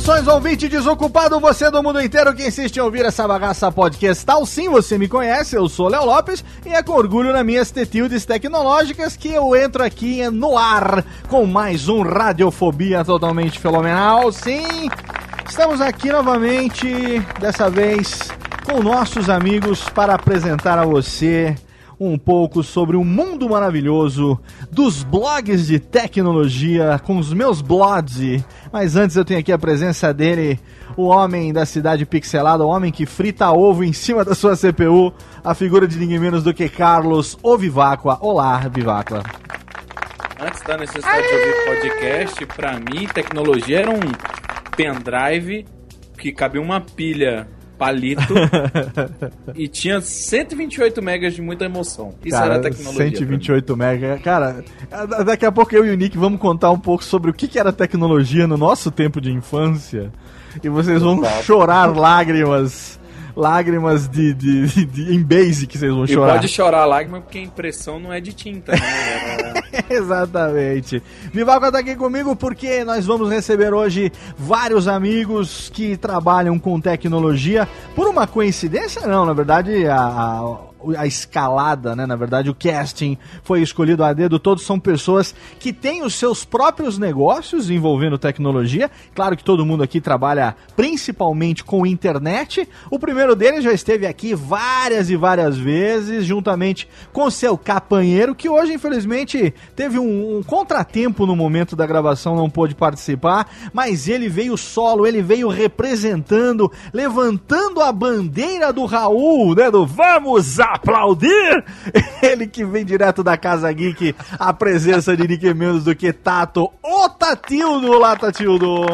Saudações, ouvinte desocupado, você do mundo inteiro que insiste em ouvir essa bagaça podcastal. Sim, você me conhece, eu sou Léo Lopes e é com orgulho nas minhas tetildes tecnológicas que eu entro aqui no ar com mais um Radiofobia totalmente fenomenal. Sim, estamos aqui novamente, dessa vez com nossos amigos para apresentar a você um pouco sobre o mundo maravilhoso dos blogs de tecnologia com os meus blogs. Mas antes eu tenho aqui a presença dele, o homem da cidade pixelada, o homem que frita ovo em cima da sua CPU, a figura de ninguém menos do que Carlos Oviváqua. Olá, Viváqua. Antes da necessidade de ouvir podcast, pra mim, tecnologia era um pendrive que cabia uma pilha palito e tinha 128 megas de muita emoção. Isso cara, era tecnologia. 128 mega. Cara, daqui a pouco eu e o Nick vamos contar um pouco sobre o que, que era tecnologia no nosso tempo de infância. E vocês vão Exato. chorar lágrimas. Lágrimas de, de, de, de em basic vocês vão E chorar. pode chorar lágrima porque a impressão não é de tinta, né? Exatamente. Vivaco tá aqui comigo porque nós vamos receber hoje vários amigos que trabalham com tecnologia. Por uma coincidência, não, na verdade, a, a a escalada, né? Na verdade, o casting foi escolhido a dedo. Todos são pessoas que têm os seus próprios negócios envolvendo tecnologia. Claro que todo mundo aqui trabalha principalmente com internet. O primeiro deles já esteve aqui várias e várias vezes, juntamente com seu capanheiro, que hoje, infelizmente, teve um, um contratempo no momento da gravação, não pôde participar, mas ele veio solo, ele veio representando, levantando a bandeira do Raul, né? Do Vamos aplaudir! Ele que vem direto da Casa Geek, a presença de ninguém menos do que Tato, o Tatildo! Olá, Tatildo!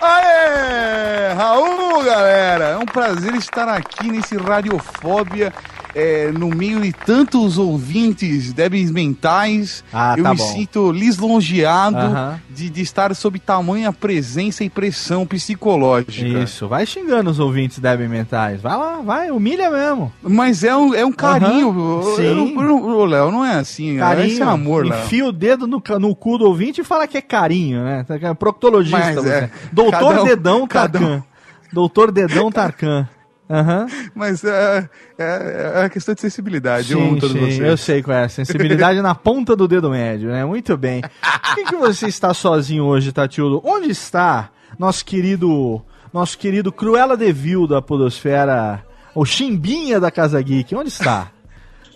Aê! Raul, galera! É um prazer estar aqui nesse Radiofóbia. É, no meio de tantos ouvintes débeis mentais, Ah, eu tá me bom. sinto lisonjeado Aham. de, de estar sob tamanha presença e pressão psicológica. Isso, vai xingando os ouvintes débeis mentais. Vai lá, vai, humilha mesmo. Mas é um, é um carinho. Aham, Eu- sim. Ô, Léo, não é assim. Carinho, Esse é amor, Léo. enfia o dedo no, no cu do ouvinte e fala que é carinho, né? É Proctologista, Mas é, Doutor um- Dedão cada um- Tarkan. Doutor Dedão Tarkan. Aham. Mas é, é, é a questão de sensibilidade. eu amo todos vocês. eu sei qual é. a Sensibilidade na ponta do dedo médio, né? Muito bem. Por que, que você está sozinho hoje, Tatiulo? Onde está nosso querido, nosso querido Cruella de Vil da Podosfera, o Chimbinha da Casa Geek? Onde está?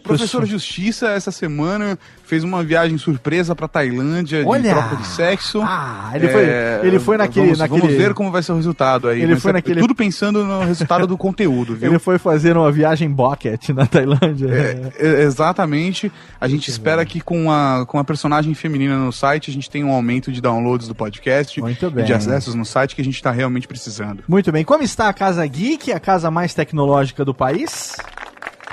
Professor Justiça, essa semana, fez uma viagem surpresa pra Tailândia Olha! de troca de sexo. Ah, ele foi, ele foi naquele, vamos, naquele... vamos ver como vai ser o resultado aí. Ele mas foi é naquele- Tudo pensando no resultado do conteúdo, viu? Ele foi fazer uma viagem bucket na Tailândia. É, exatamente. A gente espera que com a, com a personagem feminina no site, a gente tenha um aumento de downloads do podcast Muito e bem. de acessos no site que a gente está realmente precisando. Muito bem. Como está a Casa Geek, a casa mais tecnológica do país?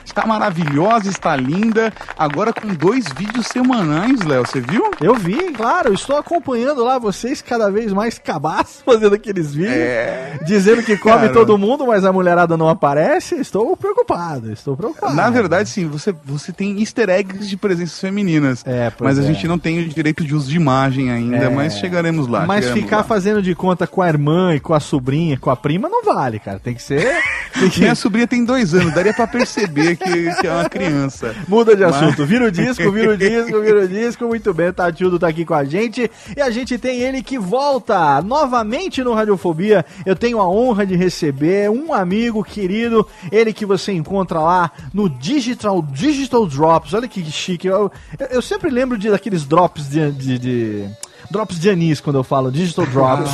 Está maravilhosa, está linda. Agora com dois vídeos semanais, Léo, você viu? Eu vi, claro, estou acompanhando lá vocês cada vez mais cabaços fazendo aqueles vídeos, É. dizendo que come Cara. todo mundo, mas a mulherada não aparece. Estou preocupado, estou preocupado. Na verdade, sim, você, você tem easter eggs de presenças femininas. É, mas a é. gente não tem o direito de uso de imagem ainda, É. mas chegaremos lá. Mas chegaremos ficar lá. fazendo de conta com a irmã e com a sobrinha, com a prima, não vale, cara. Tem que ser. Tem que... Minha sobrinha tem dois anos, daria pra perceber que, que é uma criança. Muda de Mas- assunto. Vira o disco, vira o disco, vira o disco. Muito bem, Tatildo tá aqui com a gente. E a gente tem ele que volta novamente no Radiofobia. Eu tenho a honra de receber um amigo querido, ele que você encontra lá no Digital, Digital Drops. Olha que chique. Eu, eu- eu sempre lembro de, daqueles drops de. de- de- Drops de anis quando eu falo Digital Drops.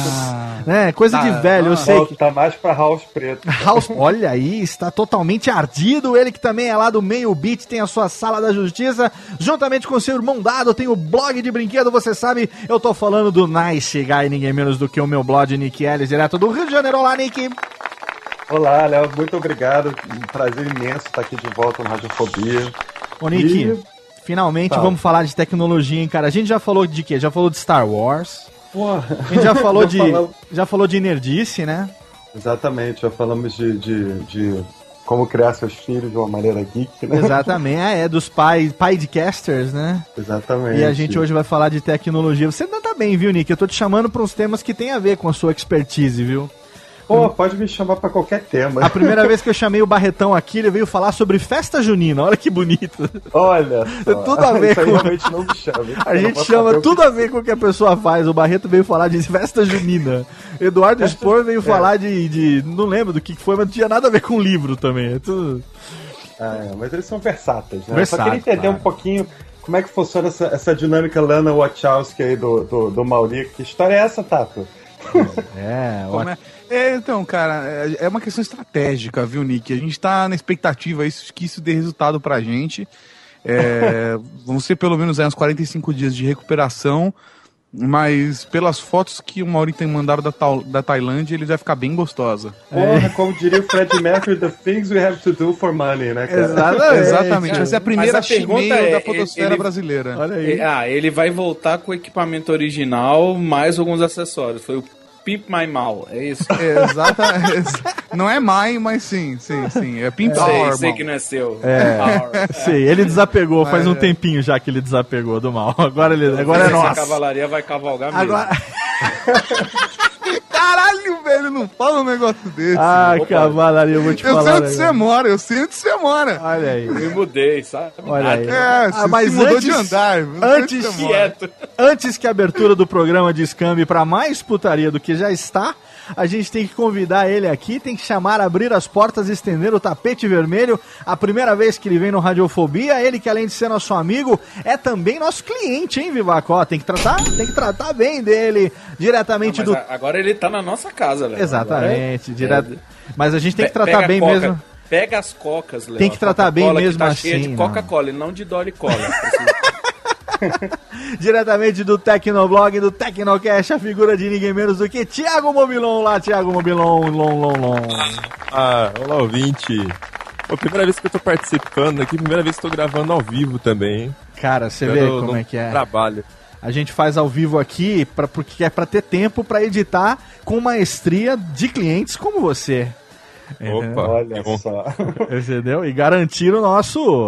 né? Coisa de Tá, velho, eu ah, sei que. Tá mais pra House Preto. House, olha aí, está totalmente ardido. Ele que também é lá do Meio Beat, tem a sua sala da justiça, juntamente com seu irmão Dado, tem o blog de brinquedo. Você sabe, eu tô falando do Nice Guy, ninguém menos do que o meu blog Nick Ellis, direto do Rio de Janeiro. Olá, Nick. Olá, Léo, muito obrigado. Um prazer imenso estar aqui de volta no Radiofobia. Ô, Nick, E- finalmente vamos falar de tecnologia, hein, cara. A gente já falou de quê? Já falou de Star Wars. Porra. A gente já falou de. Falamos- Já falou de nerdice, né? Exatamente, já falamos de, de, de como criar seus filhos de uma maneira geek, né? Exatamente. Ah, é, dos pai, podcasters, né? Exatamente. E a gente hoje vai falar de tecnologia. Você não tá bem, viu, Nick? Eu tô te chamando para uns temas que tem a ver com a sua expertise, viu? Pô, pode me chamar pra qualquer tema. A primeira vez que eu chamei o Barretão aqui, ele veio falar sobre festa junina. Olha que bonito. Olha só. Tudo a ver com- realmente não me chama. A gente chama tudo a ver com o que a pessoa faz. O Barreto veio falar de festa junina. Eduardo Festa- Spor veio é. falar de, de- Não lembro do que foi, mas não tinha nada a ver com livro também. É tudo... Ah, é, mas eles são versáteis, né? Versátil, Só queria entender claro. um pouquinho como é que funciona essa, essa dinâmica Lana Wachowski aí do, do, do Mauri. Que história é essa, Tato? É, Como é? É, então, cara, é- é uma questão estratégica, viu, Nick? A gente tá na expectativa isso, que isso dê resultado pra gente. É, vão ser pelo menos aí uns 45 dias de recuperação, mas pelas fotos que o Mauri tem mandado da, da Tailândia, ele vai ficar bem gostosa. Porra, como diria o Fred Mercury, the things we have to do for money, né, cara? Exatamente. Exatamente, vai ser a primeira pergunta é, da fotosfera ele- brasileira. Olha aí. E- Ah, ele vai voltar com o equipamento original, mais alguns acessórios. Foi o Pimp My Mal, é isso? Exata, não é Mai, mas sim, sim, sim. É Pimp sei, Power, sei irmão. que não é seu. É. Power. Sim, ele desapegou, faz um é. tempinho já que ele desapegou do mal. Agora, ele, agora é Essa nosso. cavalaria vai cavalgar mesmo. Agora... Caralho, velho, não fala um negócio desse. Ah, cavalaria, eu vou te eu sei falar. onde né, você mora, eu sei onde você mora. Olha aí. Eu me mudei, sabe? Olha aí. É, você Ah, mas mudou antes- de andar. eu sei onde antes. Quieto. Antes que a abertura do programa descambe para mais putaria do que já está, a gente tem que convidar ele aqui, tem que chamar, abrir as portas, estender o tapete vermelho. A primeira vez que ele vem no Radiofobia, ele que além de ser nosso amigo, é também nosso cliente, hein, Vivacó? Tem que tratar, tem que tratar bem dele, diretamente Mas do a- agora ele tá na nossa casa, velho. Exatamente, direto. Mas a gente tem que tratar bem mesmo. Pega as cocas, Léo. Tem que tratar bem mesmo tá cheia assim, de não. Coca-Cola e não de Dolly Cola. Diretamente do Tecnoblog, do Tecnocast, a figura de ninguém menos do que Thiago Mobilon lá, Thiago Mobilon, lon, lon, lon. Ah, olá, ouvinte. Pô, primeira vez que eu tô participando aqui, primeira vez que eu tô gravando ao vivo também, hein? Cara, você Eu vê como no é que é. Trabalho. A gente faz ao vivo aqui pra, porque é pra ter tempo pra editar com maestria de clientes como você. Opa, Olha que bom. só. Entendeu? E garantir o nosso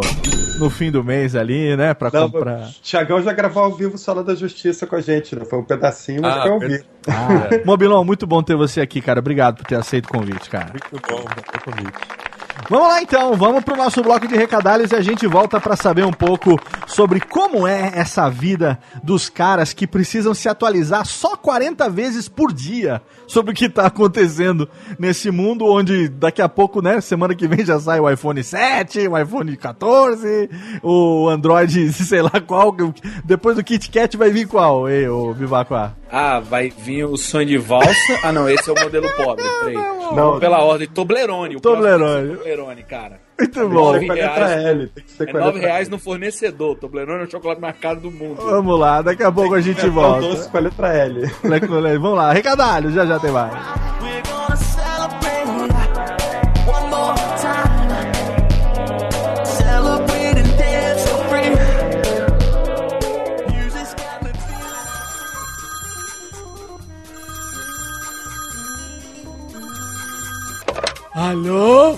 no fim do mês ali, né? Pra Não, comprar. Tiagão já gravou ao vivo Sala da Justiça com a gente, né? Foi um pedacinho, mas Ah, eu ouvi. Ah, Mobilon, muito bom ter você aqui, cara. Obrigado por ter aceito o convite, cara. Muito bom, bom convite. Vamos lá então, vamos pro nosso bloco de recadalhos e a gente volta para saber um pouco sobre como é essa vida dos caras que precisam se atualizar só 40 vezes por dia sobre o que tá acontecendo nesse mundo onde daqui a pouco, né, semana que vem já sai o iPhone 7, o iPhone 14, o Android, sei lá qual, depois do Kit Kat vai vir qual, ei, o Vivacuá? Ah, vai vir o sonho de valsa. Ah, não, esse é o modelo pobre. Peraí. Não. Pela ordem, Toblerone. O Toblerone. Toblerone, cara. Muito É bom. nove reais. letra L. Tem que ser É com a 9 letra reais no fornecedor. Toblerone é o chocolate mais caro do mundo. Vamos lá, daqui a pouco a gente volta. doce com a letra L. Vamos lá, recadalho, já já tem mais. Alô?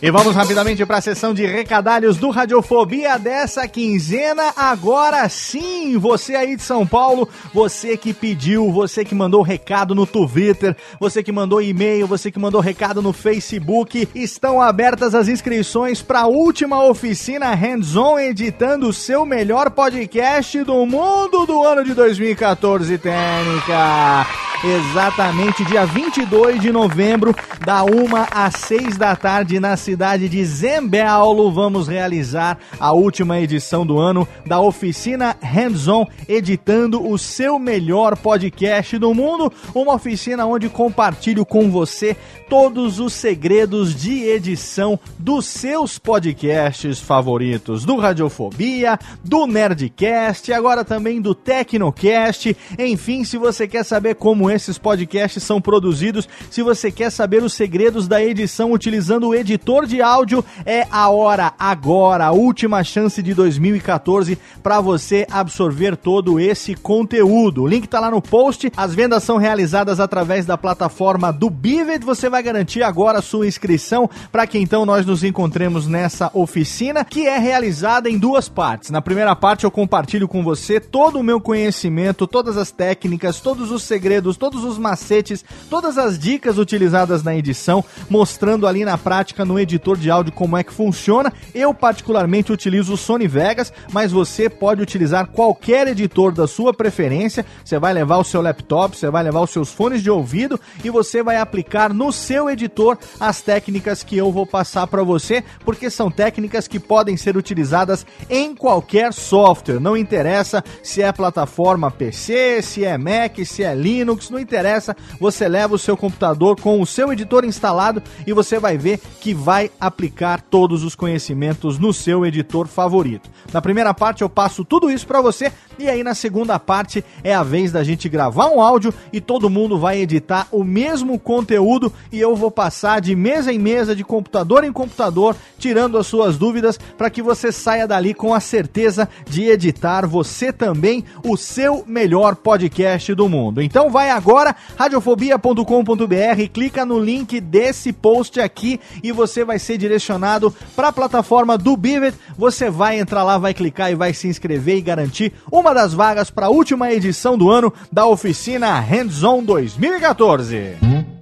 E vamos rapidamente para a sessão de recadalhos do Radiofobia dessa quinzena. Agora sim, você aí de São Paulo, você que pediu, você que mandou recado no Twitter, você que mandou e-mail, você que mandou recado no Facebook, estão abertas as inscrições para a última oficina Hands-On editando o seu melhor podcast do mundo do ano de 2014, Técnica. Exatamente, dia 22 de novembro, da 1 às 6 da tarde, na cidade de Zembaulo, vamos realizar a última edição do ano da oficina Hands-On, editando o seu melhor podcast do mundo. Uma oficina onde compartilho com você todos os segredos de edição dos seus podcasts favoritos, do Radiofobia, do Nerdcast, agora também do Tecnocast. Enfim, se você quer saber como esses podcasts são produzidos, se você quer saber os segredos da edição utilizando o editor de áudio, é a hora agora, a última chance de 2014 para você absorver todo esse conteúdo. O link tá lá no post. As vendas são realizadas através da plataforma do Bivet. Você vai garantir agora a sua inscrição para que então nós nos encontremos nessa oficina que é realizada em duas partes. Na primeira parte eu compartilho com você todo o meu conhecimento, todas as técnicas, todos os segredos, todos os macetes, todas as dicas utilizadas na edição, mostrando ali na prática no editor de áudio como é que funciona. Eu particularmente utilizo o Sony Vegas, mas você pode utilizar qualquer editor da sua preferência. Você vai levar o seu laptop, você vai levar os seus fones de ouvido e você vai aplicar no seu editor as técnicas que eu vou passar para você, porque são técnicas que podem ser utilizadas em qualquer software. Não interessa se é plataforma PC, se é Mac, se é Linux, não interessa. Você leva o seu computador com o seu editor instalado e você vai ver que vai aplicar todos os conhecimentos no seu editor favorito. Na primeira parte eu passo tudo isso para você e aí na segunda parte é a vez da gente gravar um áudio e todo mundo vai editar o mesmo conteúdo e eu vou passar de mesa em mesa, de computador em computador, tirando as suas dúvidas para que você saia dali com a certeza de editar você também o seu melhor podcast do mundo. Então vai agora radiofobia.com.br, clica no link desse post aqui e você vai ser direcionado para a plataforma do Bivet. Você vai entrar lá, vai clicar e vai se inscrever e garantir uma das vagas para a última edição do ano da oficina Hands-On 2014.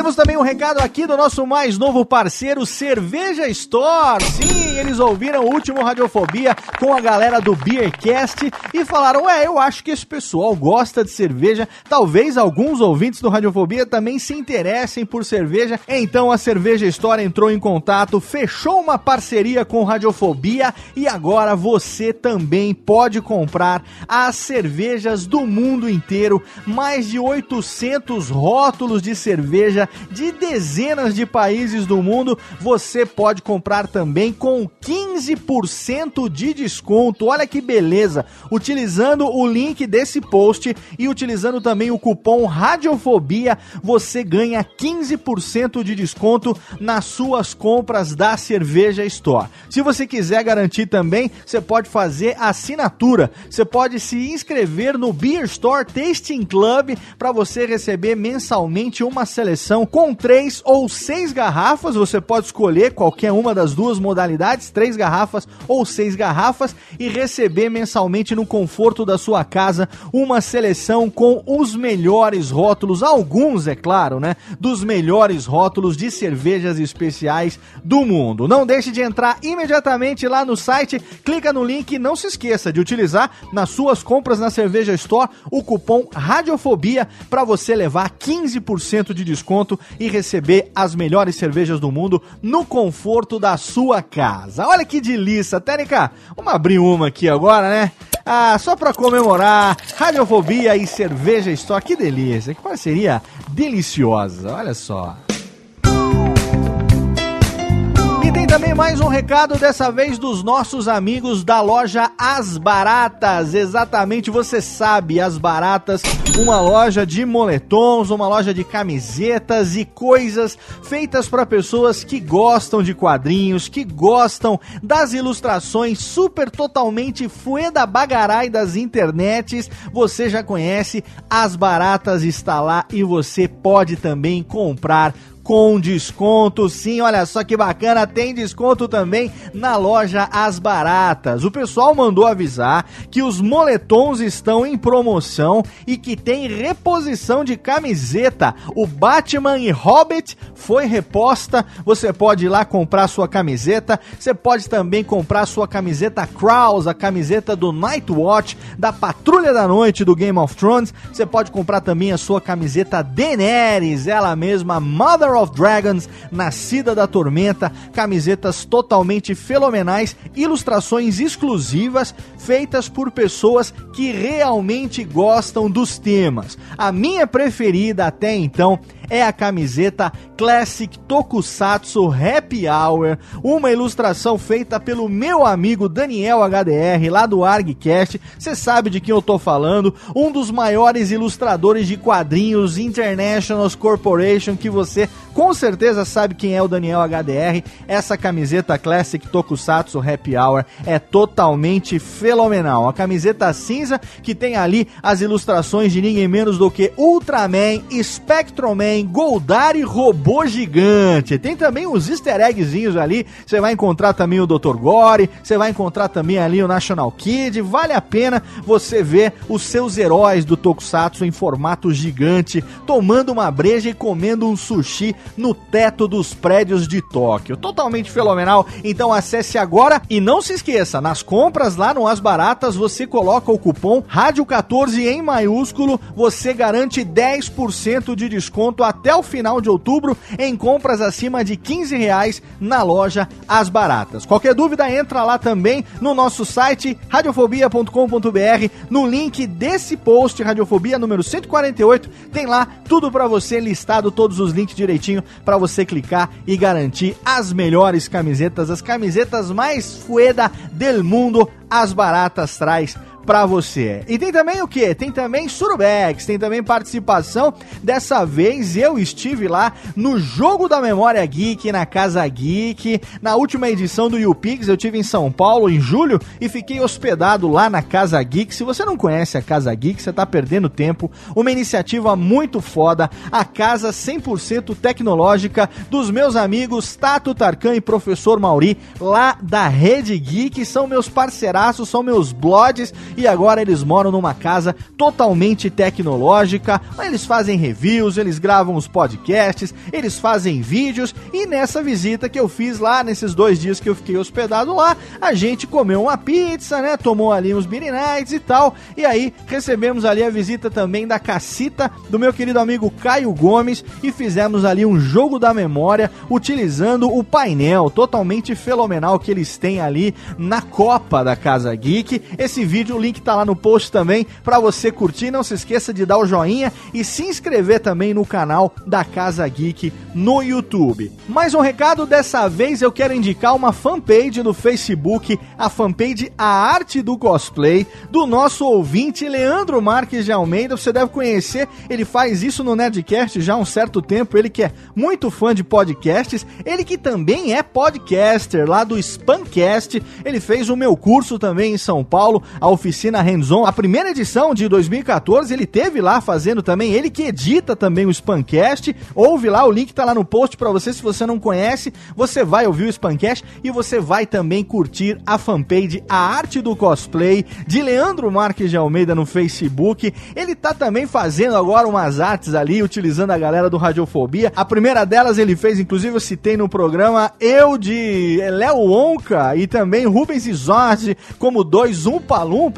Temos também um recado aqui do nosso mais novo parceiro, Cerveja Store. Sim, eles ouviram o último Radiofobia com a galera do Beercast e falaram: Ué, eu acho que esse pessoal gosta de cerveja. Talvez alguns ouvintes do Radiofobia também se interessem por cerveja. Então a Cerveja Store entrou em contato, fechou uma parceria com Radiofobia e agora você também pode comprar as cervejas do mundo inteiro. Mais de 800 rótulos de cerveja de dezenas de países do mundo. Você pode comprar também com com 15% de desconto. Olha que beleza! Utilizando o link desse post e utilizando também o cupom Radiofobia, você ganha 15% de desconto nas suas compras da Cerveja Store. Se você quiser garantir também, você pode fazer assinatura. Você pode se inscrever no Beer Store Tasting Club para você receber mensalmente uma seleção com três ou seis garrafas. Você pode escolher qualquer uma das duas modalidades, três garrafas ou seis garrafas, e receber mensalmente no conforto da sua casa uma seleção com os melhores rótulos, alguns, é claro, né? Dos melhores rótulos de cervejas especiais do mundo. Não deixe de entrar imediatamente lá no site, clica no link e não se esqueça de utilizar nas suas compras na Cerveja Store o cupom Radiofobia para você levar 15% de desconto e receber as melhores cervejas do mundo no conforto da sua casa. Olha que delícia, Tênica. Vamos abrir uma aqui agora, né? Ah, só para comemorar Radiofobia e Cerveja Store. Que delícia, que parceria deliciosa. Olha só. Também mais um recado, dessa vez dos nossos amigos da loja As Baratas. Exatamente, você sabe, As Baratas, uma loja de moletons, uma loja de camisetas e coisas feitas para pessoas que gostam de quadrinhos, que gostam das ilustrações super totalmente fueda bagarai das internets. Você já conhece, As Baratas está lá e você pode também comprar com desconto, sim, olha só que bacana, tem desconto também na loja As Baratas. O pessoal mandou avisar que os moletons estão em promoção e que tem reposição de camiseta. O Batman e Hobbit foi reposta. Você pode ir lá comprar sua camiseta. Você pode também comprar sua camiseta Kraus, a camiseta do Nightwatch, da Patrulha da Noite do Game of Thrones. Você pode comprar também a sua camiseta Daenerys, ela mesma, Mother of Dragons, Nascida da Tormenta, camisetas totalmente fenomenais, ilustrações exclusivas feitas por pessoas que realmente gostam dos temas. A minha preferida até então é a camiseta Classic Tokusatsu Happy Hour, uma ilustração feita pelo meu amigo Daniel HDR, lá do ArgCast. Você sabe de quem eu tô falando, um dos maiores ilustradores de quadrinhos International Corporation que você com certeza sabe quem é o Daniel HDR. Essa camiseta Classic Tokusatsu Happy Hour é totalmente fenomenal. A camiseta cinza que tem ali as ilustrações de ninguém menos do que Ultraman, Spectroman, Goldari Robô Gigante. Tem também os easter eggzinhos ali. Você vai encontrar também o Dr. Gore, você vai encontrar também ali o National Kid. Vale a pena você ver os seus heróis do Tokusatsu em formato gigante, tomando uma breja e comendo um sushi no teto dos prédios de Tóquio. Totalmente fenomenal. Então acesse agora e não se esqueça, nas compras lá no As Baratas você coloca o cupom Rádio14 em maiúsculo, você garante 10% de desconto até o final de outubro em compras acima de 15 reais na loja As Baratas. Qualquer dúvida entra lá também no nosso site radiofobia.com.br no link desse post Radiofobia número 148 tem lá tudo para você listado todos os links direitinho para você clicar e garantir as melhores camisetas, as camisetas mais fueda del mundo, as baratas traz pra você. E tem também o que? Tem também Surubex, tem também participação. Dessa vez eu estive lá no Jogo da Memória Geek, na Casa Geek. Na última edição do YouPix eu tive em São Paulo em julho e fiquei hospedado lá na Casa Geek. Se você não conhece a Casa Geek, você tá perdendo tempo. Uma iniciativa muito foda, a casa 100% tecnológica dos meus amigos Tato Tarkan e Professor Mauri, lá da Rede Geek, são meus parceiraços, são meus blogs e agora eles moram numa casa totalmente tecnológica. Eles fazem reviews, eles gravam os podcasts, eles fazem vídeos e nessa visita que eu fiz lá, nesses dois dias que eu fiquei hospedado lá, a gente comeu uma pizza, né? Tomou ali uns beer nights e tal. E aí recebemos ali a visita também da cacita do meu querido amigo Caio Gomes e fizemos ali um jogo da memória utilizando o painel totalmente fenomenal que eles têm ali na Copa da Casa Geek. Esse vídeo, link link tá lá no post também para você curtir. Não se esqueça de dar o joinha e se inscrever também no canal da Casa Geek no YouTube. Mais um recado, dessa vez eu quero indicar uma fanpage no Facebook, a fanpage A Arte do Cosplay, do nosso ouvinte Leandro Marques de Almeida. Você deve conhecer, ele faz isso no Nerdcast já há um certo tempo. Ele que é muito fã de podcasts, ele que também é podcaster lá do Spancast. Ele fez o meu curso também em São Paulo, a oficina Hands-On. A primeira edição de 2014 ele teve lá fazendo também, ele que edita também o Spancast. Ouve lá, o link tá lá no post para você se você não conhece. Você vai ouvir o Spancast e você vai também curtir a fanpage A Arte do Cosplay de Leandro Marques de Almeida no Facebook. Ele tá também fazendo agora umas artes ali, utilizando a galera do Radiofobia. A primeira delas ele fez, inclusive eu citei no programa, eu de Léo Onca e também Rubens e Jorge como dois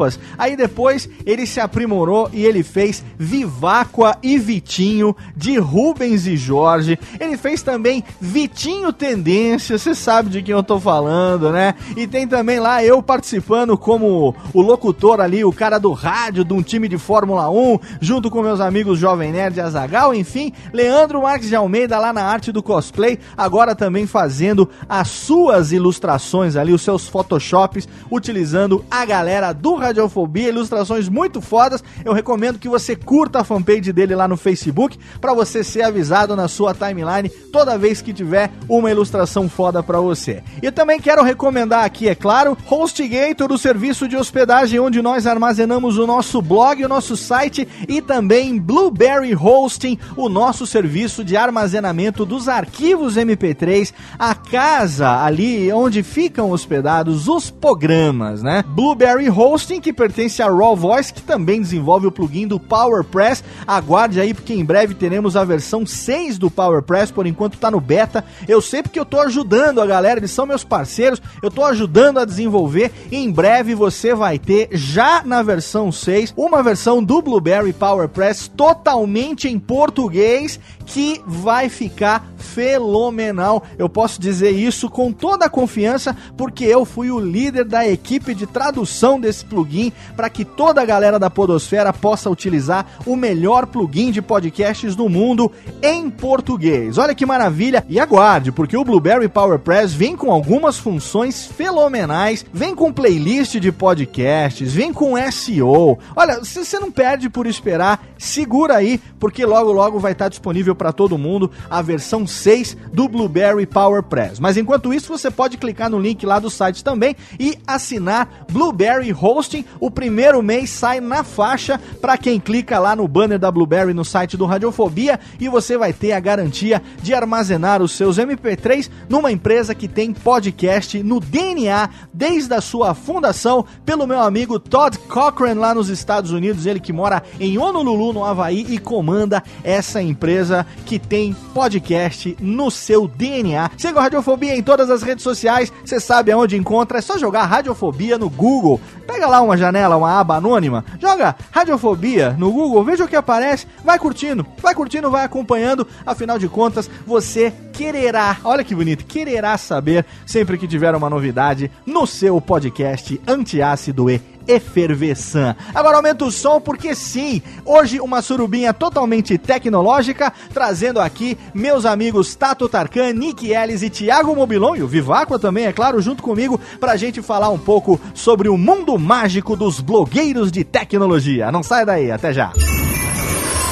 Umpalumpas. Aí depois ele se aprimorou e ele fez Viváqua e Vitinho de Rubens e Jorge. Ele fez também Vitinho Tendência, você sabe de quem eu tô falando, né? E tem também lá eu participando como o locutor ali, o cara do rádio de um time de Fórmula 1, junto com meus amigos Jovem Nerd e Azagal, enfim, Leandro Marques de Almeida lá na arte do cosplay, agora também fazendo as suas ilustrações ali, os seus photoshops, utilizando a galera do Radiofobia, ilustrações muito fodas. Eu recomendo que você curta a fanpage dele lá no Facebook para você ser avisado na sua timeline toda vez que tiver uma ilustração foda para você. E também quero recomendar aqui, é claro, HostGator, o serviço de hospedagem onde nós armazenamos o nosso blog, o nosso site e também Blueberry Hosting, o nosso serviço de armazenamento dos arquivos MP3, a casa ali onde ficam hospedados os programas, né? Blueberry Hosting, que pertence a Raw Voice, que também desenvolve o plugin do PowerPress. Aguarde aí, porque em breve teremos a versão 6 do PowerPress, por enquanto tá no beta. Eu sei porque eu tô ajudando a galera, eles são meus parceiros, eu tô ajudando a desenvolver em breve você vai ter, já na versão 6, uma versão do Blueberry PowerPress totalmente em português que vai ficar fenomenal. Eu posso dizer isso com toda a confiança, porque eu fui o líder da equipe de tradução desse plugin para que toda a galera da Podosfera possa utilizar o melhor plugin de podcasts do mundo em português. Olha que maravilha! E aguarde, porque o Blueberry PowerPress vem com algumas funções fenomenais, vem com playlist de podcasts, vem com SEO. Olha, se você não perde por esperar, segura aí, porque logo logo vai estar disponível para todo mundo a versão 6 do Blueberry PowerPress. Mas enquanto isso, você pode clicar no link lá do site também e assinar Blueberry Hosting. O primeiro mês sai na faixa para quem clica lá no banner da Blueberry no site do Radiofobia e você vai ter a garantia de armazenar os seus MP3 numa empresa que tem podcast no DNA desde a sua fundação pelo meu amigo Todd Cochran lá nos Estados Unidos, ele que mora em Honolulu, no Havaí e comanda essa empresa que tem podcast no seu DNA. Siga a Radiofobia em todas as redes sociais, você sabe aonde encontra, é só jogar Radiofobia no Google. Pega lá uma janela, uma aba anônima, joga Radiofobia no Google, veja o que aparece, vai curtindo, vai curtindo, vai acompanhando, afinal de contas, você quererá, olha que bonito, quererá saber sempre que tiver uma novidade no seu podcast Antiácido e Efervescent. Agora aumenta o som porque sim, hoje uma surubinha totalmente tecnológica, trazendo aqui meus amigos Tato Tarkan, Nick Ellis e Thiago Mobilon e o Viváqua também, é claro, junto comigo, pra gente falar um pouco sobre o mundo mágico dos blogueiros de tecnologia. Não sai daí, até já.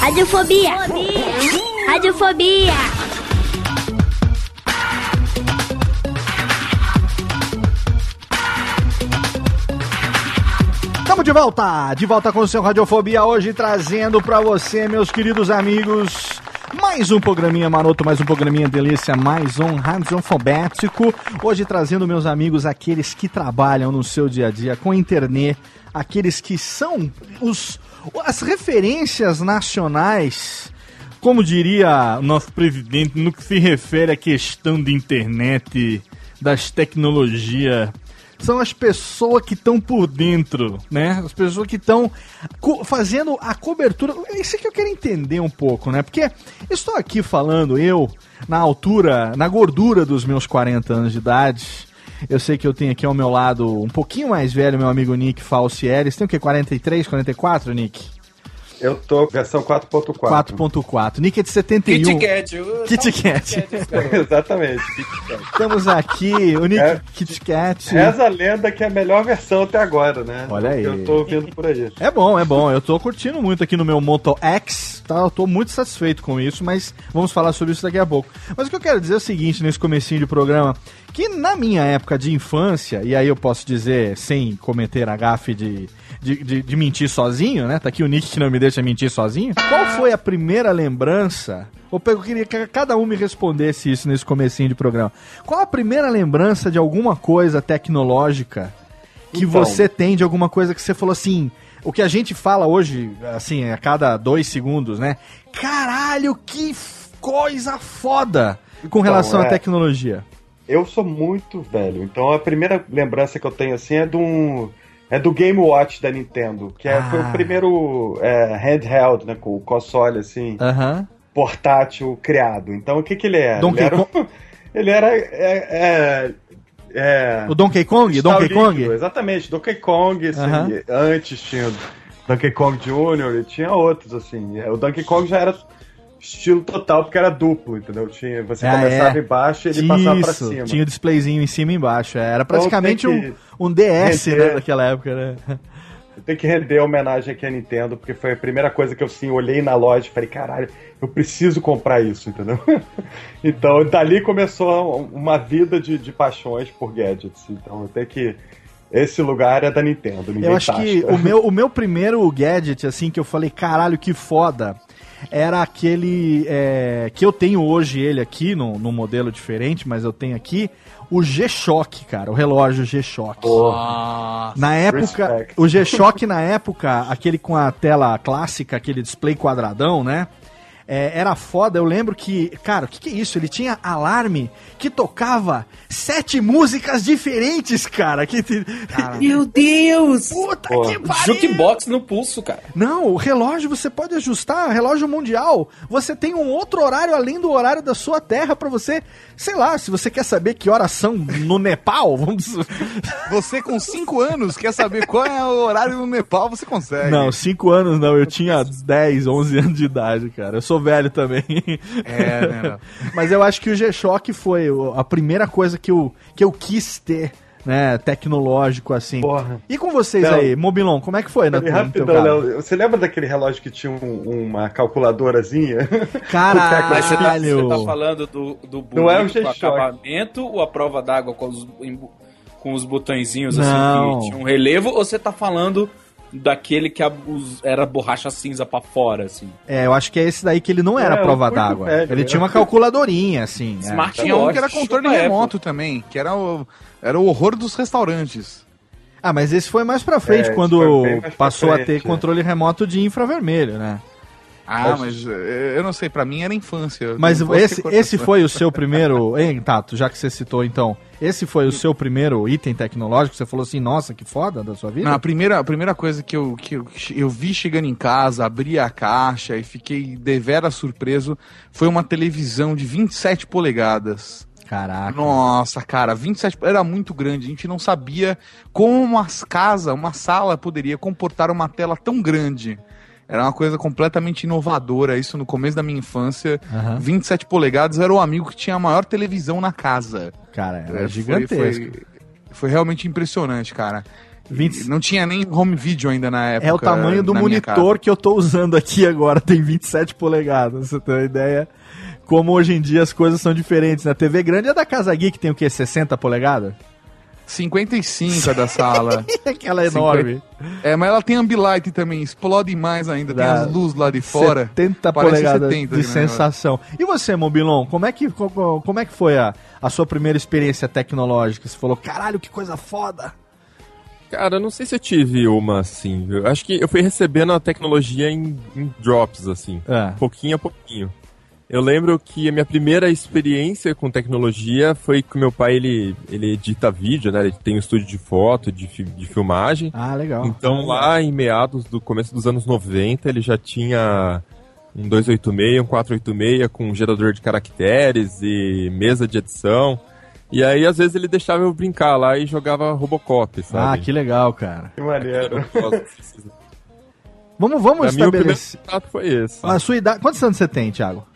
Radiofobia. Radiofobia. Estamos de volta, de volta com o seu Radiofobia hoje, trazendo pra você, meus queridos amigos, mais um programinha maroto, mais um programinha delícia, mais um radiofobético. Hoje trazendo, meus amigos, aqueles que trabalham no seu dia a dia com internet, aqueles que são os, as referências nacionais, como diria o nosso presidente, no que se refere à questão de internet, das tecnologias são as pessoas que estão por dentro, né? As pessoas que estão fazendo a cobertura. Isso é que eu quero entender um pouco, né? Porque estou aqui falando, eu, na altura, na gordura dos meus 40 anos de idade, Eu sei que eu tenho aqui ao meu lado um pouquinho mais velho, meu amigo Nick Falcieri. Você tem o quê? 43, 44, Nick? Eu tô versão 4.4. 4.4. Nick é de 71. Kit Kat. eu- Kit Kat. Exatamente. Estamos aqui, o Nick É. Kit Kat. Reza a lenda que é a melhor versão até agora, né? Olha aí. Que Eu tô ouvindo por aí. É bom, é bom. Eu tô curtindo muito aqui no meu Moto X, tá? Eu tô muito satisfeito com isso, mas vamos falar sobre isso daqui a pouco. Mas o que eu quero dizer é o seguinte, nesse comecinho de programa, que na minha época de infância, e aí eu posso dizer sem cometer a gafe de, de, de, de mentir sozinho, né? Tá aqui o Nick que não me deixa mentir sozinho. Qual foi a primeira lembrança... Eu queria que cada um me respondesse isso nesse comecinho de programa. Qual a primeira lembrança de alguma coisa tecnológica que Então. você tem de alguma coisa que você falou assim. O que a gente fala hoje, assim, a cada dois segundos, né? Caralho, que coisa foda com relação à é. tecnologia. Eu sou muito velho, então a primeira lembrança que eu tenho assim é de um. É do Game Watch da Nintendo, que é- foi Ah. o primeiro é, handheld, né? Com o console assim, Aham. portátil criado. Então o que, que ele era? Donkey ele era, um- ele era é, é, é, O Donkey Kong? Donkey líquido, Kong? Exatamente, Donkey Kong, assim, Aham. antes tinha Donkey Kong Jr. e tinha outros, assim. O Donkey Kong já era estilo total, porque era duplo, entendeu? Tinha, você Ah, começava é. embaixo e ele passava pra Isso, cima. tinha o displayzinho em cima e embaixo. é, Era praticamente Então tem um, um DS, render. né, daquela época, né? Eu tenho que render homenagem aqui à Nintendo, porque foi a primeira coisa que eu sim, olhei na loja e falei, caralho, eu preciso comprar isso, entendeu? então, dali começou uma vida de, de paixões por gadgets. Então, eu tenho que. Esse lugar é da Nintendo. Eu acho que o meu, o meu primeiro gadget, assim, que eu falei, caralho, que foda, era aquele é, que eu tenho hoje ele aqui, num, num modelo diferente, mas eu tenho aqui, o G-Shock, cara, o relógio G-Shock. Na época, Respect. o G-Shock na época, aquele com a tela clássica, aquele display quadradão, né? É, era foda, eu lembro que, cara, o que, que é isso? Ele tinha alarme que tocava sete músicas diferentes, cara. Que, Meu Deus! Puta Pô, que pariu! Jukebox no pulso, cara. Não, o relógio você pode ajustar, relógio mundial. Você tem um outro horário além do horário da sua terra pra você, sei lá, se você quer saber que horas são no Nepal, vamos. Você com 5 anos quer saber qual é o horário no Nepal, você consegue. Não, 5 anos não, eu tinha 10, 11 anos de idade, cara. Eu sou velho também. É, né? não. Mas eu acho que o G-Shock foi a primeira coisa que eu, que eu quis ter, né, tecnológico assim. Porra. E com vocês Não. aí, Mobilon, como é que foi na rapidão, caso? Léo. Você lembra daquele relógio que tinha um- uma calculadorazinha? Caralho! Mas você tá, você tá falando do, do Não é o com acabamento ou a prova d'água com os, com os botõezinhos assim Não. que tinha um relevo? Ou você tá falando daquele que a- os- era borracha cinza pra fora, assim? É, eu acho que é esse daí que ele não era É, prova d'água. Ele né? tinha uma calculadorinha, assim. é. Smart Tinha um que era controle remoto também, que era o, era o horror dos restaurantes. Ah, mas esse foi mais pra frente, É, quando mais passou a ter frente, é. controle remoto de infravermelho, né? Ah, mas eh, eu não sei, pra mim era infância. Mas esse, esse foi o seu primeiro. Hein, Tato, já que você citou então, esse foi o seu primeiro item tecnológico? Você falou assim, nossa, que foda da sua vida? Não, a primeira, a primeira coisa que eu, que eu, eu vi chegando em casa, abri a caixa e fiquei devera surpreso foi uma televisão de 27 polegadas. Caraca. Nossa, cara, 27 era muito grande. A gente não sabia como uma casa, uma sala poderia comportar uma tela tão grande. Era uma coisa completamente inovadora. Isso no começo da minha infância. Aham. 27 polegadas era o amigo que tinha a maior televisão na casa. Cara, era É, foi- gigantesco. Foi, foi realmente impressionante, cara. 20 E Não tinha nem home video ainda na época. É o tamanho do monitor que eu tô usando aqui agora, tem 27 polegadas, você tem uma ideia? Como hoje em dia as coisas são diferentes. Na TV grande é da Casa Geek, tem o quê? 60 polegadas? Casa. 55 a da sala. Aquela enorme. É, mas ela tem ambilight também, explode mais ainda. Tem as luzes lá de fora. 70 Parece polegadas 70 de negócio. sensação. E você, Mobilon, como é que, co- como é que foi a, a sua primeira experiência tecnológica? Você falou, caralho, que coisa foda! Cara, eu não sei se eu tive uma assim. Eu acho que eu fui recebendo a tecnologia em, em drops, assim. É. Pouquinho a pouquinho. Eu lembro que a minha primeira experiência com tecnologia foi que o meu pai, ele, ele edita vídeo, né? Ele tem um estúdio de foto, de, fi- de filmagem. Ah, legal. Então lá em meados do começo dos anos 90, ele já tinha um 286, um 486 com gerador de caracteres e mesa de edição. E aí, às vezes, ele deixava eu brincar lá e jogava Robocop, Ah, sabe? que legal, cara. Que maneiro. Vamos, vamos Pra mim, o primeiro estabelecer. contato foi esse. A sua idade. Quantos anos você tem, Thiago?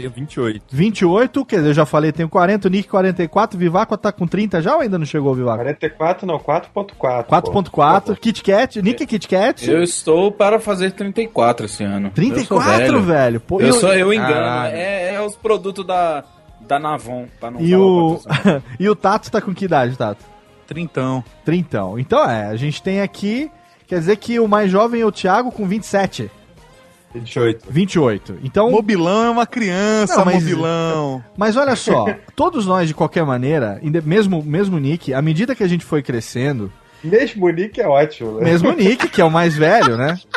Tenho 28. 28, quer dizer, eu já falei, tenho 40, o Nick 44, Vivaco tá com 30 já ou ainda não chegou o Vivaco? 44 não, 4.4. 4.4, Kit Kat, Nick é Kit Kat. Eu estou para fazer 34 esse ano. 34, Eu sou velho. Pô, eu e o- sou eu engano. Caralho. É, é os produtos da, da Navon. Pra não E falar o, e o Tato tá com que idade, Tato? Trintão. Trintão. Então é, a gente tem aqui, quer dizer que o mais jovem é o Thiago com 27. 28. 28. Então, Mobilão é uma criança, Não, mas- mobilão. Mas olha só, todos nós, de qualquer maneira, mesmo, mesmo o Nick, à medida que a gente foi crescendo, Mesmo o Nick é ótimo, né? mesmo o Nick, que é o mais velho, né?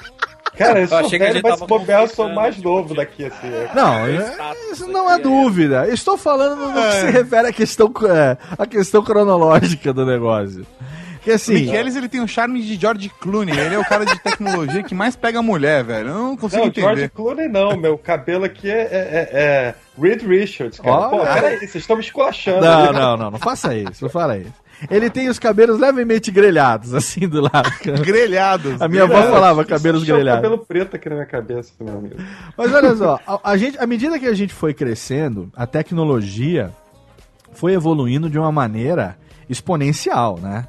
Cara, eu Eu sou a velho, gente mas se bobear, eu sou mais tipo, novo daqui, assim. Não, é- isso não há dúvida. Eu Estou falando no que se refere à questão, é, à questão cronológica do negócio. Que O assim, Michelis, ele tem um charme de George Clooney. Ele é o cara de tecnologia que mais pega mulher, velho. Eu não consigo Não, George entender. Clooney não, meu cabelo aqui é, é, é- é Reed Richards, cara. Ó, Pô, cara. peraí, vocês estão me esculachando. Não, ali. não, não, não faça isso, não fala isso. Ele tem os cabelos levemente grelhados, assim, do lado. Grelhados. A minha avó Cara, falava isso cabelos tinha um grelhados. cabelo preto aqui na minha cabeça, meu amigo. Mas olha só, a, a gente, à medida que a gente foi crescendo, a tecnologia foi evoluindo de uma maneira exponencial, né?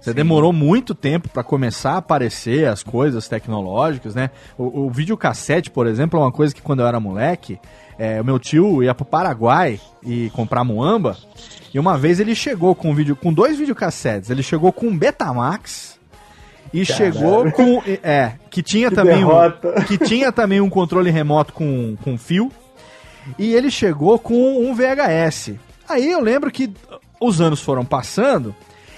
Você demorou muito tempo para começar a aparecer as coisas tecnológicas, né? O, o videocassete, por exemplo, é uma coisa que quando eu era moleque, é, o meu tio ia pro Paraguai e comprar muamba, e uma vez ele chegou com, um vídeo, com dois videocassetes. Ele chegou com um Betamax e Caralho. chegou com. É, que tinha Que também. Um, que tinha também um controle remoto com, com fio. E ele chegou com um VHS. Aí eu lembro que os anos foram passando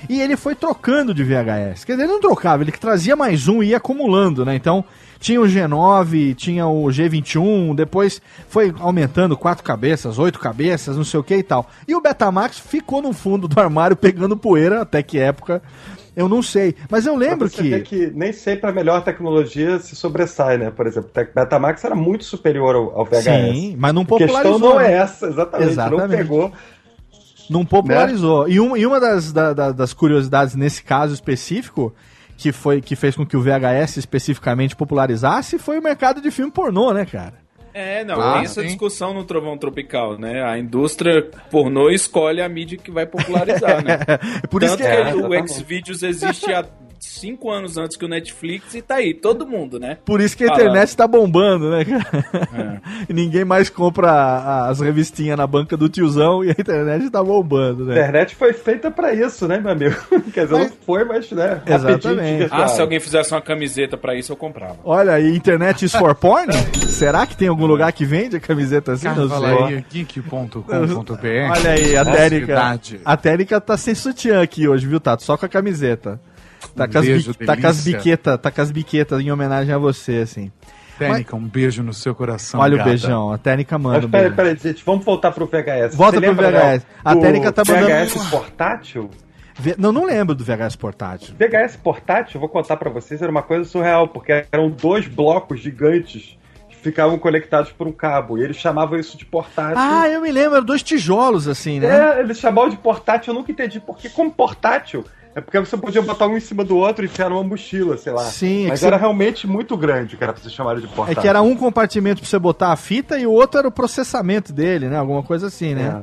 e ele foi trocando de VHS. Quer dizer, ele não trocava, ele que trazia mais um e ia acumulando, né? Então tinha o G9, tinha o G21, depois foi aumentando quatro cabeças, oito cabeças, não sei o que e tal. E o Betamax ficou no fundo do armário pegando poeira, até que época, eu não sei. Mas eu lembro que. que nem sempre a melhor tecnologia se sobressai, né? Por exemplo, o Betamax era muito superior ao, ao VHS. Sim, mas não A questão popularizou. não é né? essa, exatamente. Exatamente. Não pegou. Não popularizou. E, um, e uma das, da- da- das curiosidades nesse caso específico, que foi que fez com que o VHS especificamente popularizasse, foi o mercado de filme pornô, né, cara? É, não, Ah, tem essa sim. discussão no Trovão Tropical, né? A indústria pornô escolhe a mídia que vai popularizar, né? Por isso Tanto que que, é- o Xvideos existe há cinco anos antes que o Netflix e tá aí, todo mundo, né? Por isso que a Falando. internet tá bombando, né, cara? É. E ninguém mais compra a- as revistinhas na banca do tiozão e a internet tá bombando, A né? internet foi feita pra isso, né, meu amigo? Quer dizer, Mas- não foi, mas, né? Exatamente. Ah, se alguém fizesse uma camiseta pra isso, eu comprava. Olha aí, internet is for porn? Será que tem algum lugar que vende a camiseta assim? Não sei. Cavalaria geek.com.br. Olha aí, a Térica. Cidade. A Térica tá sem sutiã aqui hoje, viu, Tato? Só com a camiseta. Tá, Um com, as beijo, bi- tá com as biquetas, tá com as biquetas em homenagem a você, assim. Técnica, um beijo no seu coração. Olha o gata. beijão, a Térica manda. Mas peraí, beijo. peraí, gente, vamos voltar pro VHS. Volta Você pro lembra, VHS. Léo, A do Térica tá mandando- VHS portátil? Não, não lembro do VHS portátil. VHS portátil, eu vou contar pra vocês, era uma coisa surreal, porque eram dois blocos gigantes que ficavam conectados por um cabo, e eles chamavam isso de portátil. Ah, eu me lembro, eram dois tijolos, assim, né? É, eles chamavam de portátil, eu nunca entendi porque como portátil. É porque você podia botar um em cima do outro e enfiar numa mochila, sei lá. Sim, é Mas que era você- realmente muito grande, cara, pra vocês chamarem de É portátil. que era um compartimento pra você botar a fita e o outro era o processamento dele, né? Alguma coisa assim, né?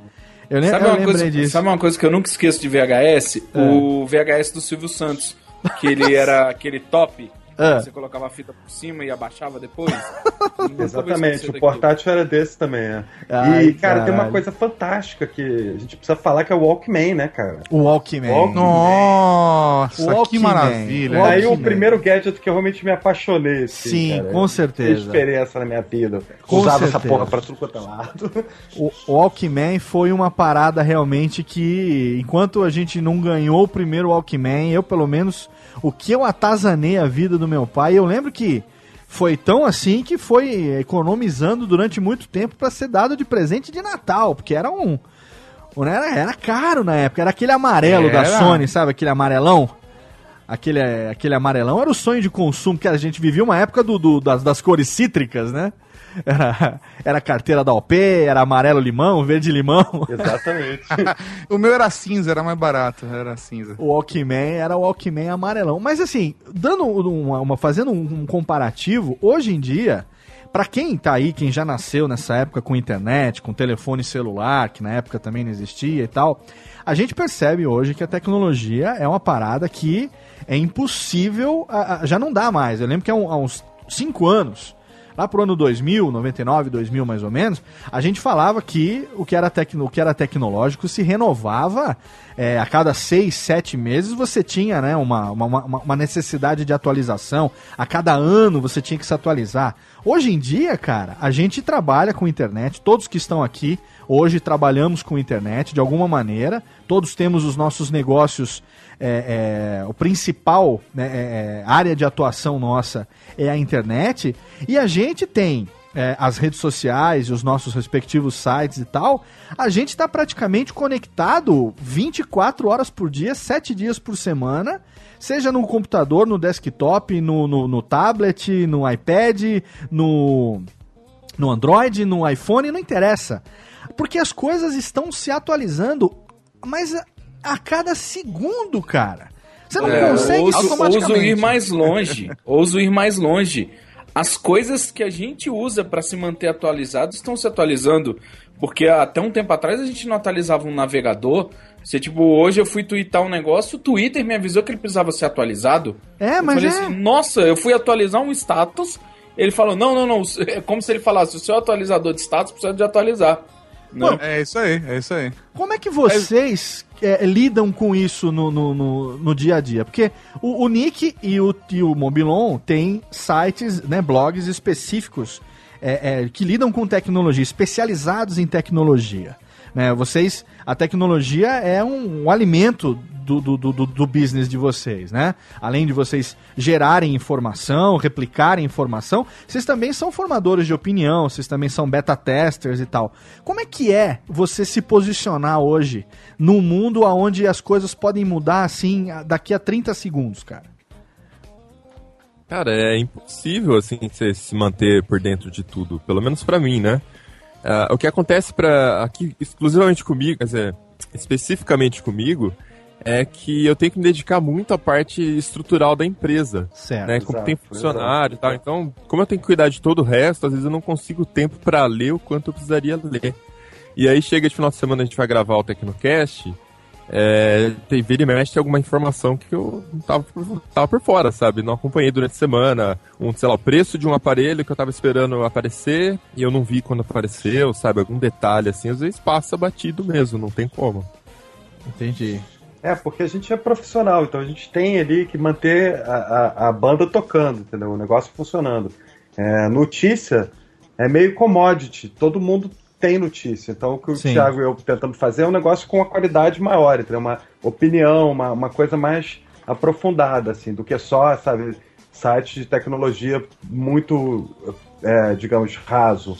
Eu, lem Sabe eu uma, lembrei coisa, disso. sabe uma coisa que eu nunca esqueço de VHS? É. O VHS do Silvio Santos. Que ele era aquele top. É. Você colocava a fita por cima e abaixava depois. Exatamente, o daquilo. portátil era desse também, é. Ai, e, cara, tem uma caralho. coisa fantástica que a gente precisa falar que é o Walkman, né, cara? O Walkman. Walkman. Nossa, Walkman. que maravilha. Walkman. Aí o primeiro gadget que eu realmente me apaixonei. assim, Sim, cara. com certeza. Fez diferença na minha vida. Com Usava essa certeza. porra pra tudo quanto é lado. O Walkman foi uma parada realmente que, enquanto a gente não ganhou o primeiro Walkman, eu pelo menos, o que eu atazanei a vida do meu pai, eu lembro que foi tão assim que foi economizando durante muito tempo para ser dado de presente de Natal, porque era um. Era, era caro na época, era aquele amarelo da Era. Sony, sabe? Aquele amarelão. Aquele, aquele amarelão era o sonho de consumo, que a gente vivia uma época do, do- das, das cores cítricas, né? Era, era carteira da OP, era amarelo limão, verde limão. Exatamente. o meu era cinza, era mais barato, era cinza. O Walkman era o Walkman amarelão. Mas assim, dando uma, uma- fazendo um, um comparativo, hoje em dia, pra quem tá aí, quem já nasceu nessa época com internet, com telefone celular, que na época também não existia e tal, a gente percebe hoje que a tecnologia é uma parada que é impossível, já não dá mais. Eu lembro que há, há uns 5 anos, lá pro ano 2000, 99, 2000 mais ou menos, a gente falava que o que era, tecno, o que era tecnológico se renovava é, a cada seis, sete meses você tinha né, uma, uma, uma- uma necessidade de atualização, a cada ano você tinha que se atualizar. Hoje em dia, cara, a gente trabalha com internet, todos que estão aqui hoje trabalhamos com internet de alguma maneira, todos temos os nossos negócios é, é, o principal né, é, é, área de atuação nossa é a internet, e a gente tem é, as redes sociais e os nossos respectivos sites e tal, a gente está praticamente conectado 24 horas por dia, 7 dias por semana, seja no computador, no desktop, no, no, no tablet, no iPad, no, no Android, no iPhone, não interessa. Porque as coisas estão se atualizando, mas a, a cada segundo, cara. Você não É, consegue ouso, automaticamente. ouso ir mais longe. ouso ir mais longe. As coisas que a gente usa para se manter atualizado estão se atualizando. Porque até um tempo atrás a gente não atualizava um navegador. Você, tipo, hoje eu fui twittar um negócio, o Twitter me avisou que ele precisava ser atualizado. É, Eu mas falei é. assim, nossa, eu fui atualizar um status. Ele falou, não, não, não. É como se ele falasse, o seu atualizador de status precisa de atualizar. Né? É isso aí, é isso aí. Como é que vocês é, lidam com isso no, no, no- no dia a dia? Porque o, o Nick e o, e o Mobilon têm sites, né, blogs específicos é, é, que lidam com tecnologia, especializados em tecnologia. Né? Vocês, a tecnologia é um, um alimento do, do, do, do business de vocês, né? Além de vocês gerarem informação, replicarem informação, vocês também são formadores de opinião, vocês também são beta testers e tal. Como é que é você se posicionar hoje num mundo onde as coisas podem mudar assim daqui a 30 segundos, cara? Cara, é impossível, assim, você se manter por dentro de tudo. Pelo menos pra mim, né? Ah, o que acontece para aqui, exclusivamente comigo, quer dizer, especificamente comigo, é que eu tenho que me dedicar muito à parte estrutural da empresa. Certo. Né? Como Exato, tem funcionário e tal. Então, como eu tenho que cuidar de todo o resto, às vezes eu não consigo tempo pra ler o quanto eu precisaria ler. E aí chega de final de semana, a gente vai gravar o Tecnocast. É, tem vira e mexe tem alguma informação que eu não tava, por- tava por fora, sabe? Não acompanhei durante a semana. Um, sei lá, o preço de um aparelho que eu tava esperando aparecer e eu não vi quando apareceu, sabe? Algum detalhe assim, às vezes passa batido mesmo, não tem como. Entendi. É, porque a gente é profissional, então a gente tem ali que manter a, a, a banda tocando, entendeu? O negócio funcionando. É, notícia é meio commodity, todo mundo tem notícia. Então o que o Sim. Thiago e eu tentamos fazer é um negócio com uma qualidade maior, entendeu? Uma opinião, uma, uma coisa mais aprofundada, assim, do que só, sabe, sites de tecnologia muito, é, digamos, raso.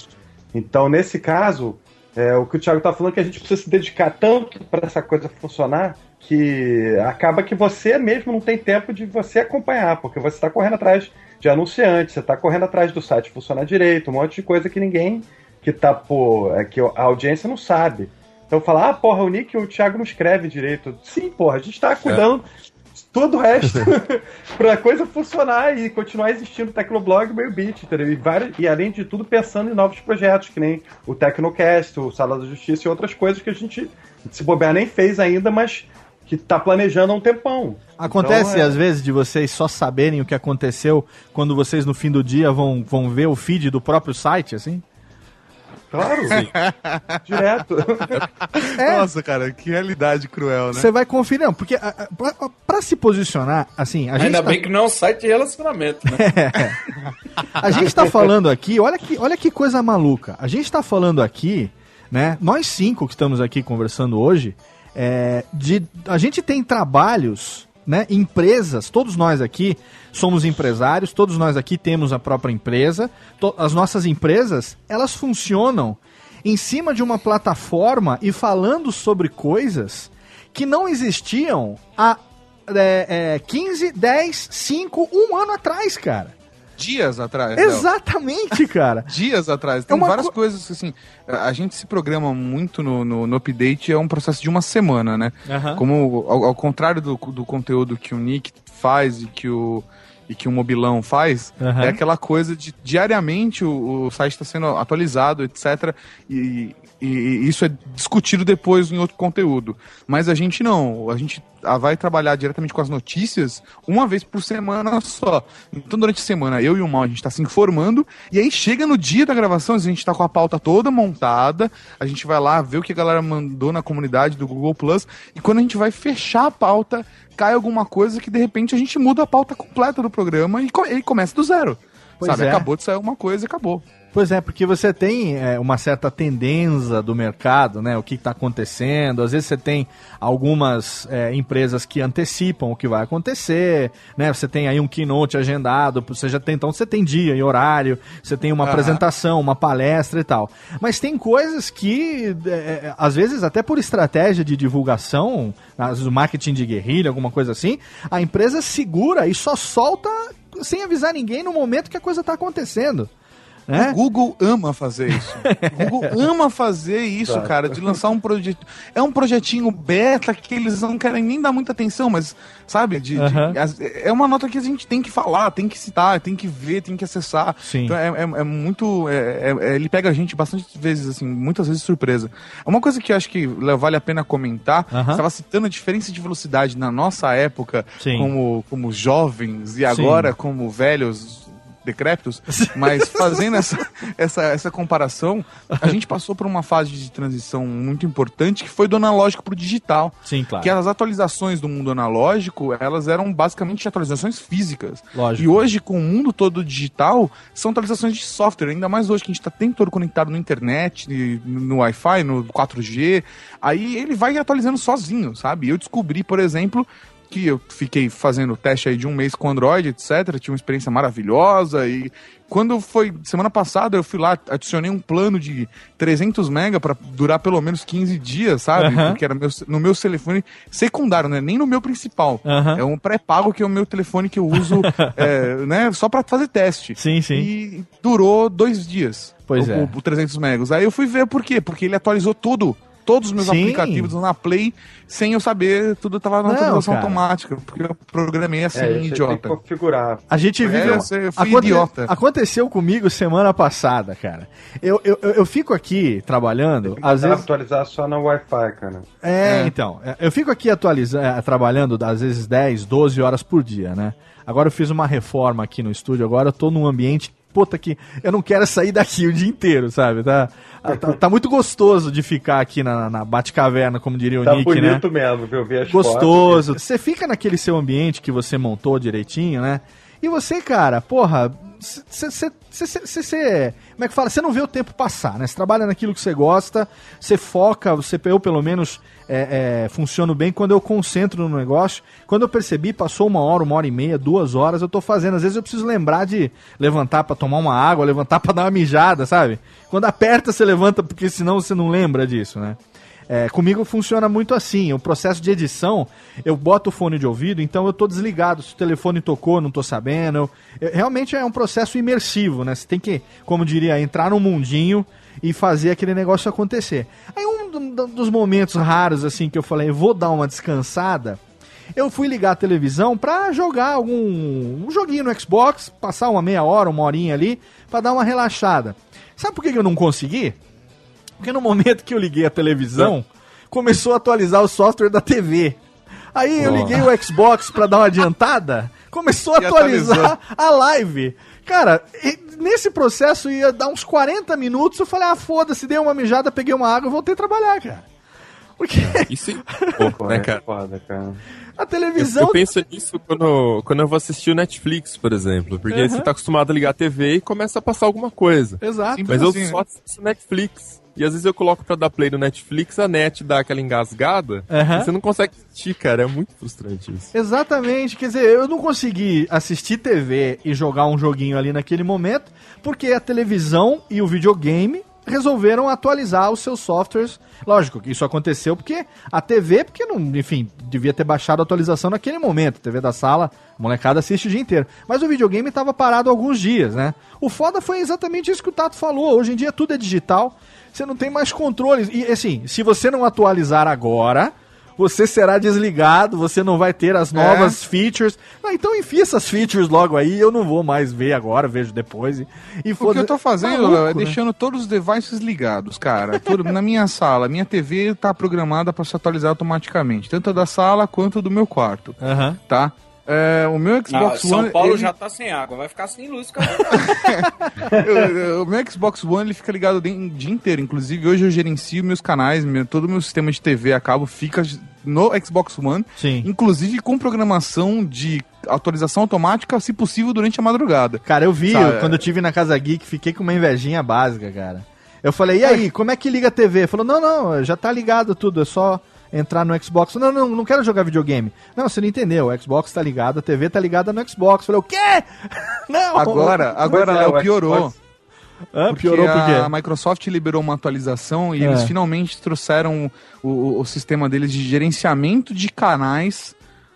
Então, nesse caso, é, o que o Thiago tá falando é que a gente precisa se dedicar tanto para essa coisa funcionar que acaba que você mesmo não tem tempo de você acompanhar, porque você está correndo atrás de anunciantes, você está correndo atrás do site funcionar direito, um monte de coisa que ninguém que tá por. É, que a audiência não sabe. Então falar, ah, porra, o Nick e o Thiago não escreve direito. Sim, porra, a gente tá cuidando de todo o resto pra coisa funcionar e continuar existindo o Tecnoblog e o Meio Beat, entendeu? E, vários, e além de tudo, pensando em novos projetos, que nem o Tecnocast, o Sala da Justiça e outras coisas que a gente, se bobear, nem fez ainda, mas que tá planejando há um tempão. Acontece Então, é- às vezes de vocês só saberem o que aconteceu quando vocês no fim do dia vão, vão ver o feed do próprio site, assim? Claro, direto. Nossa, cara, que realidade cruel, né? Você vai conferir, não, porque a- a- pra, pra se posicionar, assim, a gente, Ainda tá, bem que não é um site de relacionamento, né? a gente tá falando aqui, olha que, olha que coisa maluca. A gente tá falando aqui, né? Nós cinco que estamos aqui conversando hoje, é, de, a gente tem trabalhos, né? Empresas, todos nós aqui somos empresários, todos nós aqui temos a própria empresa. as nossas empresas, elas funcionam em cima de uma plataforma e falando sobre coisas que não existiam há é, é, 15, 10, 5, um ano atrás, cara. Dias atrás. Léo. Exatamente, cara. Dias atrás. Tem É várias co- coisas assim. A gente se programa muito no, no, no update, é um processo de uma semana, né? Como ao, ao contrário do, do conteúdo que o Nick faz e que o e que o Mobilão faz, Aham. é aquela coisa de diariamente o, o site está sendo atualizado, etc. E, e- e isso é discutido depois em outro conteúdo. Mas a gente não, a gente ah, vai trabalhar diretamente com as notícias uma vez por semana só. Então durante a semana eu e o Mal a gente está se informando e aí chega no dia da gravação, a gente está com a pauta toda montada, a gente vai lá ver o que a galera mandou na comunidade do Google Plus e quando a gente vai fechar a pauta, cai alguma coisa que de repente a gente muda a pauta completa do programa e, co- e começa do zero. Pois Sabe, é. acabou de sair uma coisa e acabou. Pois é, porque você tem é, uma certa tendência do mercado, né? O que está acontecendo. Às vezes você tem algumas é, empresas que antecipam o que vai acontecer, né? Você tem aí um keynote agendado, você já tem, então você tem dia e horário, você tem uma Aham. apresentação, uma palestra e tal. Mas tem coisas que, é, é, às vezes, até por estratégia de divulgação, às vezes o marketing de guerrilha, alguma coisa assim, a empresa segura e só solta sem avisar ninguém no momento que a coisa está acontecendo. Né? O Google ama fazer isso. O Google ama fazer isso, Tá. cara, de lançar um projeto. É um projetinho beta que eles não querem nem dar muita atenção, mas, sabe? de- de- é uma nota que a gente tem que falar, tem que citar, tem que ver, tem que acessar. Sim. Então é, é- é muito. é- é- é- ele pega a gente bastante vezes, assim, muitas vezes surpresa. Uma coisa que eu acho que vale a pena comentar, você estava citando a diferença de velocidade na nossa época, Sim. como, como jovens, e Sim. agora como velhos decrépitos, mas fazendo essa, essa, essa comparação, a gente passou por uma fase de transição muito importante que foi do analógico para o digital. Sim, claro. Que as atualizações do mundo analógico, elas eram basicamente atualizações físicas. Lógico. E hoje, com o mundo todo digital, são atualizações de software. Ainda mais hoje que a gente está o tempo todo conectado no internet, no Wi-Fi, no 4G. Aí ele vai atualizando sozinho, sabe? Eu descobri, por exemplo, que eu fiquei fazendo teste aí de um mês com Android, etc. Tive uma experiência maravilhosa e quando foi semana passada eu fui lá, adicionei um plano de 300 mega para durar pelo menos 15 dias, sabe? Aham. Porque era meu, no meu telefone secundário, né? Nem no meu principal. Aham. É um pré-pago que é o meu telefone que eu uso, é, né? Só para fazer teste. Sim, sim. E durou dois dias. Pois o, é. o- o 300 megas. Aí eu fui ver por quê? Porque ele atualizou tudo. Todos os meus Sim. aplicativos na Play, sem eu saber, tudo tava na atualização automática. Porque eu programei assim, É, idiota. configurar. A gente É, vive. eu fui idiota. Aconteceu comigo semana passada, cara. Eu, eu, eu eu fico aqui trabalhando, Tem que às vezes. atualizar só no Wi-Fi, cara. É, É. então. é, Eu fico aqui atualizando, trabalhando às vezes 10, 12 horas por dia, né? Agora eu fiz uma reforma aqui no estúdio, agora eu tô num ambiente. Puta que eu não quero sair daqui o dia inteiro, sabe? Tá, tá, tá muito gostoso de ficar aqui na, na Bate-Caverna, como diria o Tá Nick, né? bonito mesmo, viu? Eu vi as Gostoso. fotos. Você fica naquele seu ambiente que você montou direitinho, né? E você, cara, porra, você. Como é que fala? Você não vê o tempo passar, né? Você trabalha naquilo que você gosta, você foca, você, eu pelo menos é, é, funciono bem quando eu concentro no negócio. Quando eu percebi, passou uma hora, uma hora e meia, duas horas, eu tô fazendo. Às vezes eu preciso lembrar de levantar pra tomar uma água, levantar pra dar uma mijada, sabe? Quando aperta, você levanta, porque senão você não lembra disso, né? É, comigo funciona muito assim. O processo de edição, eu boto o fone de ouvido, então eu tô desligado. Se o telefone tocou, não tô sabendo. Eu- realmente é um processo imersivo, né? Você tem que, como diria, entrar no mundinho e fazer aquele negócio acontecer. Aí um do- do- dos momentos raros, assim, que eu falei, vou dar uma descansada. Eu fui ligar a televisão pra jogar algum um joguinho no Xbox, passar uma meia hora, uma horinha ali, pra dar uma relaxada. Sabe por que eu não consegui? Porque no momento que eu liguei a televisão, começou a atualizar o software da TV. Aí eu liguei o Xbox pra dar uma adiantada, começou a atualizar a live. Cara, e nesse processo ia dar uns 40 minutos, eu falei, ah, foda-se, dei uma mijada, peguei uma água e voltei a trabalhar, cara. Porque Isso é pouco, né, é cara? foda, cara. a Eu, televisão... eu penso nisso quando, quando eu vou assistir o Netflix, por exemplo. Porque Uhum. você tá acostumado a ligar a TV e começa a passar alguma coisa. Exato. Simples Mas eu assim, só assisto Netflix. E às vezes eu coloco pra dar play no Netflix, a net dá aquela engasgada. E você não consegue assistir, cara. É muito frustrante isso. Exatamente, quer dizer, eu não consegui assistir TV e jogar um joguinho ali naquele momento, porque a televisão e o videogame resolveram atualizar os seus softwares. Lógico que isso aconteceu porque a TV, porque não, enfim, devia ter baixado a atualização naquele momento. A TV da sala, a molecada assiste o dia inteiro. Mas o videogame estava parado alguns dias, né? O foda foi exatamente isso que o Tato falou. Hoje em dia tudo é digital, você não tem mais controles. E assim, se você não atualizar agora, você será desligado, você não vai ter as novas features. Ah, então enfia essas features logo aí, eu não vou mais ver agora, vejo depois. E, e O que eu tô fazendo Maluco, Léo, é né? deixando todos os devices ligados, cara. Tudo- na minha sala, minha TV tá programada para se atualizar automaticamente, tanto da sala quanto do meu quarto, Aham. tá? É, o meu Ah, Xbox São One, Paulo ele- já tá sem água, vai ficar sem luz, cara. o meu Xbox One ele fica ligado o dia- inteiro. Inclusive, hoje eu gerencio meus canais, meu- todo o meu sistema de TV a cabo fica no Xbox One. Sim. Inclusive com programação de atualização automática, se possível, durante a madrugada. Cara, eu vi, eu- quando eu tive na Casa Geek, fiquei com uma invejinha básica, cara. Eu falei, e aí, como é que liga a TV? Falou, não, não, já tá ligado tudo, é só entrar no Xbox. Não, não, não quero jogar videogame. Não, você não entendeu, o Xbox tá ligado, a TV tá ligada no Xbox. Falei, o quê? Não! Agora, agora é, Léo, o piorou. Xbox-? Porque piorou por quê? a Microsoft liberou uma atualização e É. eles finalmente trouxeram o, o- o sistema deles de gerenciamento de canais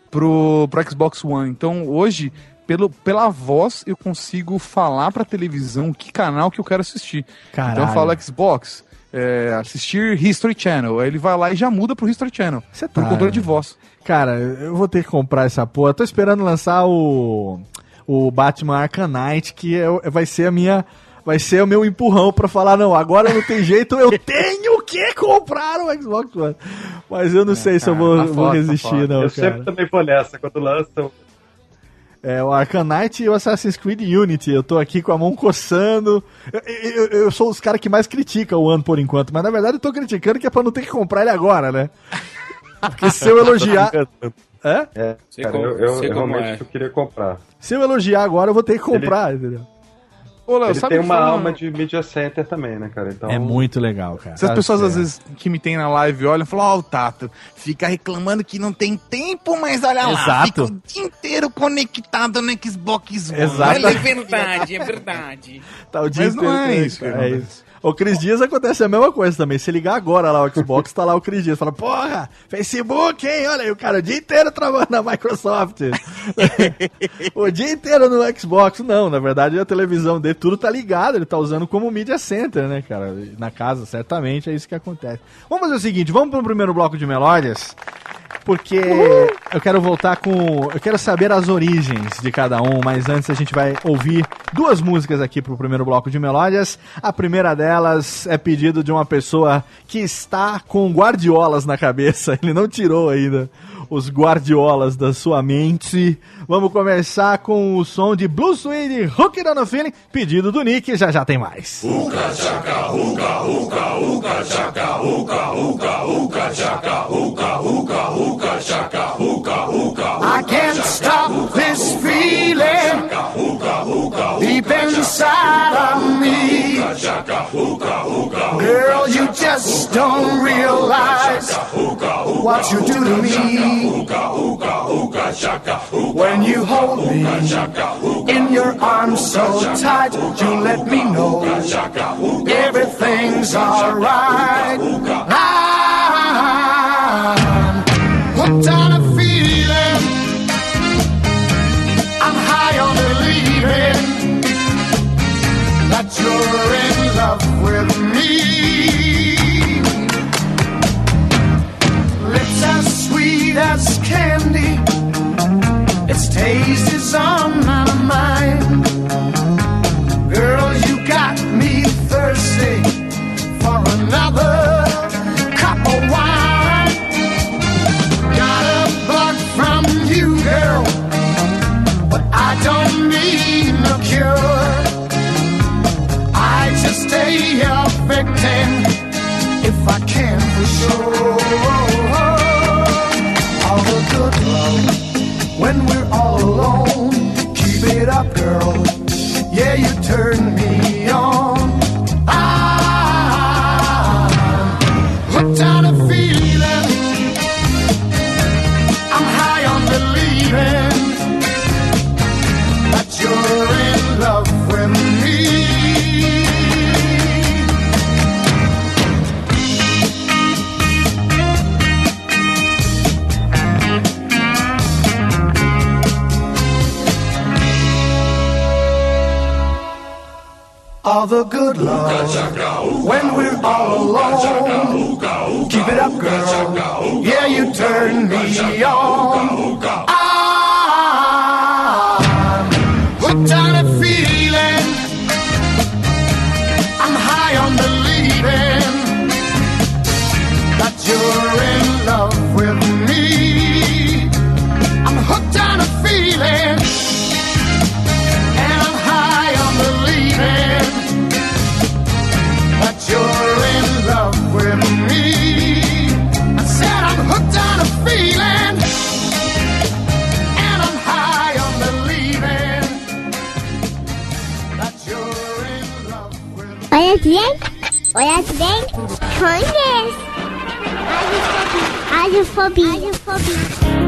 pro, pro Xbox One. Então hoje, pelo, pela voz, eu consigo falar pra televisão que canal que eu quero assistir. Caralho. Então eu falo Xbox, é, assistir History Channel. Aí ele vai lá e já muda pro History Channel. Você Por tá- controle de voz. Cara, eu vou ter que comprar essa porra. Tô esperando lançar o, o Batman Arkham Knight, que é, vai ser a minha. Vai ser o meu empurrão pra falar, não, agora não tem jeito, eu tenho que comprar o Xbox One. Mas eu não sei se eu vou, tá vou foda, tá resistir, foda. não, eu cara. sempre também vou nessa, quando lançam. É, o Knight e o Assassin's Creed Unity. Eu tô aqui com a mão coçando. Eu, eu- eu sou os caras que mais criticam o ano por enquanto, mas na verdade eu tô criticando que é pra não ter que comprar ele agora, né? Porque se eu elogiar. É? É, cara, como- eu, eu- realmente é. eu queria comprar. Se eu elogiar agora, eu vou ter que comprar, entendeu? Ô, Léo, Ele sabe tem que uma alma de media center também, né, cara? Então, É muito legal, cara. Se as Tá pessoas às certo. vezes que me tem na live olham e falam, ó, o Tato, fica reclamando que não tem tempo, mas olha lá, Exato. fica o dia inteiro conectado no Xbox One. Exato. É verdade, é verdade. Tá o dia Mas não inteiro é com ele, isso cara, É isso. O Cris Dias acontece a mesma coisa também. Se ligar agora lá o Xbox, tá lá o Cris Dias. Fala, porra, Facebook, hein? Olha aí, o cara o dia inteiro trabalhando na Microsoft. o dia inteiro no Xbox. Não, na verdade a televisão dele, tudo tá ligado. Ele tá usando como media center, né, cara? Na casa, certamente, é isso que acontece. Vamos fazer o seguinte, vamos pro primeiro bloco de melódias. Porque eu quero voltar com. Eu quero saber as origens de cada um, mas antes a gente vai ouvir duas músicas aqui pro primeiro bloco de melódias. A primeira delas é pedido de uma pessoa que está com guardiolas na cabeça. Ele não tirou ainda os guardiolas da sua mente. Vamos começar com o som de Blue Suede Hook It on a Feeling, pedido do Nick. Já já tem mais. I can't stop this feeling deep inside of me. Girl, you just don't realize what you do to me. When you hold me in your arms so tight, you let me know everything's alright. I'm hooked on a feeling. I'm high on believing that you're in love with me. Lips as sweet as candy some you turn me All the good love. When we're all alone, keep it up, girl. Yeah, you turn me on. I Hola bien. Hola bien. ¿Cómo estás? Adiós, Fobi. Adiós, Fobi. Adiós, Fobi.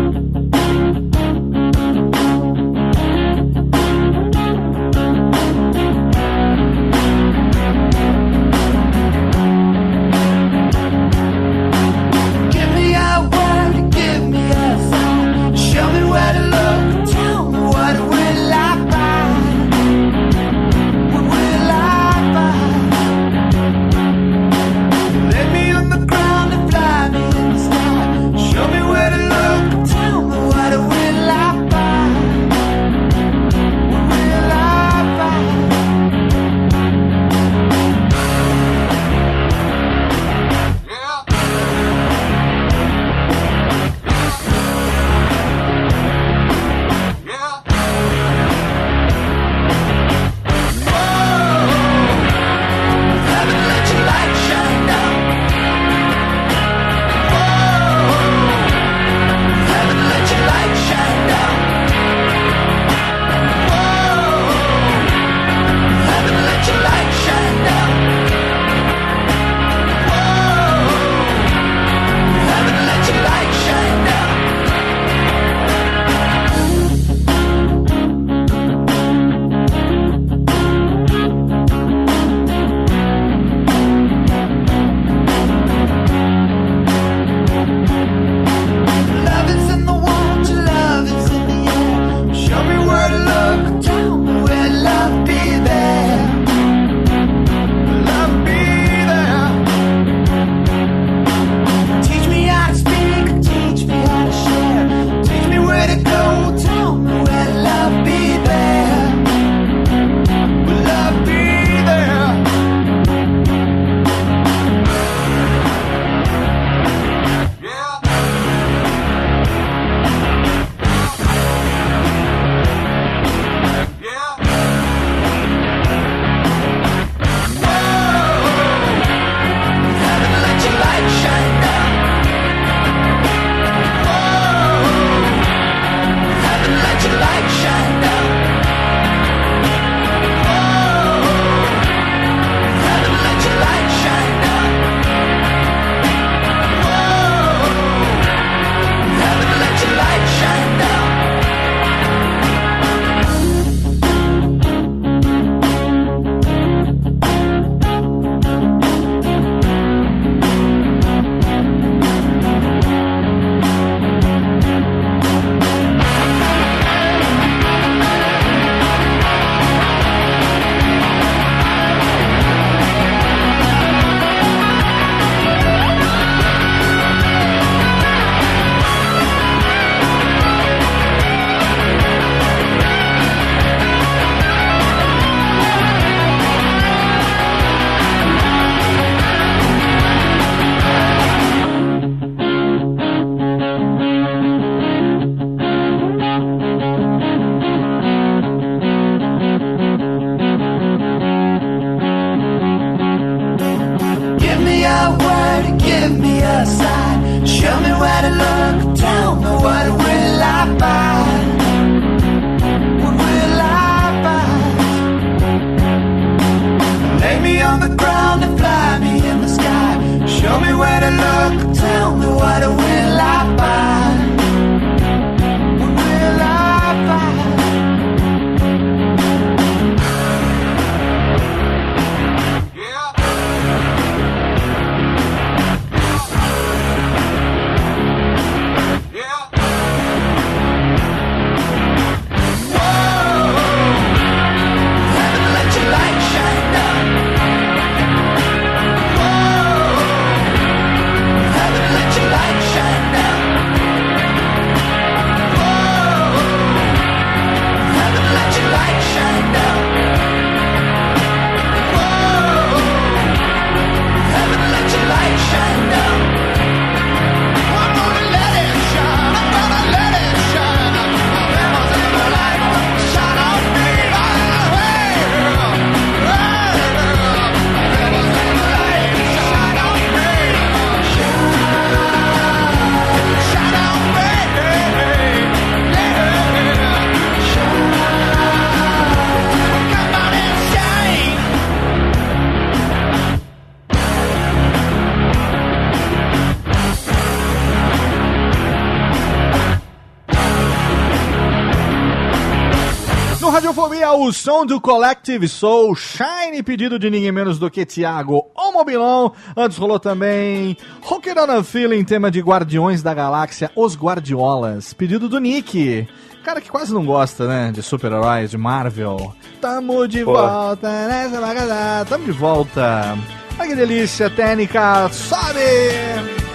O som do Collective Soul, Shine, pedido de ninguém menos do que Thiago Mobilon. Antes rolou também Rock It On a Feeling, tema de Guardiões da Galáxia, Os Guardiolas, pedido do Nick. Cara que quase não gosta, né, de super-heróis, de Marvel. Tamo de Pô. volta nessa bagaça, tamo de volta. Ai que delícia, técnica, sobe!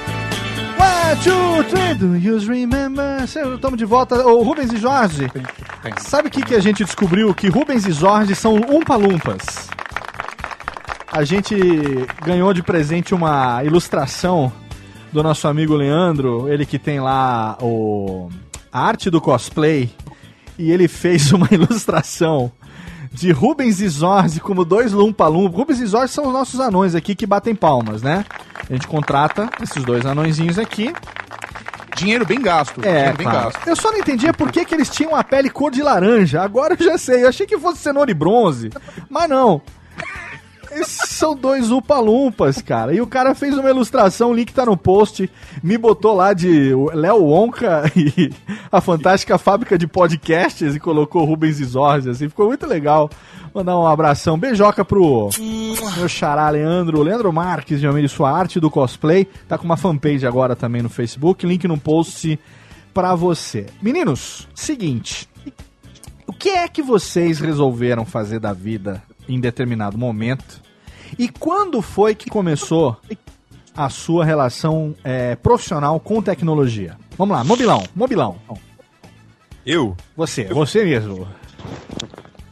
One, two, three, do you remember? Estamos de volta. Ô, Rubens e Jorge, sabe o que, que a gente descobriu? Que Rubens e Jorge são umpa-lumpas. A gente ganhou de presente uma ilustração do nosso amigo Leandro, ele que tem lá o, a arte do cosplay, e ele fez uma ilustração de Rubens e Zorzi como dois lumpa-lumpa. Rubens e Zorzi são os nossos anões aqui que batem palmas, né? A gente contrata esses dois anõezinhos aqui. Dinheiro bem gasto. É, dinheiro bem claro. gasto. Eu só não entendia por que, que eles tinham a pele cor de laranja. Agora eu já sei. Eu achei que fosse cenoura e bronze. Mas não. Esses são dois upalumpas, cara. E o cara fez uma ilustração, o link tá no post. Me botou lá de Léo Onca e a fantástica fábrica de podcasts e colocou Rubens e Zorzi, assim. Ficou muito legal. Mandar um abração. Beijoca pro meu xará Leandro. Leandro Marques, de Almeida, sua arte do cosplay. Tá com uma fanpage agora também no Facebook. Link no post pra você. Meninos, seguinte. O que é que vocês resolveram fazer da vida em determinado momento? E quando foi que começou a sua relação é, profissional com tecnologia? Vamos lá, Mobilão, Mobilão. Eu? Você, você mesmo.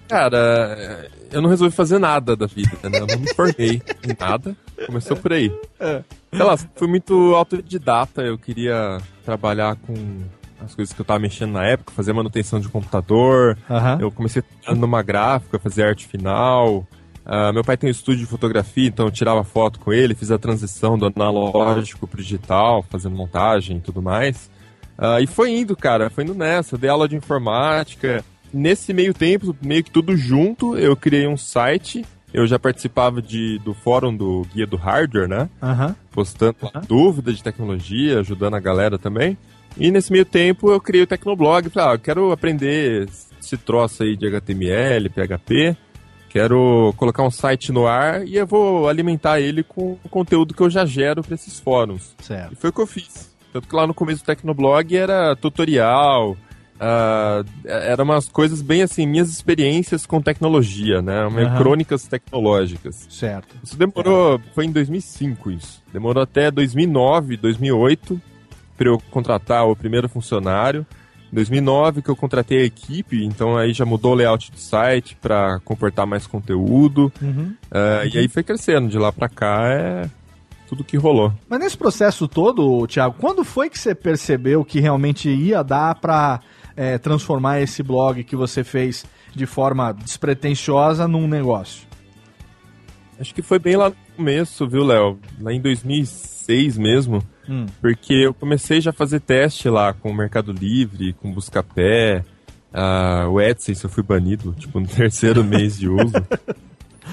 Cara, eu não resolvi fazer nada da vida, né? Eu não me formei em nada. Começou por aí. É. Sei lá, fui muito autodidata, eu queria trabalhar com as coisas que eu tava mexendo na época, fazer manutenção de computador. Aham. Eu comecei numa gráfica, fazer arte final. Ah, meu pai tem um estúdio de fotografia, então eu tirava foto com ele, fiz a transição do analógico pro digital, fazendo montagem e tudo mais. Ah, e foi indo, cara, foi indo nessa. Dei aula de informática. Nesse meio tempo, meio que tudo junto, eu criei um site. Eu já participava de, do fórum do Guia do Hardware, né? Aham. postando lá dúvidas de tecnologia, ajudando a galera também. E nesse meio tempo eu criei o Tecnoblog, falei, ah, eu quero aprender esse troço aí de HTML, PHP, quero colocar um site no ar e eu vou alimentar ele com o conteúdo que eu já gero para esses fóruns. Certo. E foi o que eu fiz. Tanto que lá no começo do Tecnoblog era tutorial, ah, eram umas coisas bem assim, minhas experiências com tecnologia, né? Aham. crônicas tecnológicas. Certo. Isso demorou, foi em 2005 isso. Demorou até 2009, 2008 para eu contratar o primeiro funcionário. Em 2009 que eu contratei a equipe, então aí já mudou o layout do site para comportar mais conteúdo. Uhum. Ah, E aí foi crescendo, de lá para cá é tudo que rolou. Mas nesse processo todo, Thiago, quando foi que você percebeu que realmente ia dar pra é, transformar esse blog que você fez de forma despretensiosa num negócio? Acho que foi bem lá no começo, viu, Léo? Lá em 2006 mesmo. Hum. Porque eu comecei já a fazer teste lá com o Mercado Livre, com o Buscapé, ah, o AdSense eu fui banido, tipo, no terceiro mês de uso.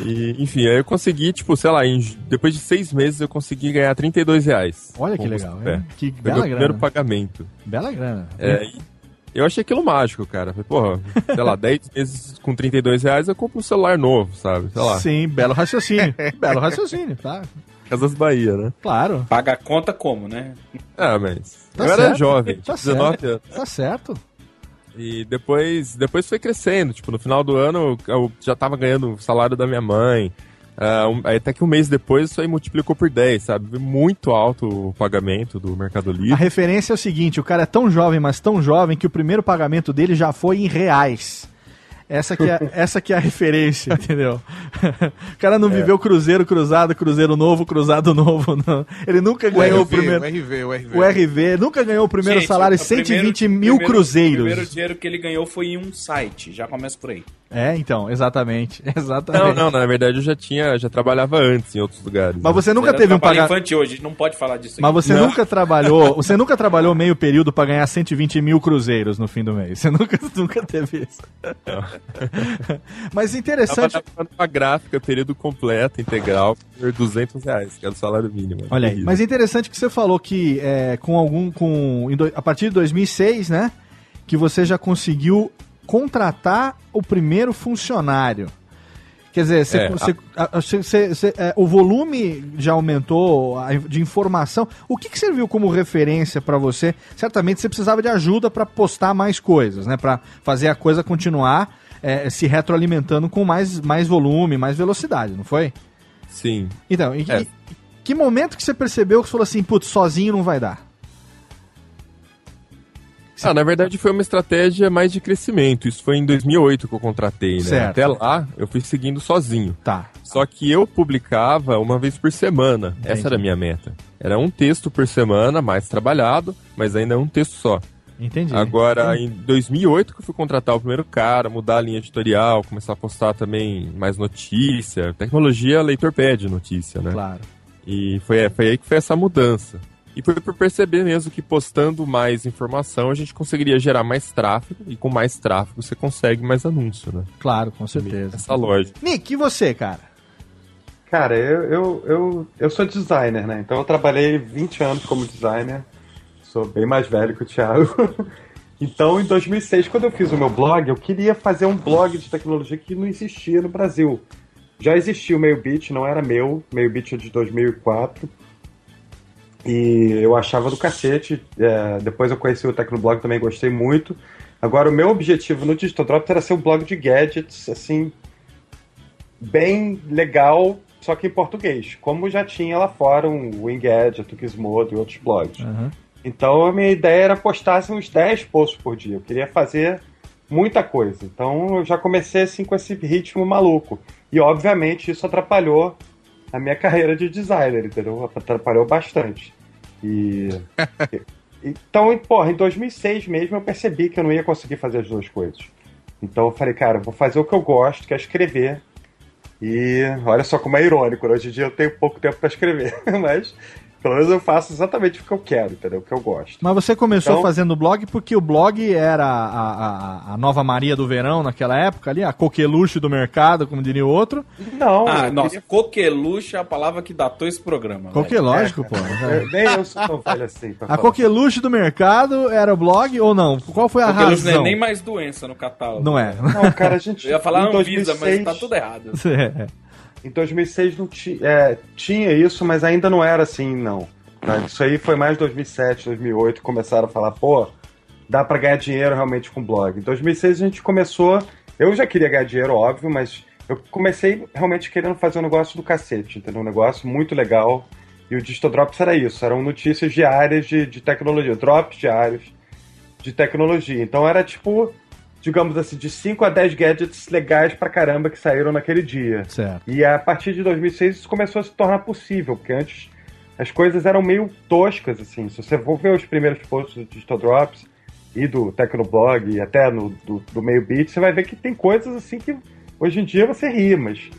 E, enfim, aí eu consegui, tipo, sei lá, em- depois de seis meses eu consegui ganhar 32 reais. Olha que legal, hein? Que Foi bela meu primeiro grana. pagamento. Bela grana. É, eu achei aquilo mágico, cara. Falei, porra, sei lá, 10 meses com 32 reais eu compro um celular novo, sabe? Sei lá. Sim, belo raciocínio. belo raciocínio, tá? Casas Bahia, né? Claro. Paga a conta como, né? Ah, mas. Tá eu era certo, jovem, tá tinha 19 certo. anos. Tá certo. E depois, depois foi crescendo. Tipo, no final do ano eu já tava ganhando o salário da minha mãe. Um- aí até que um mês depois isso aí multiplicou por 10, sabe? Muito alto o pagamento do Mercado A Livre. referência é o seguinte: o cara é tão jovem, mas tão jovem que o primeiro pagamento dele já foi em reais. Essa que é, essa que é a referência, entendeu? O cara não viveu cruzeiro, cruzado, cruzeiro novo, cruzado novo, não. Ele nunca ganhou o, RV, primeiro. o RV, o RV. O RV nunca ganhou o primeiro Gente, salário, o 120 primeiro- mil primeiro- cruzeiros. O primeiro dinheiro que ele ganhou foi em um site. Já começa por aí. É, então, exatamente. Exatamente. Não, não, na verdade eu já tinha, já trabalhava antes em outros lugares. Mas né? você nunca Era teve um pagamento. infantil hoje, não pode falar disso aqui. Mas você Não. nunca trabalhou. Você nunca trabalhou meio período pra ganhar 120 mil cruzeiros no fim do mês. Você nunca, nunca teve isso. Mas interessante. Trabalhava numa gráfica, período completo, integral, por 200 reais, que era o salário mínimo. Olha aí. Mas interessante que você falou que é, com algum. Com, a partir de 2006, né? Que você já conseguiu contratar o primeiro funcionário. Quer dizer, você, É, você- você- é, o volume já aumentou de informação. O que, que serviu como referência para você? Certamente você precisava de ajuda para postar mais coisas, né? Para fazer a coisa continuar é, se retroalimentando com mais, mais volume, mais velocidade, não foi? Sim. Então, e, É. e- que momento que você percebeu que você falou assim, putz, sozinho não vai dar? Ah, na verdade foi uma estratégia mais de crescimento. Isso foi em 2008 que eu contratei, né? Certo. Até lá eu fui seguindo sozinho. Tá. Só que eu publicava uma vez por semana. Essa era a minha meta. Era um texto por semana, mais trabalhado, mas ainda é um texto só. Entendi. Agora, em 2008 que eu fui contratar o primeiro cara, mudar a linha editorial, começar a postar também mais notícia. Tecnologia, leitor pede notícia, né? Claro. E foi, foi aí que foi essa mudança. E foi por perceber mesmo que postando mais informação a gente conseguiria gerar mais tráfego, e com mais tráfego você consegue mais anúncio, né? Claro, com certeza. Essa lógica. Nick, e você, cara? Cara, eu, eu, eu, eu sou designer, né? Então eu trabalhei 20 anos como designer. Sou bem mais velho que o Thiago. Então, em 2006, quando eu fiz o meu blog, eu queria fazer um blog de tecnologia que não existia no Brasil. Já existia o MeioBit, não era meu. MeioBit é de 2004. E eu achava do cacete. É, depois eu conheci o Tecnoblog, também gostei muito. Agora, o meu objetivo no Digital Drops era ser um blog de gadgets, assim, bem legal, só que em português. Como já tinha lá fora um Wingadget, o Gizmodo e outros blogs. Então, a minha ideia era postar assim, uns 10 posts por dia. Eu queria fazer muita coisa. Então, eu já comecei assim com esse ritmo maluco. E, obviamente, isso atrapalhou a minha carreira de designer, entendeu? Atrapalhou bastante. E. então, porra, em 2006 mesmo eu percebi que eu não ia conseguir fazer as duas coisas. Então eu falei, cara, vou fazer o que eu gosto, que é escrever. E olha só como é irônico, né? hoje em dia eu tenho pouco tempo para escrever, mas pelo menos eu faço exatamente o que eu quero, entendeu? O que eu gosto. Mas você começou Então- fazendo blog porque o blog era a, a, a nova Maria do verão naquela época ali, a coqueluche do mercado, como diria o outro. Não, Ah, nossa, queria- coqueluche é a palavra que datou esse programa. Coque, velho. lógico, pô. eu- nem eu sou tão velho assim. pra A falar. coqueluche do mercado era o blog ou não? Qual foi a Coqueluche não razão? é nem mais doença no catálogo. Não é. Não, cara, a gente. Eu ia falar Anvisa, 2006 mas tá tudo errado. Em 2006 não é, tinha isso, mas ainda não era assim, não. Tá? Isso aí foi mais 2007, 2008 que começaram a falar, pô, dá pra ganhar dinheiro realmente com blog. Em 2006 a gente começou, eu já queria ganhar dinheiro, óbvio, mas eu comecei realmente querendo fazer um negócio do cacete, entendeu? Um negócio muito legal. E o Digital Drops era isso, eram notícias diárias de, de tecnologia, drops diários de tecnologia. Então era tipo, digamos assim, de 5 a 10 gadgets legais pra caramba que saíram naquele dia. Certo. E a partir de 2006 isso começou a se tornar possível, porque antes as coisas eram meio toscas, assim. Se você for ver os primeiros posts do Digital Drops e do Tecnoblog e até no, do, do Meio Beat, você vai ver que tem coisas assim que hoje em dia você ri, mas...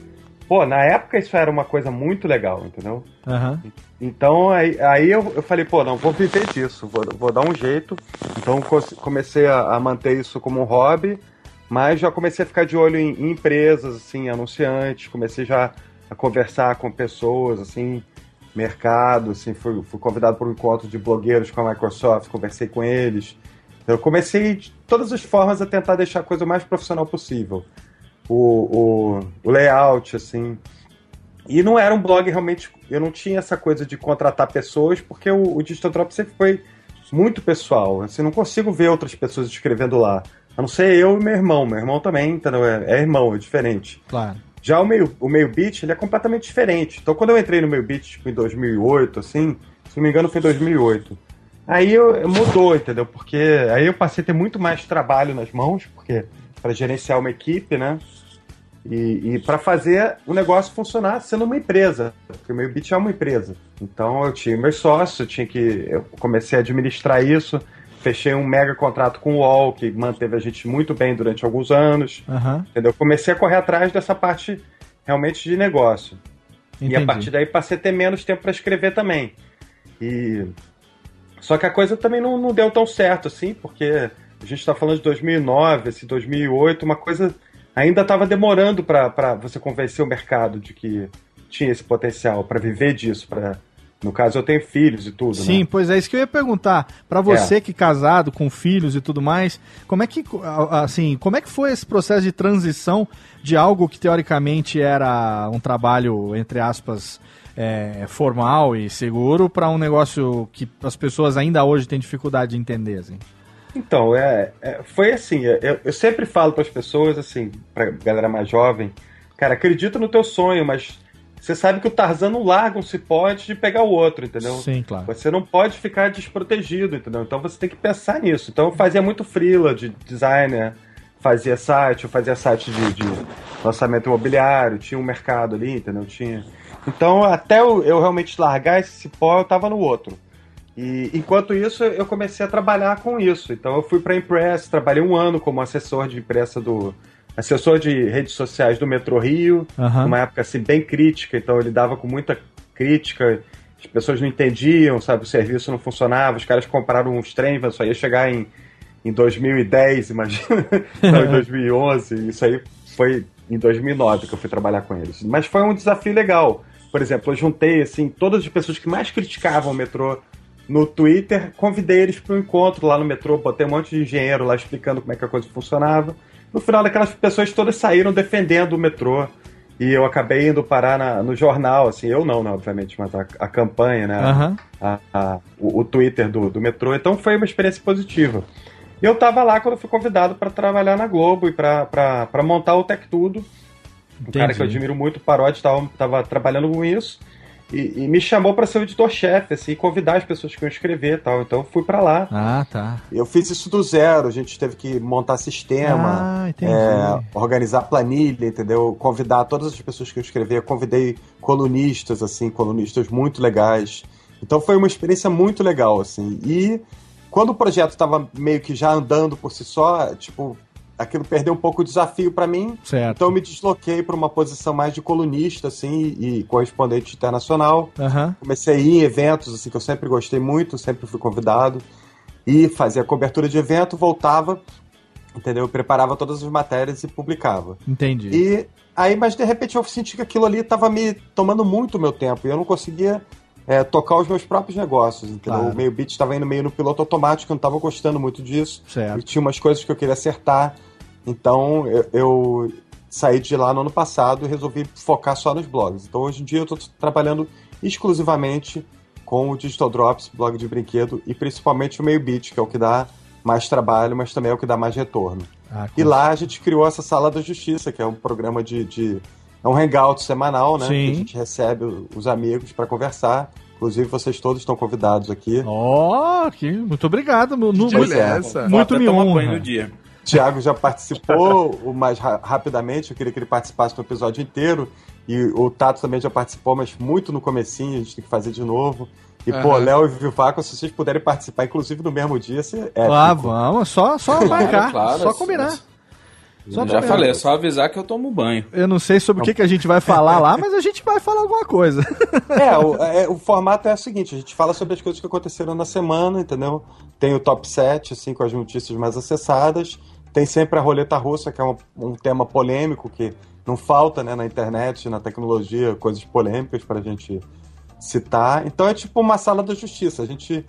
Pô, na época isso era uma coisa muito legal, entendeu? Aham. Então aí, aí eu, eu falei, pô, não, vou viver disso, vou, vou dar um jeito. Então co- comecei a, a manter isso como um hobby, mas já comecei a ficar de olho em, em empresas, assim, anunciantes, comecei já a conversar com pessoas, assim, mercado, assim, fui, fui convidado para um encontro de blogueiros com a Microsoft, conversei com eles. Eu comecei de todas as formas a tentar deixar a coisa o mais profissional possível. O, o, o layout, assim, e não era um blog realmente. Eu não tinha essa coisa de contratar pessoas, porque o, o Digital Drop sempre foi muito pessoal. Assim, não consigo ver outras pessoas escrevendo lá. A não ser eu e meu irmão. Meu irmão também, entendeu? É, é irmão, é diferente. Claro. Já o meio, o meio beat, ele é completamente diferente. Então, quando eu entrei no meio beat, tipo, em 2008, assim, se não me engano, foi 2008. Aí eu, eu mudou, entendeu? Porque aí eu passei a ter muito mais trabalho nas mãos, porque para gerenciar uma equipe, né? E, e para fazer o negócio funcionar sendo uma empresa, porque o meu Bit é uma empresa. Então eu tinha meus sócios, eu tinha que. Eu comecei a administrar isso, fechei um mega contrato com o UOL, que manteve a gente muito bem durante alguns anos. Aham. Entendeu? Comecei a correr atrás dessa parte realmente de negócio. E Entendi. a partir daí passei a ter menos tempo para escrever também. E só que a coisa também não, não deu tão certo assim, porque a gente está falando de 2009, esse 2008, uma coisa ainda estava demorando para você convencer o mercado de que tinha esse potencial para viver disso, para No caso, eu tenho filhos e tudo, Sim, né? pois é isso que eu ia perguntar. Pra você que é casado com filhos e tudo mais, como é que assim, como é que foi esse processo de transição de algo que teoricamente era um trabalho entre aspas é, formal e seguro para um negócio que as pessoas ainda hoje têm dificuldade de entender, assim? Então, é, é- foi assim, eu, eu sempre falo para as pessoas, assim, pra galera mais jovem, cara, acredita no teu sonho, mas você sabe que o Tarzan não larga um cipote de pegar o outro, entendeu? Sim, claro. Você não pode ficar desprotegido, entendeu? Então você tem que pensar nisso. Então eu fazia muito freela de designer, fazia site, eu fazia site de, de lançamento imobiliário, tinha um mercado ali, entendeu? Tinha. Então até eu, eu realmente largar esse cipó, eu tava no outro. E enquanto isso, eu comecei a trabalhar com isso. Então eu fui para a Impress, trabalhei um ano como assessor de imprensa do assessor de redes sociais do Metrô Rio, Aham. numa época assim bem crítica, então eu lidava com muita crítica. As pessoas não entendiam, sabe, o serviço não funcionava, os caras compraram uns trem, mas só ia chegar em em 2010, imagina, não, em 2011, isso aí foi em 2009 que eu fui trabalhar com eles. Mas foi um desafio legal. Por exemplo, eu juntei assim todas as pessoas que mais criticavam o metrô no Twitter, convidei eles para um encontro lá no metrô, botei um monte de engenheiro lá explicando como é que a coisa funcionava. No final, aquelas pessoas todas saíram defendendo o metrô. E eu acabei indo parar na- no jornal, assim, eu não, né, obviamente, mas a, a campanha, né? Aham. a- a- o, o Twitter do, do metrô. Então foi uma experiência positiva. E eu tava lá quando fui convidado para trabalhar na Globo e para montar o Tech Tudo. Um cara que eu admiro muito, o Parotti, tava, tava trabalhando com isso. E, e me chamou para ser o editor-chefe, assim, e convidar as pessoas que iam escrever e tal. Então eu fui para lá. Ah, tá. Eu fiz isso do zero, a gente teve que montar sistema, Ah, é, organizar planilha, entendeu? Convidar todas as pessoas que eu escrever, convidei colunistas, assim, colunistas muito legais. Então foi uma experiência muito legal, assim. E quando o projeto estava meio que já andando por si só, tipo, aquilo perdeu um pouco o desafio para mim. Certo. Então eu me desloquei para uma posição mais de colunista, assim, e correspondente internacional. Aham. Comecei a ir em eventos, assim, que eu sempre gostei muito, sempre fui convidado. E fazia cobertura de evento, voltava, entendeu? Eu preparava todas as matérias e publicava. Entendi. E aí, mas de repente eu senti que aquilo ali estava me tomando muito meu tempo e eu não conseguia é, tocar os meus próprios negócios, entendeu? Claro. O meio beat estava indo meio no piloto automático, eu não estava gostando muito disso. Certo. E tinha umas coisas que eu queria acertar. Então eu, eu saí de lá no ano passado e resolvi focar só nos blogs. Então hoje em dia eu estou trabalhando exclusivamente com o Digital Drops, blog de brinquedo, e principalmente o meio beat, que é o que dá mais trabalho, mas também é o que dá mais retorno. Ah, E lá a gente criou essa Sala da Justiça, que é um programa de. de- é um hangout semanal, né? Sim. Que a gente recebe os amigos para conversar. Inclusive, vocês todos estão convidados aqui. Ó, que muito obrigado. No, muito, é. muito me honra. no dia. Tiago já participou mais ra- rapidamente, eu queria que ele participasse do episódio inteiro. E o Tato também já participou, mas muito no comecinho, a gente tem que fazer de novo. E, pô, Aham. Léo e Vivaco, se vocês puderem participar, inclusive no mesmo dia, você é. Ah, vamos, só, só marcar, claro, só é- combinar. Só Já falei, é só avisar que eu tomo banho. Eu não sei sobre o que, que a gente vai falar lá, mas a gente vai falar alguma coisa. É o, é, o formato é o seguinte: a gente fala sobre as coisas que aconteceram na semana, entendeu? Tem o top 7, assim, com as notícias mais acessadas. Tem sempre a roleta russa, que é um, um tema polêmico, que não falta né, na internet, na tecnologia, coisas polêmicas para a gente citar. Então é tipo uma sala da justiça. A gente,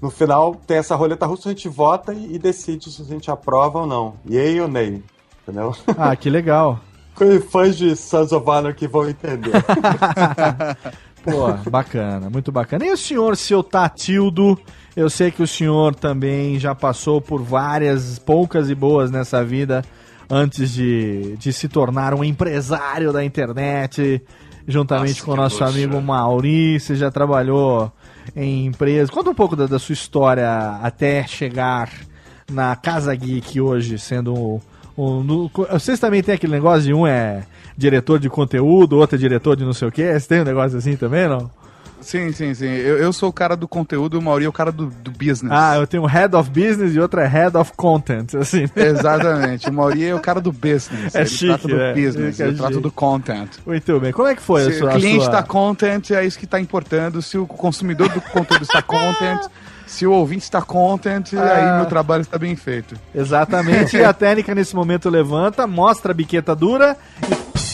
no final, tem essa roleta russa, a gente vota e, e decide se a gente aprova ou não. Yay ou nay, entendeu? Ah, que legal. Fãs de Sons of Honor que vão entender. Pô, bacana, muito bacana. E o senhor, seu Tatildo? Eu sei que o senhor também já passou por várias, poucas e boas nessa vida antes de, de se tornar um empresário da internet, juntamente Nossa, com o nosso luxo. amigo. Você já trabalhou em empresas. Conta um pouco da, da sua história até chegar na Casa Geek hoje, sendo um, no- Vocês também têm aquele negócio de um é diretor de conteúdo, outro é diretor de não sei o quê? Você tem um negócio assim também, não? Sim, sim, sim. Eu, eu sou o cara do conteúdo, o Mauri é o cara do, do business. Ah, eu tenho um Head of Business e outro é Head of Content, assim. Exatamente. O Mauri é o cara do business. É ele chique, trata do né? business, Fica ele trata do content. Muito bem. Como é que foi a Se sua... o cliente a sua... está content, é isso que está importando. Se o consumidor do conteúdo está content, se o ouvinte está content, Ah. aí meu trabalho está bem feito. Exatamente. e a técnica nesse momento levanta, mostra a biqueta dura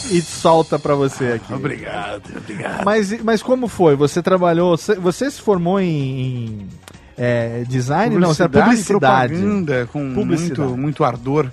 e, e solta pra você aqui. Obrigado, obrigado. Mas, mas como foi? Você trabalhou. Você, você se formou em, em, é, design? Não, você era publicidade. propaganda com Publicidade. muito, muito ardor.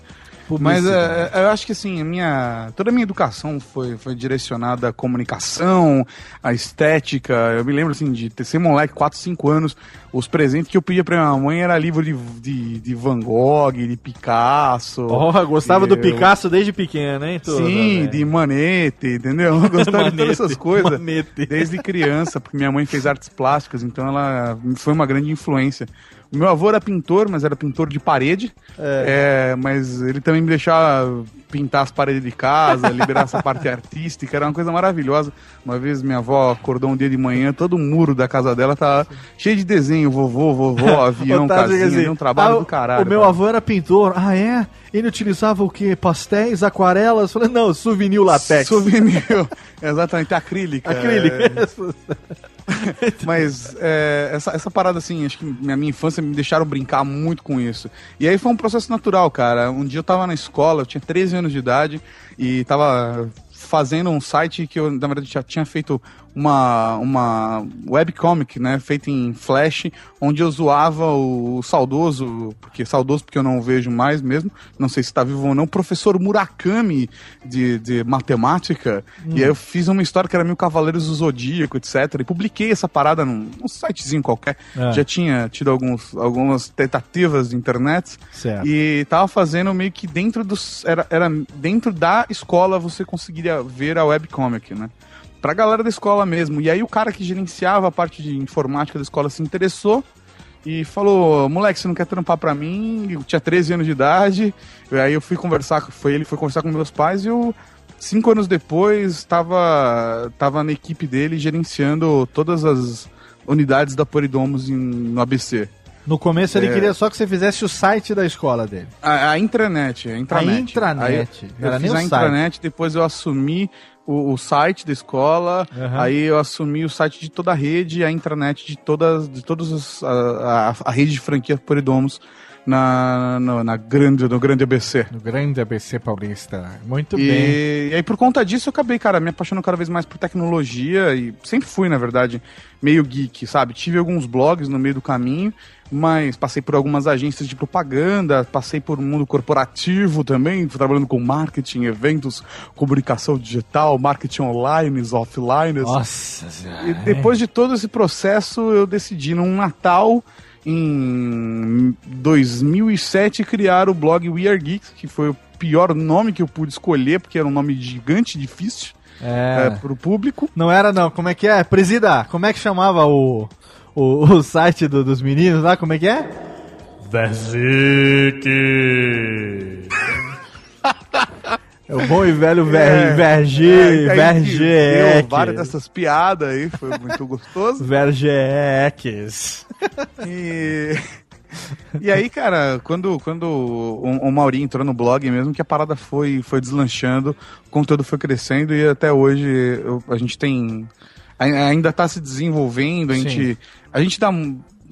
Mas é, é, eu acho que assim, a minha, toda a minha educação foi, foi direcionada à comunicação, à estética. Eu me lembro assim, de ter ser moleque, 4, 5 anos, os presentes que eu pedia pra minha mãe era livro de, de, de Van Gogh, de Picasso. Oh, gostava do Eu- Picasso desde pequeno, hein? tudo, Sim, né? de manete, entendeu? Eu gostava de Manete, todas essas coisas manete. desde criança, porque minha mãe fez artes plásticas, então ela foi uma grande influência. O meu avô era pintor, mas era pintor de parede, é, mas ele também me deixava pintar as paredes de casa, liberar essa parte artística, era uma coisa maravilhosa. Uma vez minha avó acordou um dia de manhã, todo o muro da casa dela tava cheio de desenho, vovô, vovó, avião, casinha, dizer, um trabalho ah, do caralho. O meu cara. avô era pintor. Ah, é? Ele utilizava o quê? Pastéis, aquarelas? Falei, não, souvenir latex. Souvenir, exatamente, acrílica. Acrílica. Mas é, essa, essa parada, assim, acho que na minha infância me deixaram brincar muito com isso. E aí foi um processo natural, cara. Um dia eu tava na escola, eu tinha 13 anos de idade e tava fazendo um site que eu, na verdade, já tinha feito uma, uma webcomic, né, feita em Flash, onde eu zoava o saudoso, porque saudoso porque eu não o vejo mais mesmo, não sei se está vivo ou não, professor Murakami de, de matemática, Hum. e aí eu fiz uma história que era Mil Cavaleiros do Zodíaco, etc, e publiquei essa parada num, num sitezinho qualquer, É. já tinha tido alguns, algumas tentativas de internet, Certo. e tava fazendo meio que dentro dos. Era, era dentro da escola você conseguiria ver a webcomic, né? Pra galera da escola mesmo. E aí o cara que gerenciava a parte de informática da escola se interessou e falou: moleque, você não quer trampar pra mim? Eu tinha 13 anos de idade. E aí eu fui conversar, foi ele foi conversar com meus pais e eu. Cinco anos depois, estava tava na equipe dele gerenciando todas as unidades da Poridomos em- no ABC. No começo ele É. queria só que você fizesse o site da escola dele. A, a intranet, a intranet. A intranet, Aí eu era fiz a intranet, depois eu assumi o, o site da escola, Aham. aí eu assumi o site de toda a rede, a intranet de todas, de todos os, a, a, a rede de franquia Poridomos na, na, na grande, no grande ABC. No grande ABC Paulista. Muito e, bem. e aí, por conta disso, eu acabei, cara, me apaixonando cada vez mais por tecnologia e sempre fui, na verdade, meio geek, sabe? Tive alguns blogs no meio do caminho, mas passei por algumas agências de propaganda, passei por um mundo corporativo também, trabalhando com marketing, eventos, comunicação digital, marketing online, offline. Nossa senhora. E depois de todo esse processo, eu decidi num Natal em 2007 criar o blog We Are Geeks, que foi o pior nome que eu pude escolher, porque era um nome gigante, difícil É. é, pro público. Não era não, como é que é? Presida, como é que chamava o, o, o site do- dos meninos lá? Como é que é? Versique. É o bom e velho Ver, É, Verge, é, deu várias dessas piadas aí, foi muito gostoso. Vergex. E... E aí, cara, quando, quando o, o Mauri entrou no blog mesmo, que a parada foi, foi deslanchando, o conteúdo foi crescendo e até hoje eu- a gente tem. ai- Ainda tá se desenvolvendo, a Sim. gente. A gente dá,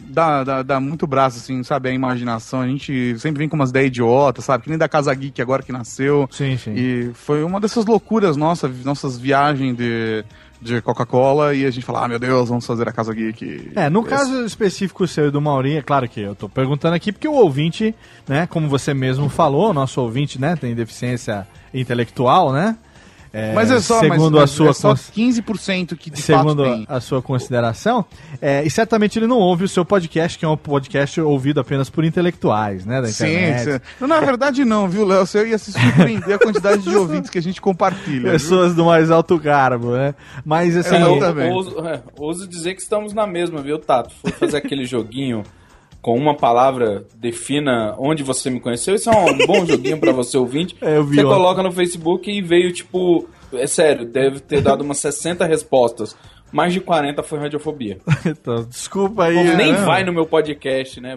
dá, dá, dá muito braço, assim, sabe? A imaginação. A gente sempre vem com umas ideias idiotas, sabe? Que nem da Casa Geek agora que nasceu. Sim, sim. E foi uma dessas loucuras nossas, nossas viagens de, de Coca-Cola e a gente fala, ah, meu Deus, vamos fazer a Casa Geek. É, no Esse- caso específico seu e do Maurinho, é claro que eu tô perguntando aqui porque o ouvinte, né, como você mesmo falou, nosso ouvinte, né, tem deficiência intelectual, né? É, Mas é só, segundo mas, a sua é só cons- 15% que de segundo fato tem. a sua consideração, é, e certamente ele não ouve o seu podcast, que é um podcast ouvido apenas por intelectuais, né, da Sim, internet. sim. Não, na verdade não, viu, Léo? Você ia se surpreender a quantidade de ouvintes que a gente compartilha. viu? Pessoas do mais alto cargo, né? Mas assim, É, eu eu também. ouso, é, ouso dizer que estamos na mesma, viu, Tato? Foi fazer aquele joguinho com uma palavra, defina onde você me conheceu. Isso é um bom joguinho pra você ouvinte. É, eu vi você ontem. coloca no Facebook e veio, tipo... É sério, deve ter dado umas 60 respostas. Mais de 40 foi radiofobia. então, desculpa aí. povo nem né? vai no meu podcast, né?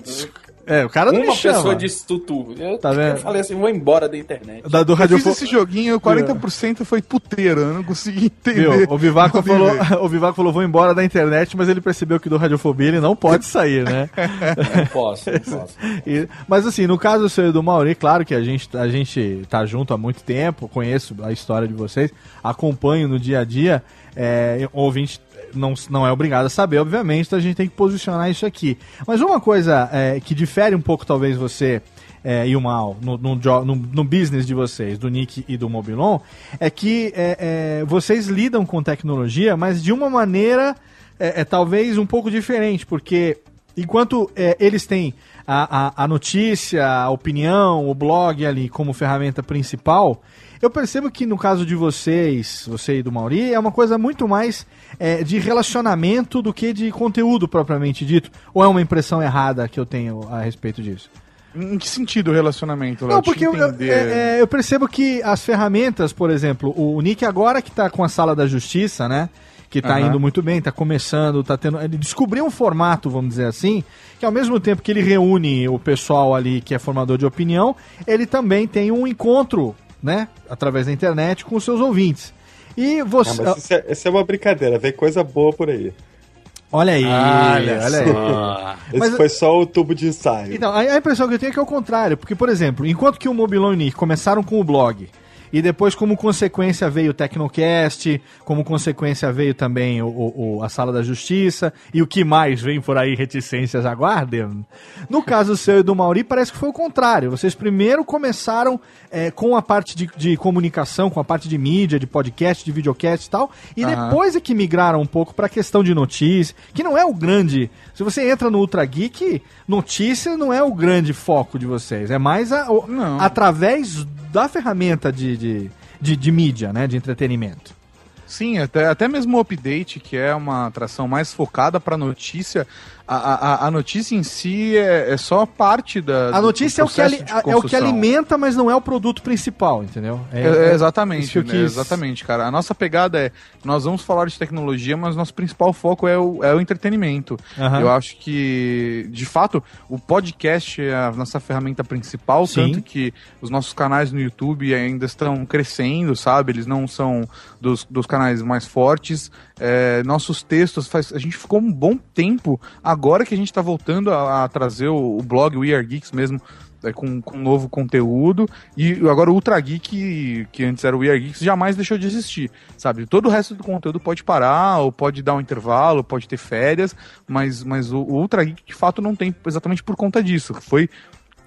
É, o cara não Uma me chama. pessoa disse tutu. Eu, Tá vendo? eu falei assim, vou embora da internet. Da, do Eu fiz esse joguinho, 40% foi puteira, eu não consegui entender. Viu? O Vivaco, falou, o Vivaco falou, vou embora da internet, mas ele percebeu que do Radiofobia ele não pode sair, né? Não posso, não posso. E- mas assim, no caso seu e do Mauri, claro que a gente, a gente tá junto há muito tempo, conheço a história de vocês, acompanho no dia a dia, é, ouvinte não, não é obrigado a saber, obviamente, então a gente tem que posicionar isso aqui. Mas uma coisa é, que difere um pouco, talvez, você é, e o Mal no, no, no- no business de vocês, do Nick e do Mobilon, é que é, é, vocês lidam com tecnologia, mas de uma maneira é, é talvez um pouco diferente, porque enquanto é, eles têm a, a, a notícia, a opinião, o blog ali como ferramenta principal, eu percebo que no caso de vocês, você e do Mauri, é uma coisa muito mais é, de relacionamento do que de conteúdo propriamente dito. Ou é uma impressão errada que eu tenho a respeito disso? Em que sentido o relacionamento? Não, porque eu, eu- é- é, eu percebo que as ferramentas, por exemplo, o Nick agora que tá com a sala da justiça, né? Que tá Aham. indo muito bem, tá começando, tá tendo. Ele descobriu um formato, vamos dizer assim, que ao mesmo tempo que ele reúne o pessoal ali que é formador de opinião, ele também tem um encontro, né? Através da internet com os seus ouvintes. E Ah, você. mas isso é, isso é uma brincadeira, vem coisa boa por aí. Olha aí, Olha olha aí. Esse Mas- foi só o tubo de ensaio. Então, a, a impressão que eu tenho é que é o contrário, porque, por exemplo, enquanto que o Mobilon e o Nick começaram com o blog, e depois, como consequência, veio o Tecnocast, como consequência, veio também o, o- o- a Sala da Justiça, e o que mais vem por aí, reticências, aguardem. No caso seu e do Mauri, parece que foi o contrário. Vocês primeiro começaram é, com a parte de, de comunicação, com a parte de mídia, de podcast, de videocast e tal, e Aham. depois é que migraram um pouco pra questão de notícia, que não é o grande. Se você entra no Ultra Geek, notícia não é o grande foco de vocês. É mais a- o- através da ferramenta de, de, de, de mídia, né? De entretenimento. Sim, até, até mesmo o update, que é uma atração mais focada para notícia, a, a, a notícia em si é, é só parte da. A notícia é o, que ali- é o que alimenta, mas não é o produto principal, entendeu? É, é, exatamente, isso que eu né, exatamente, cara. A nossa pegada é, nós vamos falar de tecnologia, mas nosso principal foco é o, é o entretenimento. Aham. Eu acho que, de fato, o podcast é a nossa ferramenta principal, Sim. tanto que os nossos canais no YouTube ainda estão crescendo, sabe? Eles não são dos, dos canais mais fortes. É, nossos textos, faz, a gente ficou um bom tempo, agora que a gente está voltando a, a trazer o, o blog We Are Geeks mesmo, é, com, com novo conteúdo. E agora o Ultra Geek, que antes era o We Are Geeks, jamais deixou de existir, sabe? Todo o resto do conteúdo pode parar, ou pode dar um intervalo, pode ter férias, mas, mas o, o Ultra Geek de fato não tem exatamente por conta disso. Foi,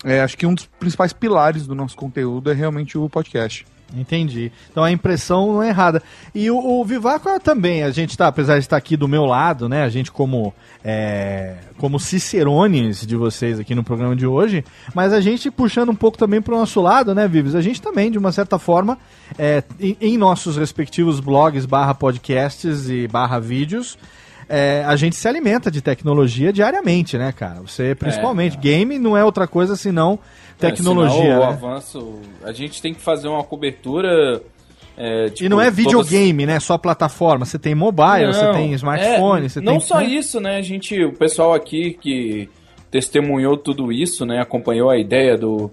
é, acho que um dos principais pilares do nosso conteúdo é realmente o podcast. Entendi. Então a impressão não é errada. E o, o Vivaco é também, a gente tá, apesar de estar aqui do meu lado, né? A gente como é, como cicerones de vocês aqui no programa de hoje, mas a gente puxando um pouco também pro nosso lado, né, Vives? A gente também, de uma certa forma, é, em, em nossos respectivos blogs, barra podcasts e barra vídeos, é, a gente se alimenta de tecnologia diariamente, né, cara? Você, principalmente, game não é outra coisa senão tecnologia. É, senão o né? avanço. A gente tem que fazer uma cobertura. é, tipo, e não é todas- videogame, né? Só plataforma. Você tem mobile, você Não, tem smartphone, é, você não tem. só né? isso, né? A gente, o pessoal aqui que testemunhou tudo isso, né? Acompanhou a ideia do,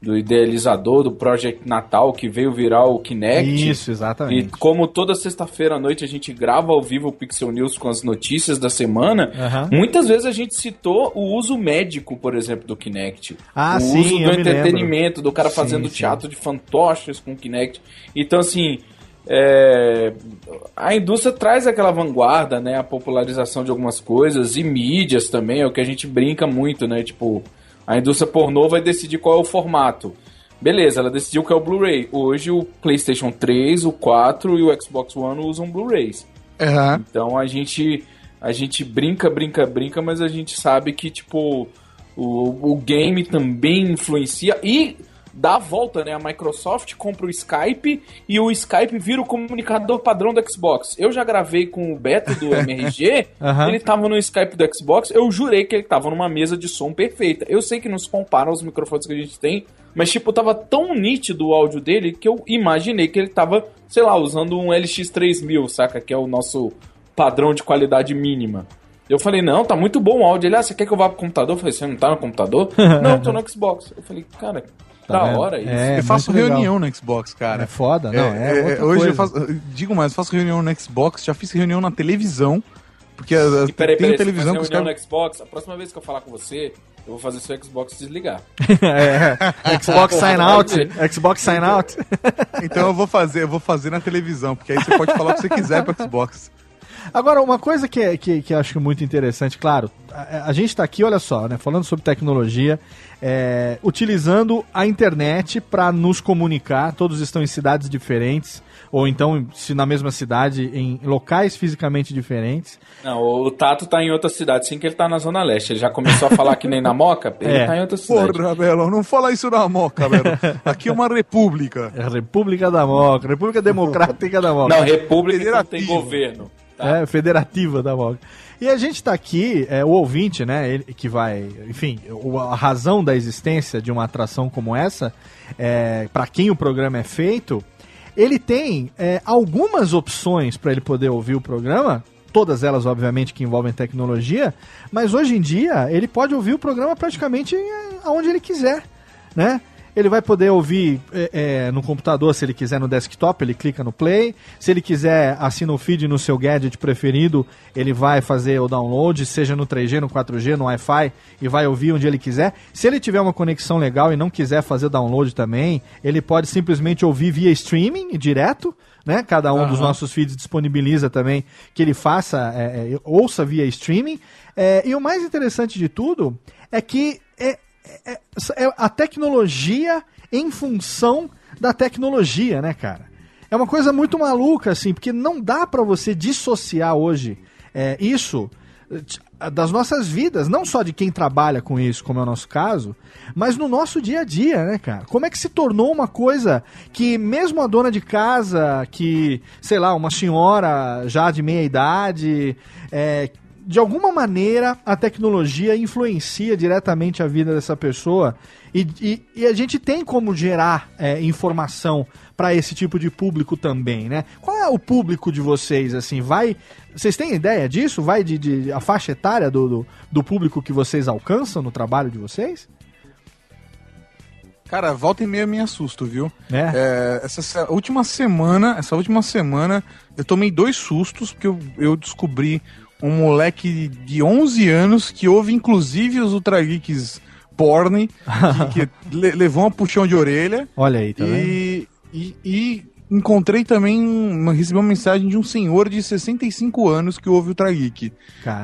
do idealizador do Project Natal que veio virar o Kinect. Isso, exatamente. E como toda sexta-feira à noite a gente grava ao vivo o Pixel News com as notícias da semana, Aham. muitas vezes a gente citou o uso médico, por exemplo, do Kinect. Ah, o sim, uso do me entretenimento, do cara fazendo sim. teatro de fantoches com o Kinect. Então, assim, é, a indústria traz aquela vanguarda, né? A popularização de algumas coisas e mídias também, é o que a gente brinca muito, né? Tipo, a indústria pornô vai decidir qual é o formato. Beleza, ela decidiu que é o Blu-ray. Hoje o PlayStation 3, o 4 e o Xbox One usam Blu-rays. Então a gente a gente brinca, brinca, brinca, mas a gente sabe que tipo o, o game também influencia e dá a volta, né? A Microsoft compra o Skype e o Skype vira o comunicador padrão do Xbox. Eu já gravei com o Beto do MRG, Aham. ele tava no Skype do Xbox, eu jurei que ele tava numa mesa de som perfeita. Eu sei que não se compara aos microfones que a gente tem, mas tipo, tava tão nítido o áudio dele que eu imaginei que ele tava, sei lá, usando um LX3000, saca? Que é o nosso padrão de qualidade mínima. Eu falei, não, tá muito bom o áudio. Ele, ah, você quer que eu vá pro computador? Eu falei, você não tá no computador? não, tô no Xbox. Eu falei, cara, Tá da vendo? hora isso. É, eu faço muito legal. reunião no Xbox, cara. É foda? Não, é, outra hoje coisa. eu faço. Digo mais, eu faço reunião no Xbox, já fiz reunião na televisão. Porque E peraí, tem peraí, televisão você que os reunião caras. no Xbox, a próxima vez que eu falar com você, eu vou fazer seu Xbox desligar. é, Xbox Sign Out. Xbox Sign Out. Então eu vou fazer, eu vou fazer na televisão, porque aí você pode falar o que você quiser pro Xbox. Agora, uma coisa que, é- que, que eu acho muito interessante, claro, a, a gente está aqui, olha só, né, falando sobre tecnologia, é, utilizando a internet para nos comunicar, todos estão em cidades diferentes, ou então, se na mesma cidade, em locais fisicamente diferentes. Não, o Tato tá em outra cidade, sim que ele tá na Zona Leste. Ele já começou a falar que nem na Moca, ele É. tá em outra cidade. Porra, Belo, não fala isso na moca, Belo. Aqui é uma república. É a República da Moca, República Democrática da Moca. Não, República não tem Federativo. Governo. É, federativa da Moca. E a gente tá aqui, é, o ouvinte, né, ele, que vai, enfim, o- a razão da existência de uma atração como essa, é, para quem o programa é feito, ele tem é, algumas opções para ele poder ouvir o programa, todas elas, obviamente, que envolvem tecnologia, mas hoje em dia ele pode ouvir o programa praticamente é, aonde ele quiser, né? Ele vai poder ouvir é, é, no computador, se ele quiser no desktop, ele clica no play. Se ele quiser, assina o feed no seu gadget preferido, ele vai fazer o download, seja no 3G, no 4G, no Wi-Fi, e vai ouvir onde ele quiser. Se ele tiver uma conexão legal e não quiser fazer download também, ele pode simplesmente ouvir via streaming direto, né? Cada um dos nossos feeds disponibiliza também que ele faça, é, é, ouça via streaming. É, e o mais interessante de tudo é que é, é- é a tecnologia em função da tecnologia, né, cara? É uma coisa muito maluca, assim, porque não dá pra você dissociar hoje é, isso eh, das nossas vidas, não só de quem trabalha com isso, como é o nosso caso, mas no nosso dia a dia, né, cara? Como é que se tornou uma coisa que mesmo a dona de casa, que, sei lá, uma senhora já de meia idade, é, de alguma maneira a tecnologia influencia diretamente a vida dessa pessoa e, e- e a gente tem como gerar é, informação para esse tipo de público também, né? Qual é o público de vocês, assim, vai... Vocês têm ideia disso? Vai de, de- a faixa etária do, do, do público que vocês alcançam no trabalho de vocês? Cara, volta e meia me assusto, viu? É. É, essa se- última semana, essa última semana, eu tomei dois sustos, porque eu, eu descobri um moleque de 11 anos que ouve inclusive os Ultra Geeks porn, que, que le- levou uma puxão de orelha. Olha aí, tá e, e, e encontrei também, uma, recebi uma mensagem de um senhor de 65 anos que ouve o Ultra Geek.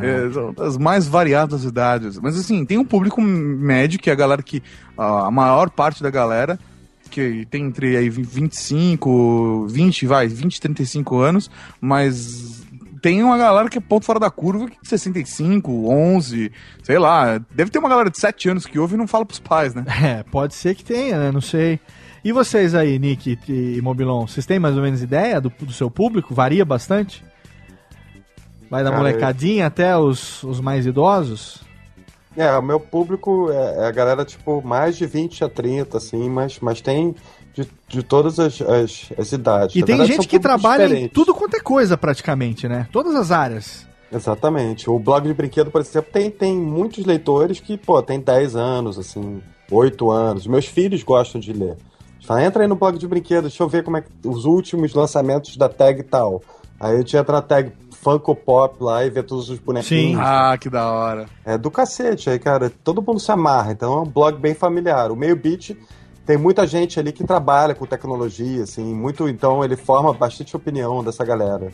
É, das mais variadas idades. Mas assim, tem um público médio, que é a galera que. A maior parte da galera, que tem entre aí 25, 20, vai, 20, 35 anos, mas tem uma galera que é ponto fora da curva, que é 65, 11, sei lá. Deve ter uma galera de 7 anos que ouve e não fala pros pais, né? É, pode ser que tenha, né? Não sei. E vocês aí, Nick e Mobilon, vocês têm mais ou menos ideia do, do seu público? Varia bastante? Vai da Cara, molecadinha até os, os mais idosos? É, o meu público é, é a galera, tipo, mais de 20 a 30, assim, mas, mas tem de, de todas as, as, as idades. E Na tem verdade, gente que trabalha em diferentes. tudo quanto é coisa, praticamente, né? Todas as áreas. Exatamente. O blog de brinquedo, por exemplo, tem, tem muitos leitores que, pô, tem 10 anos, assim, 8 anos. Meus filhos gostam de ler. Fala, entra aí no blog de brinquedo, deixa eu ver como é que os últimos lançamentos da tag tal. Aí a gente entra na tag Funko Pop lá e vê todos os bonequinhos. Ah, que da hora. É do cacete, aí, cara, todo mundo se amarra, então é um blog bem familiar. O Meio Beat tem muita gente ali que trabalha com tecnologia, assim, muito, então ele forma bastante opinião dessa galera.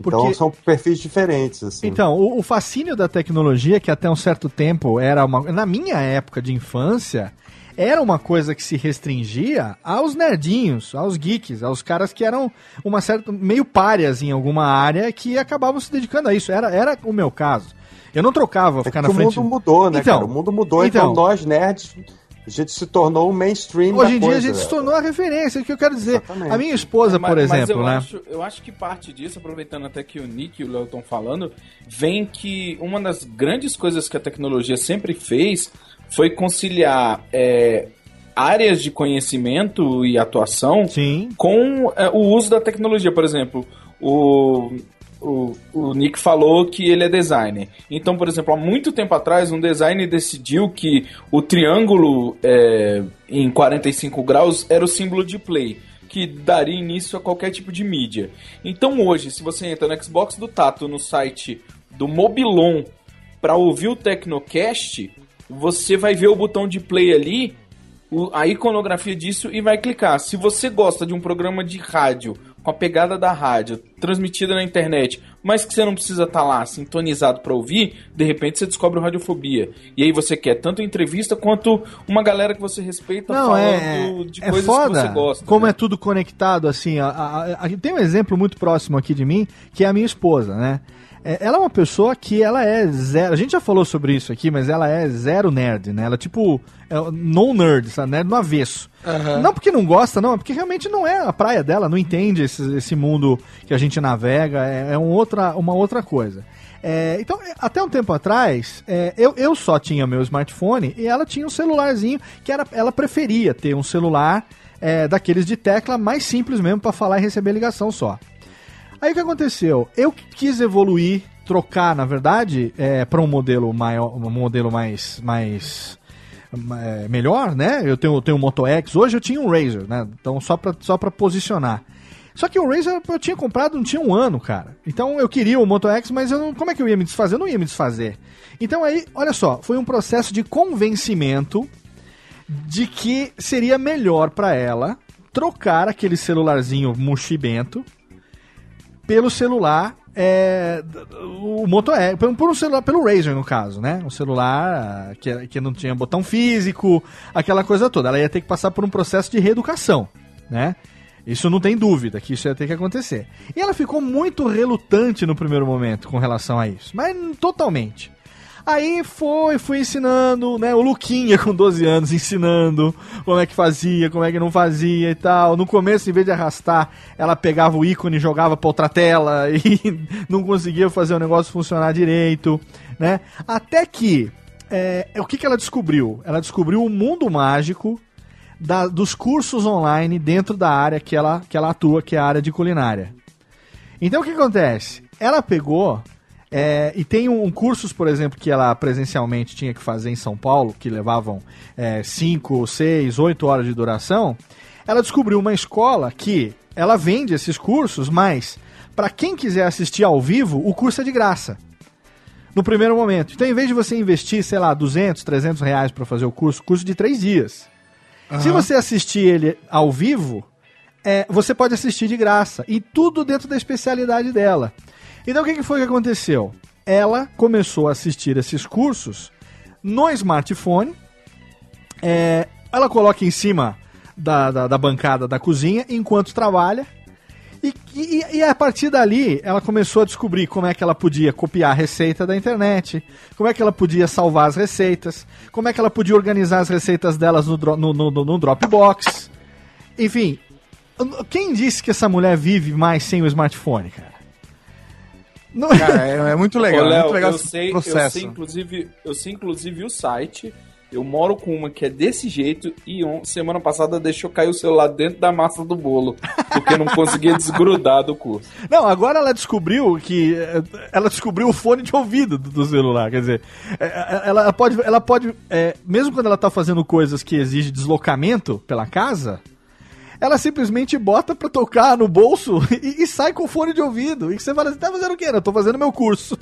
Então Porque- são perfis diferentes, assim. Então, o, o fascínio da tecnologia, que até um certo tempo era uma. Na minha época de infância, era uma coisa que se restringia aos nerdinhos, aos geeks, aos caras que eram uma certa. meio párias em alguma área que acabavam se dedicando a isso. Era, era o meu caso. Eu não trocava É ficar que na o frente. mundo mudou, né, Então, cara? O mundo mudou, então, então. nós nerds, a gente se tornou o mainstream Hoje da em dia coisa, a gente se né? tornou a referência, é o que eu quero dizer. Exatamente. A minha esposa, Mas- por mas exemplo, eu né? Acho, eu acho que parte disso, aproveitando até que o Nick e o Léo estão falando, vem que uma das grandes coisas que a tecnologia sempre fez foi conciliar é, áreas de conhecimento e atuação Sim. com é, o uso da tecnologia. Por exemplo, o, o, o Nick falou que ele é designer. Então, por exemplo, há muito tempo atrás, um designer decidiu que o triângulo é, em 45 graus era o símbolo de play. Que daria início a qualquer tipo de mídia. Então hoje, se você entra no Xbox do Tato no site do Mobilon para ouvir o Tecnocast, você vai ver o botão de play ali, a iconografia disso e vai clicar. Se você gosta de um programa de rádio com a pegada da rádio transmitida na internet, mas que você não precisa estar lá sintonizado para ouvir, de repente você descobre o Radiofobia. E aí você quer tanto entrevista quanto uma galera que você respeita Não, falando é, de é coisas foda que você gosta. como né? é tudo conectado, assim. A, a- a- tem um exemplo muito próximo aqui de mim, que é a minha esposa, né? É, Ela é uma pessoa que ela é zero. A gente já falou sobre isso aqui, mas ela é zero nerd, né? Ela é tipo. É, no nerd, sabe? Nerd no avesso. Não porque não gosta, não, é porque realmente não é a praia dela, não entende esse, esse mundo que a gente navega, é, é um outra, uma outra coisa. É, então, é, até um tempo atrás, é, eu, eu só tinha meu smartphone e ela tinha um celularzinho que era, ela preferia ter um celular é, daqueles de tecla mais simples mesmo para falar e receber ligação só. Aí o que aconteceu? Eu quis evoluir, trocar, na verdade, para um modelo maior, um modelo mais, mais é, melhor, né? Eu tenho, tenho um Moto X, hoje eu tinha um Razer, né? Então só pra, só pra posicionar. Só que o Razer eu tinha comprado não tinha um ano, cara. Então eu queria o Moto X, mas eu não, como é que eu ia me desfazer? Eu não ia me desfazer. Então aí, olha só, foi um processo de convencimento de que seria melhor pra ela trocar aquele celularzinho mochibento pelo celular é, o Moto X, por, por um celular, pelo Razer no caso, né? Um celular ah, que, que não tinha botão físico, aquela coisa toda. Ela ia ter que passar por um processo de reeducação, né? Isso não tem dúvida que isso ia ter que acontecer. E ela ficou muito relutante no primeiro momento com relação a isso, mas totalmente. Aí foi, fui ensinando, né? O Luquinha com 12 anos ensinando como é que fazia, como é que não fazia e tal. No começo, em vez de arrastar, ela pegava o ícone e jogava pra outra tela e não conseguia fazer o negócio funcionar direito, né? Até que, é, o que, que ela descobriu? Ela descobriu o mundo mágico da- dos cursos online dentro da área que ela, que ela atua, que é a área de culinária. Então o que acontece? Ela pegou é, e tem um, cursos, por exemplo, que ela presencialmente tinha que fazer em São Paulo, que levavam 5, 6, 8 horas de duração. Ela descobriu uma escola que ela vende esses cursos, mas para quem quiser assistir ao vivo, o curso é de graça. No primeiro momento. Então, em vez de você investir, sei lá, 200, 300 reais para fazer o curso, curso de três dias. Se Aham. você assistir ele ao vivo, é, você pode assistir de graça. E tudo dentro da especialidade dela. Então o que, que foi que aconteceu? Ela começou a assistir esses cursos no smartphone. é, ela coloca em cima da, da, da bancada da cozinha enquanto trabalha. E, e, e a partir dali, ela começou a descobrir como é que ela podia copiar a receita da internet, como é que ela podia salvar as receitas, como é que ela podia organizar as receitas delas no, no, no- no Dropbox. Enfim, quem disse que essa mulher vive mais sem o smartphone, cara? Não- Cara, é, é muito legal, Ô, é Léo, muito legal eu sei, eu processo. sei, inclusive, eu sei inclusive o site. Eu moro com uma que é desse jeito e on- semana passada deixou cair o celular dentro da massa do bolo, porque não conseguia desgrudar do curso. Não, agora ela descobriu que. eh, Ela descobriu o fone de ouvido do, do celular. Quer dizer, eh, eh, ela pode. Ela pode eh, mesmo quando ela tá fazendo coisas que exigem deslocamento pela casa, ela simplesmente bota pra tocar no bolso e, e sai com o fone de ouvido. E você fala assim: tá fazendo o quê? Eu tô fazendo meu curso.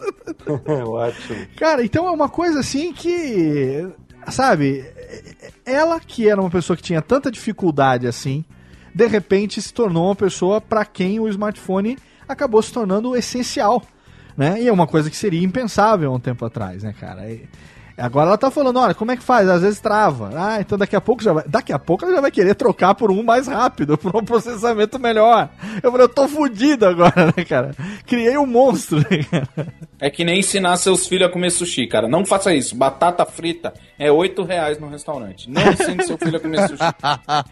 Ótimo. Cara, então é uma coisa assim que. Sabe? Ela que era uma pessoa que tinha tanta dificuldade assim, de repente se tornou uma pessoa para quem o smartphone acabou se tornando essencial. Né? E é uma coisa que seria impensável há um tempo atrás, né, cara? E agora ela tá falando, olha, como é que faz? Às vezes trava. Ah, então daqui a pouco já vai. Daqui a pouco ela já vai querer trocar por um mais rápido, por um processamento melhor. Eu falei, eu tô fudido agora, né, cara? Criei um monstro, né, cara? É que nem ensinar seus filhos a comer sushi, cara. Não faça isso. Batata frita é 8 reais no restaurante. Não ensine seu filho a comer sushi.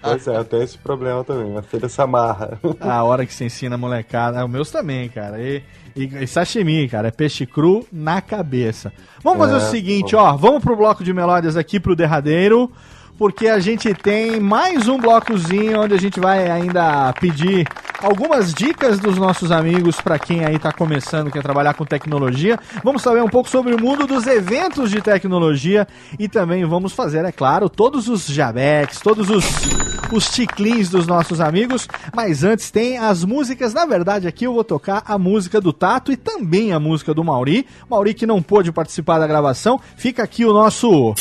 Pois é, eu tenho esse problema também. Minha filha se amarra. A hora que você ensina a molecada. Os meus também, cara. E, e, sashimi, cara. É peixe cru na cabeça. Vamos fazer É, o seguinte, ó. Vamos pro bloco de melódias aqui, pro derradeiro. Porque a gente tem mais um blocozinho onde a gente vai ainda pedir algumas dicas dos nossos amigos para quem aí tá começando, quer trabalhar com tecnologia. Vamos saber um pouco sobre o mundo dos eventos de tecnologia e também vamos fazer, é claro, todos os jabecs, todos os os ticlins dos nossos amigos, mas antes tem as músicas, na verdade aqui eu vou tocar a música do Tato e também a música do Mauri. Mauri que não pôde participar da gravação, fica aqui o nosso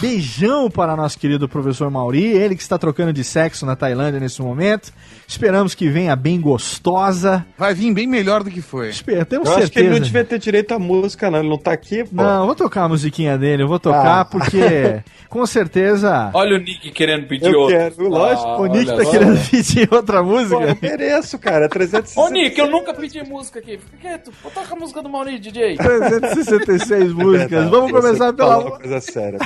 beijão para nosso querido professor Mauri, ele que está trocando de sexo na Tailândia nesse momento. Esperamos que venha bem gostosa. Vai vir bem melhor do que foi. Espera, temos Eu certeza. acho que ele não devia ter direito à música, não. Ele não tá aqui, pô. Não, eu vou tocar a musiquinha dele, eu vou tocar Ah. porque com certeza Olha o Nick querendo pedir Eu outro. quero, lógico. Ah, o Nick tá só. querendo pedir outra música. Pô, eu mereço, cara. 360. Ô, Nick, eu nunca pedi música aqui. Fica quieto. Vou tocar a música do Mauri, DJ. 366 músicas. Verdade, Vamos começar pela uma coisa séria.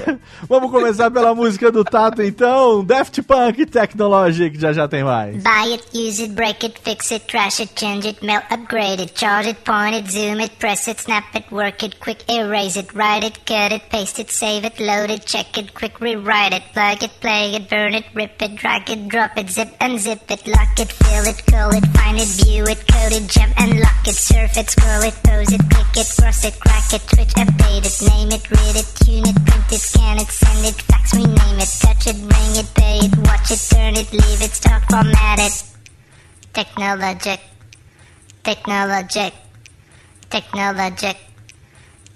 Vamos começar pela música do Tato então. Daft Punk Technologic, já já tem mais. Buy it, use it, break it, fix it, trash it, change it, melt, upgrade it, charge it, point it, zoom it, press it, snap it, work it, quick erase it, write it, cut it, paste it, save it, load it, check it, quick rewrite it, plug it, play it, burn it, rip it, drag it, drop it, zip and unzip it, lock it, fill it, call it, find it, view it, code it, jump and lock it, surf it, scroll it, pose it, click it, cross it, crack it, switch, update it, name it, read it, tune it, print it, scan it, send it, fax, rename it, touch it, bring it, pay it, watch it, turn it, leave it, stock, format it. Technologic, technologic, technologic,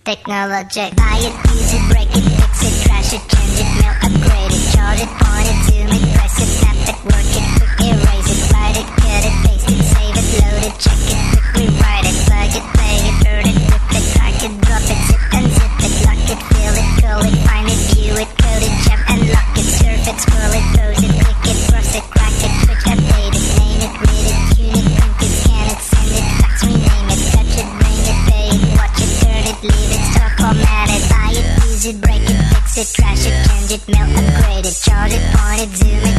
technologic. Buy it, use it, break it, fix it, trash it, change it, mail, upgrade it, charge it, point it, zoom it, press it, snap it, work it, quick erase it, write it, cut it, paste it, save it, load it, check it, quick rewrite it, plug it, play it, burn it, Shorty, party, do it.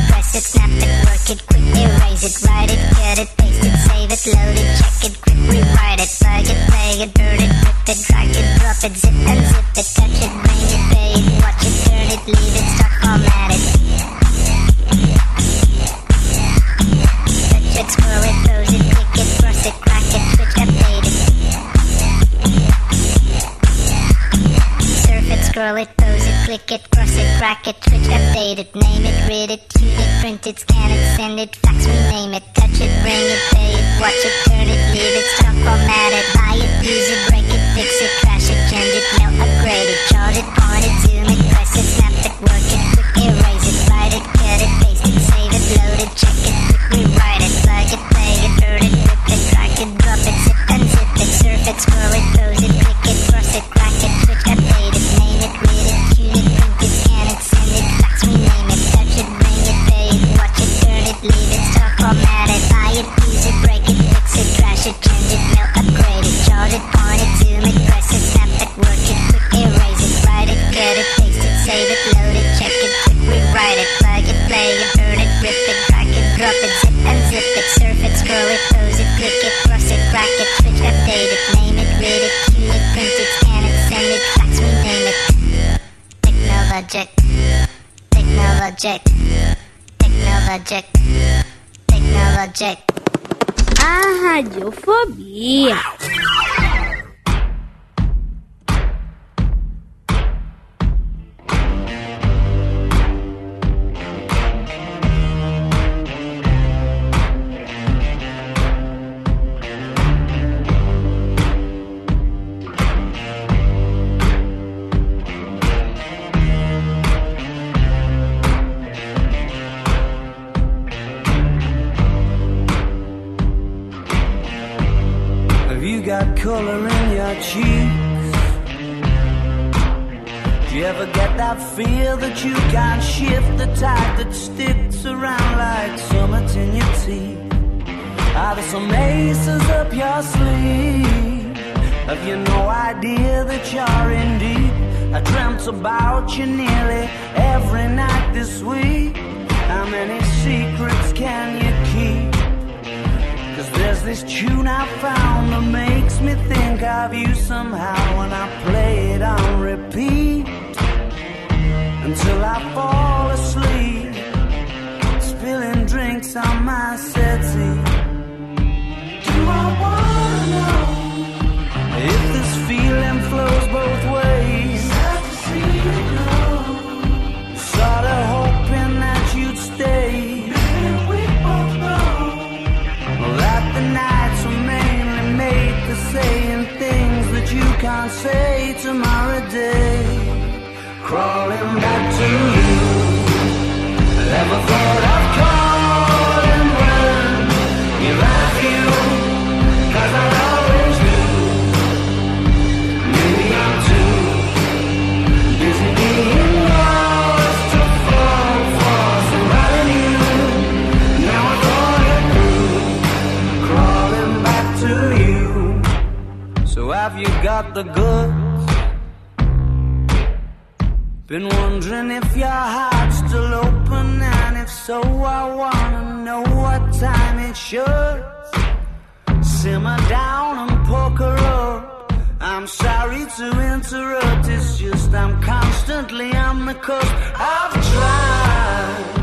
Cusp. I've tried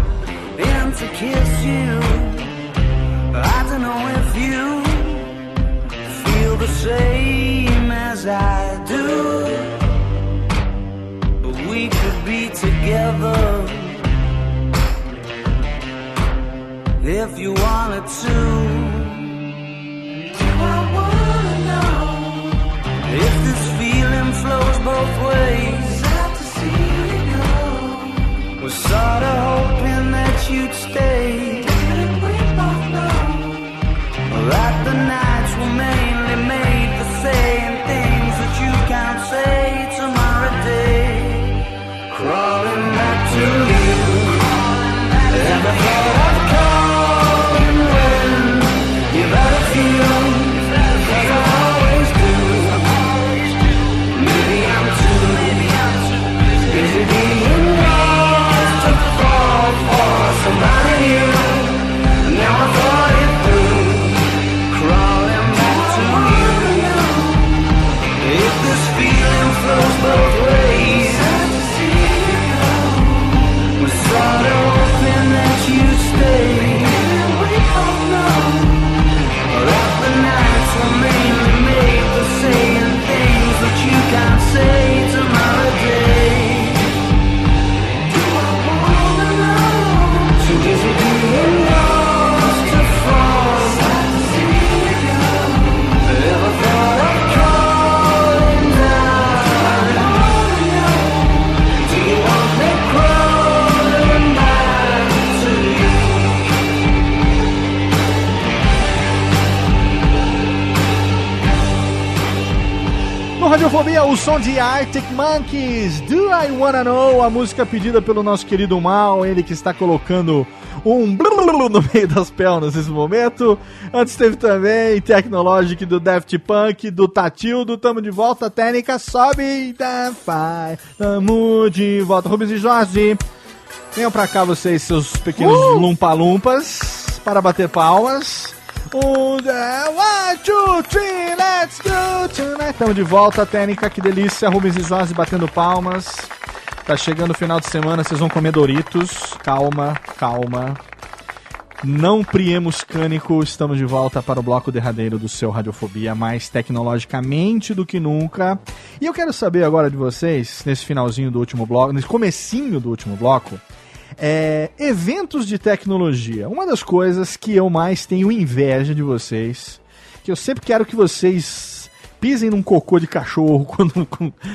and to kiss you. I don't know if you feel the same as I do. But we could be together if you wanted to. Was sorta hoping that you'd stay. Radiofobia, o som de Arctic Monkeys, Do I Wanna Know, a música pedida pelo nosso querido Mal, ele que está colocando um no meio das pernas nesse momento. Antes teve também Technologic do Daft Punk, do Tatildo, tamo de volta, técnica sobe, da vai, tamo de volta. Rubens e Jorge, venham pra cá vocês, seus pequenos lumpa-lumpas, para bater palmas. Um, three, let's go tonight. Estamos de volta, técnica, que delícia. Rubens Jorge batendo palmas. Tá chegando o final de semana, vocês vão comer Doritos. Calma, calma. Não priemos cânico, estamos de volta para o bloco derradeiro do seu Radiofobia, mais tecnologicamente do que nunca. E eu quero saber agora de vocês, nesse finalzinho do último bloco, nesse comecinho do último bloco, é, eventos de tecnologia. Uma das coisas que eu mais tenho inveja de vocês, que eu sempre quero que vocês pisem num cocô de cachorro quando,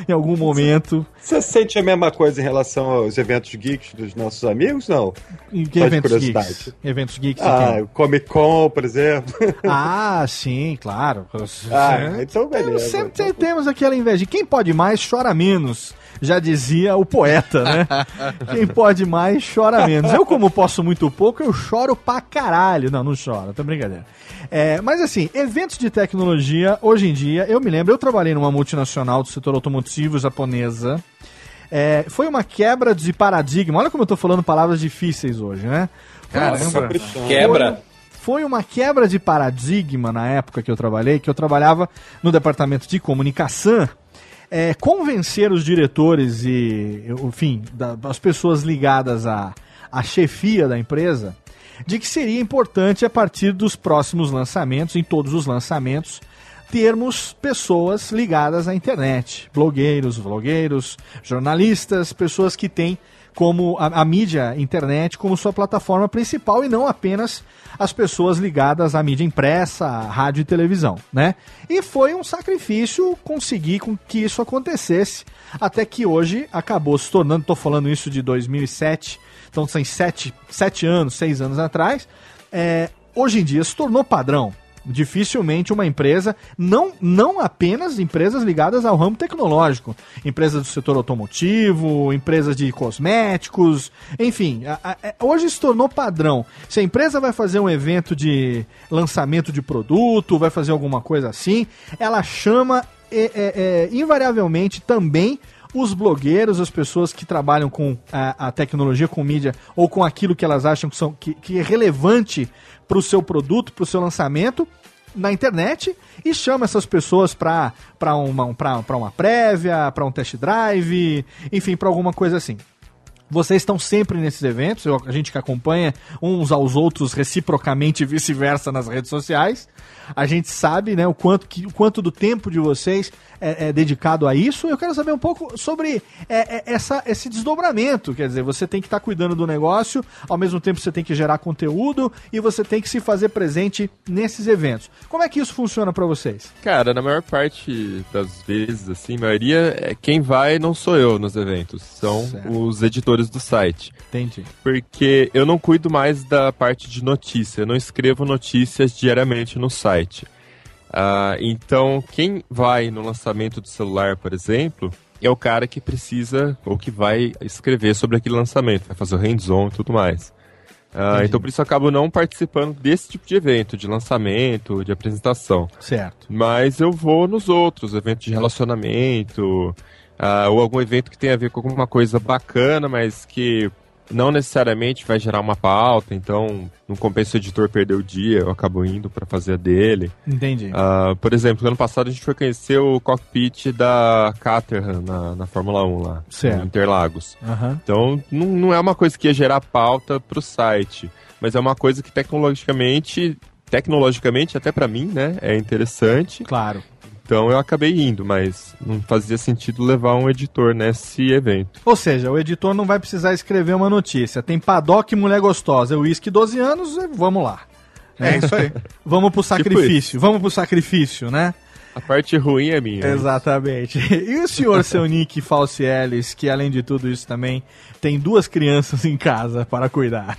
em algum momento. Você sente a mesma coisa em relação aos eventos geeks dos nossos amigos? Não. Em que Só eventos geeks? Eventos geeks Ah, Comic Con, por exemplo. Ah, sim, claro. Ah, então beleza. Sempre tem- temos aquela inveja. Quem pode mais, chora menos. Já dizia o poeta, né? Quem pode mais, chora menos. Eu, como posso muito pouco, eu choro pra caralho. Não, não choro, tá brincadeira. É, mas assim, eventos de tecnologia, hoje em dia, eu me lembro, eu trabalhei numa multinacional do setor automotivo japonesa. É, foi uma quebra de paradigma. Olha como eu tô falando palavras difíceis hoje, né? Caramba. Quebra. foi uma quebra de paradigma na época que eu trabalhei, que eu trabalhava no departamento de comunicação, é, convencer os diretores e, enfim, da- as pessoas ligadas à, à chefia da empresa de que seria importante a partir dos próximos lançamentos, em todos os lançamentos, termos pessoas ligadas à internet, blogueiros, vlogueiros, jornalistas, pessoas que têm como a, a mídia internet como sua plataforma principal e não apenas as pessoas ligadas à mídia impressa, rádio e televisão, né? E foi um sacrifício conseguir com que isso acontecesse, até que hoje acabou se tornando, tô falando isso de 2007, então são sete, sete anos, seis anos atrás, é, hoje em dia se tornou padrão. Dificilmente uma empresa, não, não apenas empresas ligadas ao ramo tecnológico, empresas do setor automotivo, empresas de cosméticos, enfim, a- a- é- hoje se tornou padrão. Se a empresa vai fazer um evento de lançamento de produto, vai fazer alguma coisa assim, ela chama é, é, é, invariavelmente também os blogueiros, as pessoas que trabalham com a, a tecnologia, com mídia, ou com aquilo que elas acham que, são, que, que é relevante para o seu produto, para o seu lançamento, na internet e chama essas pessoas para uma, uma prévia, para um test drive, enfim, para alguma coisa assim. Vocês estão sempre nesses eventos, eu- a gente que acompanha uns aos outros reciprocamente e vice-versa nas redes sociais. A gente sabe né, o, quanto que, o quanto do tempo de vocês é, é dedicado a isso. Eu quero saber um pouco sobre é, é, essa, esse desdobramento. Quer dizer, você tem que estar cuidando do negócio, ao mesmo tempo você tem que gerar conteúdo e você tem que se fazer presente nesses eventos. Como é que isso funciona para vocês? Cara, na maior parte das vezes, assim, a maioria, é quem vai não sou eu nos eventos, são os editores do site. Entendi. Porque eu não cuido mais da parte de notícia, eu não escrevo notícias diariamente no site. Ah, então, quem vai no lançamento do celular, por exemplo, é o cara que precisa ou que vai escrever sobre aquele lançamento, vai fazer o hands-on e tudo mais. Entendi. então, por isso eu acabo não participando desse tipo de evento, de lançamento, de apresentação. Certo. Mas eu vou nos outros, eventos de relacionamento, ah, ou algum evento que tenha a ver com alguma coisa bacana, mas que não necessariamente vai gerar uma pauta, então não compensa o editor perder o dia, eu acabo indo para fazer a dele. Entendi. Ah, por exemplo, ano passado a gente foi conhecer o cockpit da Caterham na, na Fórmula 1 lá, Certo. Interlagos. Aham. Então, não, não é uma coisa que ia gerar pauta pro site, mas é uma coisa que tecnologicamente, tecnologicamente até pra mim, né, é interessante. Claro. Então eu acabei indo, mas não fazia sentido levar um editor nesse evento. Ou seja, o editor não vai precisar escrever uma notícia. Tem paddock mulher gostosa, uísque 12 anos, e vamos lá. É isso aí. vamos pro sacrifício, vamos pro sacrifício, né? A parte ruim é minha. Exatamente. E o senhor, seu Nick Falciellis, que além de tudo isso também tem duas crianças em casa para cuidar.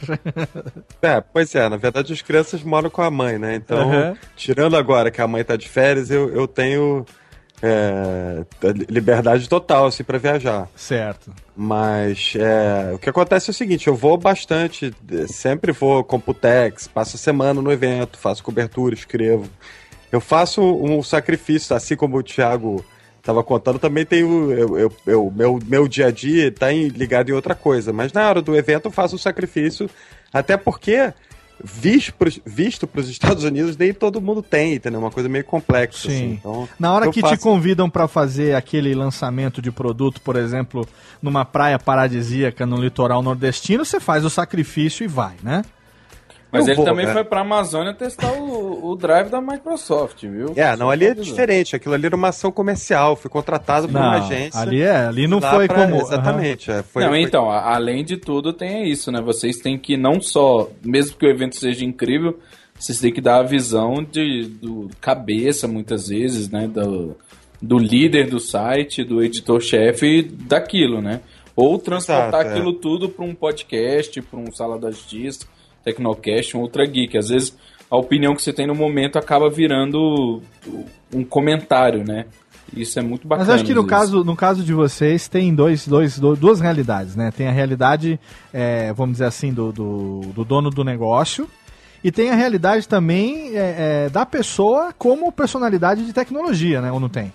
É, pois é, na verdade as crianças moram com a mãe, né? Então, Aham. tirando agora que a mãe tá de férias, eu, eu tenho é, liberdade total, assim, pra viajar. Certo. Mas é, o que acontece é o seguinte, eu vou bastante, sempre vou com Putex, passo a semana no evento, faço cobertura, escrevo. Eu faço um sacrifício, assim como o Thiago estava contando, também tenho. Eu, eu, eu- meu, meu dia a dia está ligado em outra coisa. Mas na hora do evento eu faço um sacrifício, até porque, visto para os Estados Unidos, nem todo mundo tem, entendeu? Uma coisa meio complexa. assim. Sim. Então, Na hora que faço- te convidam para fazer aquele lançamento de produto, por exemplo, numa praia paradisíaca no litoral nordestino, você faz o sacrifício e vai, né? Mas Eu ele vou, também é. foi pra Amazônia testar o, o drive da Microsoft, viu? É, não, ali é diferente. Aquilo ali era uma ação comercial. Fui contratado por uma Não, agência. ali é, ali não foi pra- como- Exatamente. é, foi, não, foi- então, a- além de tudo, tem isso, né? Vocês têm que não só, mesmo que o evento seja incrível, vocês têm que dar a visão de do cabeça, muitas vezes, né? Do, do líder do site, do editor-chefe daquilo, né? Ou transportar Exato, é. aquilo tudo para um podcast, para um Sala da Justiça, Tecnocast, um Ultra Geek. Às vezes a opinião que você tem no momento acaba virando um comentário, né? Isso é muito bacana. Mas acho que no caso, no caso de vocês tem dois, dois, do- duas realidades, né? Tem a realidade, é, vamos dizer assim, do, do, do dono do negócio e tem a realidade também é, é, da pessoa como personalidade de tecnologia, né? Ou não tem?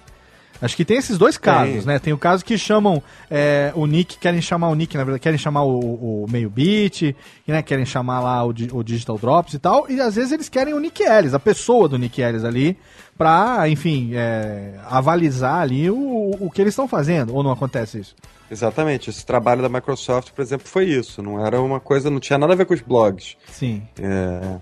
Acho que tem esses dois casos, né? Tem o caso que chamam é, o Nick, querem chamar o Nick, na verdade, querem chamar o, o meio bit, né? Querem chamar lá o, o Digital Drops e tal, e às vezes eles querem o Nick Ellis, a pessoa do Nick Ellis ali, pra, enfim, é, avalizar ali o, o que eles estão fazendo, ou não acontece isso? Exatamente. Esse trabalho da Microsoft, por exemplo, foi isso. Não era uma coisa, não tinha nada a ver com os blogs. Sim. É,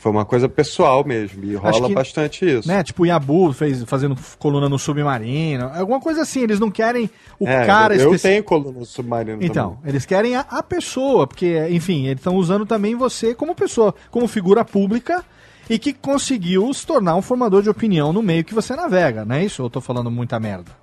Foi uma coisa pessoal mesmo, e rola que- bastante isso. Né? Tipo o Yabu fez, fazendo coluna no Submarino. Alguma coisa assim. Eles não querem o É, cara eu, eu especi- tenho coluna submarino Então, eles querem a, a pessoa, porque, enfim, eles estão usando também você como pessoa, como figura pública e que conseguiu se tornar um formador de opinião no meio que você navega, não é isso? Ou eu tô falando muita merda?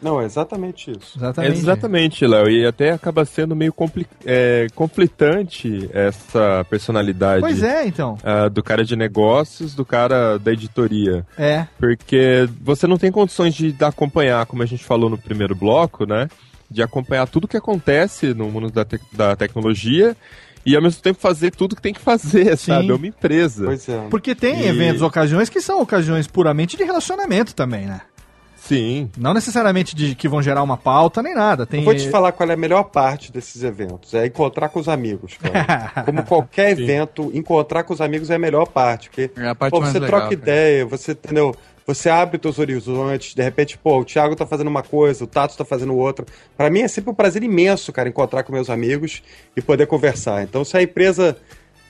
Não, é exatamente isso. Exatamente. Exatamente, Léo. E até acaba sendo meio compli é, conflitante essa personalidade. Pois é, então. ah, do cara de negócios, do cara da editoria. É. Porque você não tem condições de acompanhar, como a gente falou no primeiro bloco, né? De acompanhar tudo que acontece no mundo da, tec- da tecnologia e ao mesmo tempo fazer tudo que tem que fazer, sabe? É uma empresa. Pois é. Porque tem E- eventos, ocasiões que são ocasiões puramente de relacionamento também, né? Sim. Não necessariamente de que vão gerar uma pauta nem nada. Tem... Eu vou te falar qual é a melhor parte desses eventos. É encontrar com os amigos, cara. Como qualquer Sim. evento, encontrar com os amigos é a melhor parte. Porque É a parte pô, mais você legal, troca cara. ideia, você, entendeu? Você abre teus horizontes, de repente, pô, o Thiago tá fazendo uma coisa, o Tato tá fazendo outra. Pra mim é sempre um prazer imenso, cara, encontrar com meus amigos e poder conversar. Então, se a empresa,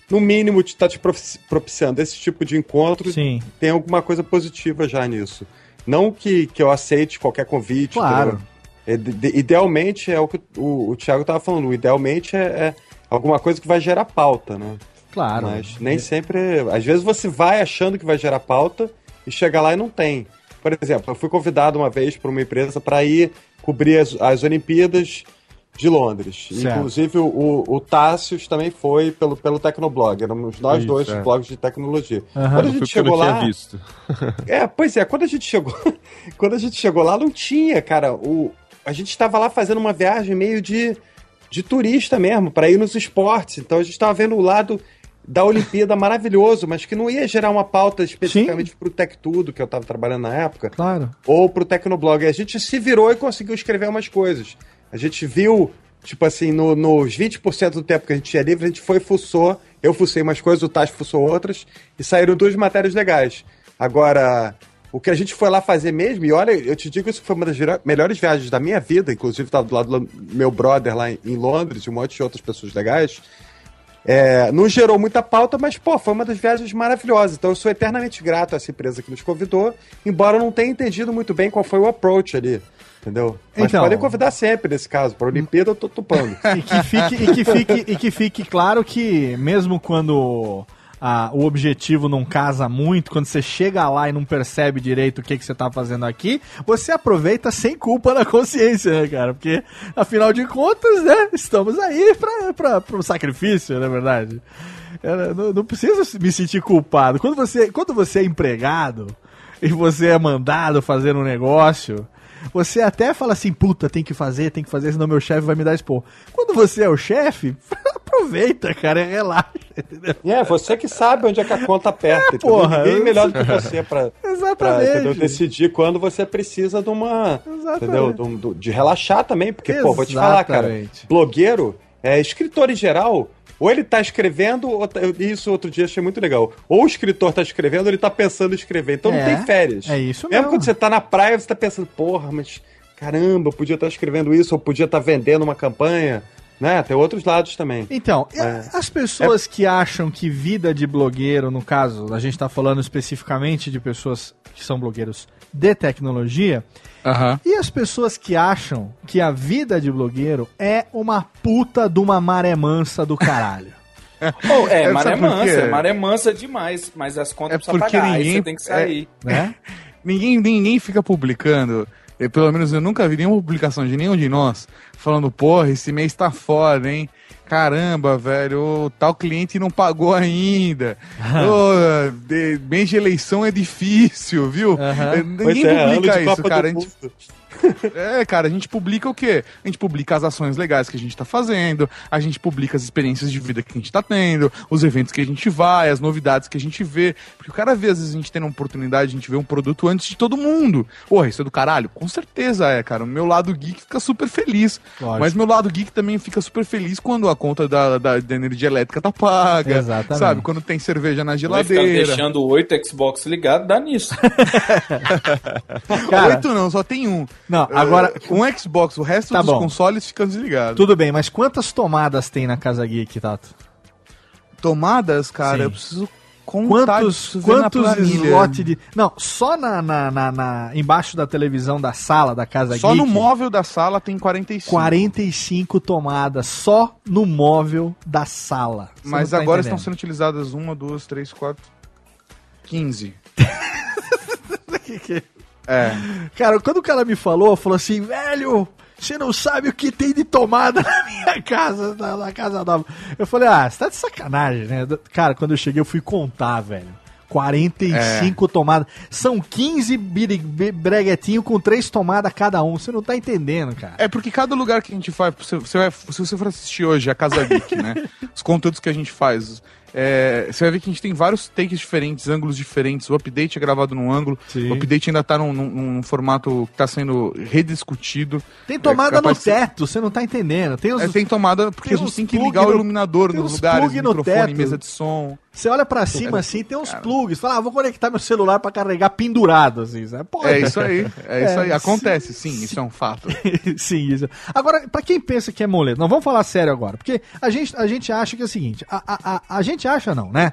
no mínimo, te- tá te propici- propiciando esse tipo de encontro, Sim. tem alguma coisa positiva já nisso. Não que, que eu aceite qualquer convite. Claro. É, de- de- idealmente, é o que o, o Thiago tava falando, idealmente é, é alguma coisa que vai gerar pauta, né? Claro. Mas nem sempre. Às vezes você vai achando que vai gerar pauta e chega lá e não tem. Por exemplo, eu fui convidado uma vez por uma empresa para ir cobrir as, as Olimpíadas de Londres. Certo. Inclusive, o, o Tássios também foi pelo, pelo Tecnoblog. Éramos nós Isso, dois é. blogs de tecnologia. Aham. Quando a Eu gente chegou não lá. tinha visto. É, pois é, quando a gente chegou, quando a gente chegou lá não tinha, cara, o a gente estava lá fazendo uma viagem meio de, de turista mesmo, para ir nos esportes. Então a gente estava vendo o lado da Olimpíada maravilhoso, mas que não ia gerar uma pauta especificamente pro Tech Tudo, que eu estava trabalhando na época, Claro. ou pro Tecnoblog. A gente se virou e conseguiu escrever umas coisas. A gente viu, tipo assim, no- nos 20% do tempo que a gente tinha livre, a gente foi fuçou. Eu fucei umas coisas, o Tati fuçou outras, e saíram duas matérias legais. Agora, o que a gente foi lá fazer mesmo, e olha, eu te digo, isso foi uma das melhores viagens da minha vida, inclusive estava do lado do meu brother lá em, em Londres e um monte de outras pessoas legais. É, não gerou muita pauta, mas, pô, foi uma das viagens maravilhosas. Então eu sou eternamente grato a essa empresa que nos convidou, embora eu não tenha entendido muito bem qual foi o approach ali. Entendeu? Mas Então- podem convidar sempre nesse caso. Para a Olimpíada eu tô topando. E que fique, e que fique, e que fique claro que, mesmo quando ah, o objetivo não casa muito, quando você chega lá e não percebe direito o que, que você tá fazendo aqui, você aproveita sem culpa na consciência, né, cara? Porque, afinal de contas, né, estamos aí pra, pro sacrifício, na verdade. Eu não, não precisa me sentir culpado. Quando você, quando você é empregado e você é mandado fazer um negócio, você até fala assim, puta, tem que fazer, tem que fazer, senão meu chefe vai me dar expor. Quando você é o chefe, aproveita, cara, relaxa, entendeu? É, você que sabe onde é que a conta aperta. entendeu? porra, Ninguém eu- melhor do que você pra, pra Exatamente. entendeu? decidir quando você precisa de uma. Entendeu? De, um- relaxar também, porque, pô, vou te falar, cara, Exatamente. blogueiro, é, escritor em geral. Ou ele tá escrevendo, ou tá- isso outro dia achei muito legal. Ou o escritor tá escrevendo, ou ele tá pensando em escrever. Então É, não tem férias. é isso mesmo. mesmo. quando você tá na praia, você tá pensando, porra, mas caramba, eu podia estar escrevendo isso, ou podia estar vendendo uma campanha. Né? Tem outros lados também. Então, e É. as pessoas que acham que vida de blogueiro, no caso, a gente tá falando especificamente de pessoas que são blogueiros de tecnologia, e as pessoas que acham que a vida de blogueiro é uma puta de uma maré mansa do caralho. Ou, é, É, maré mansa, é maré mansa demais, mas as contas É precisam porque pagar, aí ninguém- você tem que sair. né? ninguém, ninguém fica publicando. Eu, pelo menos eu nunca vi nenhuma publicação de nenhum de nós falando, porra, esse mês tá foda, hein? Caramba, velho, o tal cliente não pagou ainda. Ô, de- mês de eleição é difícil, viu? É, Ninguém é, publica isso, cara. A gente- É, cara, a gente publica o quê? A gente publica as ações legais que a gente tá fazendo, a gente publica as experiências de vida que a gente tá tendo, os eventos que a gente vai, as novidades que a gente vê. Porque o cara vê, às vezes, a gente tendo uma oportunidade, a gente vê um produto antes de todo mundo. Porra, isso é do caralho? Com certeza é, cara. O meu lado geek fica super feliz. Lógico. Mas meu lado geek também fica super feliz quando a conta da, da, da energia elétrica tá paga. Exatamente. Sabe? Quando tem cerveja na Vai ficar geladeira. deixando oito Xbox ligados, dá nisso. Cara- Oito não, só tem um. Não, agora- Uh, um Xbox, o resto Tá dos bom. consoles ficam desligados. Tudo bem, mas quantas tomadas tem na Casa Geek, Tato? Tomadas, cara, Sim. eu preciso contar Quantos, quantos slots de. Não, só na, na, na- na- embaixo da televisão da sala da casa Só no Geek, móvel da sala tem 45. 45 tomadas só no móvel da sala. Você Mas não tá agora entendendo. estão sendo utilizadas uma, duas, três, quatro, 15. É. Cara, quando o cara me falou, falou assim, velho, você não sabe o que tem de tomada na minha casa, na, na casa nova. Eu falei, ah, você tá de sacanagem, né? Cara, quando eu cheguei, eu fui contar, velho. 45 É. tomadas. São 15 biri- be- breguetinho com três tomadas cada um. Você não tá entendendo, cara. É porque cada lugar que a gente faz, você, você vai, se você for assistir hoje a Casa Geek, né? Os conteúdos que a gente faz, é, você vai ver que a gente tem vários takes diferentes, ângulos diferentes. O update é gravado num ângulo, Sim. o update ainda tá num, num- num formato que tá sendo rediscutido. Tem tomada É no de teto, você não tá entendendo. Tem os, É, tem tomada, porque tem a gente tem que ligar o no- iluminador tem no microfone, teto. mesa de som. Você olha pra cima assim, tem uns plugs. Fala, ah, vou conectar meu celular pra carregar pendurado, assim. Sabe? Pô, É isso aí, é isso aí. É, Acontece, sim, isso é um fato. Sim, isso. Agora, pra quem pensa que é moleza, não, vamos falar sério agora, porque a gente, a gente acha que é o seguinte, a, a, a, a gente acha não, né?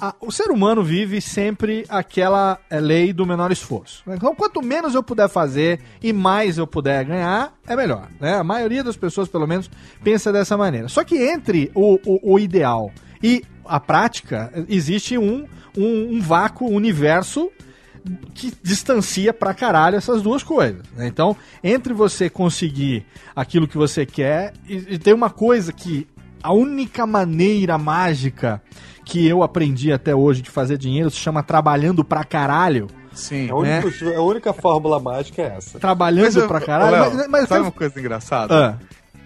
A- o ser humano vive sempre aquela é, lei do menor esforço. né? Então, quanto menos eu puder fazer e mais eu puder ganhar, é melhor, né? A maioria das pessoas, pelo menos, pensa dessa maneira. Só que entre o, o, o ideal e a prática, existe um, um, um vácuo, um universo que distancia pra caralho essas duas coisas. né? Então, entre você conseguir aquilo que você quer, e, e tem uma coisa que a única maneira mágica que eu aprendi até hoje de fazer dinheiro se chama trabalhando pra caralho. Sim. A única, a única fórmula mágica é essa. Trabalhando eu- pra caralho. Léo, mas, mas- sabe uma coisa engraçada? Ah.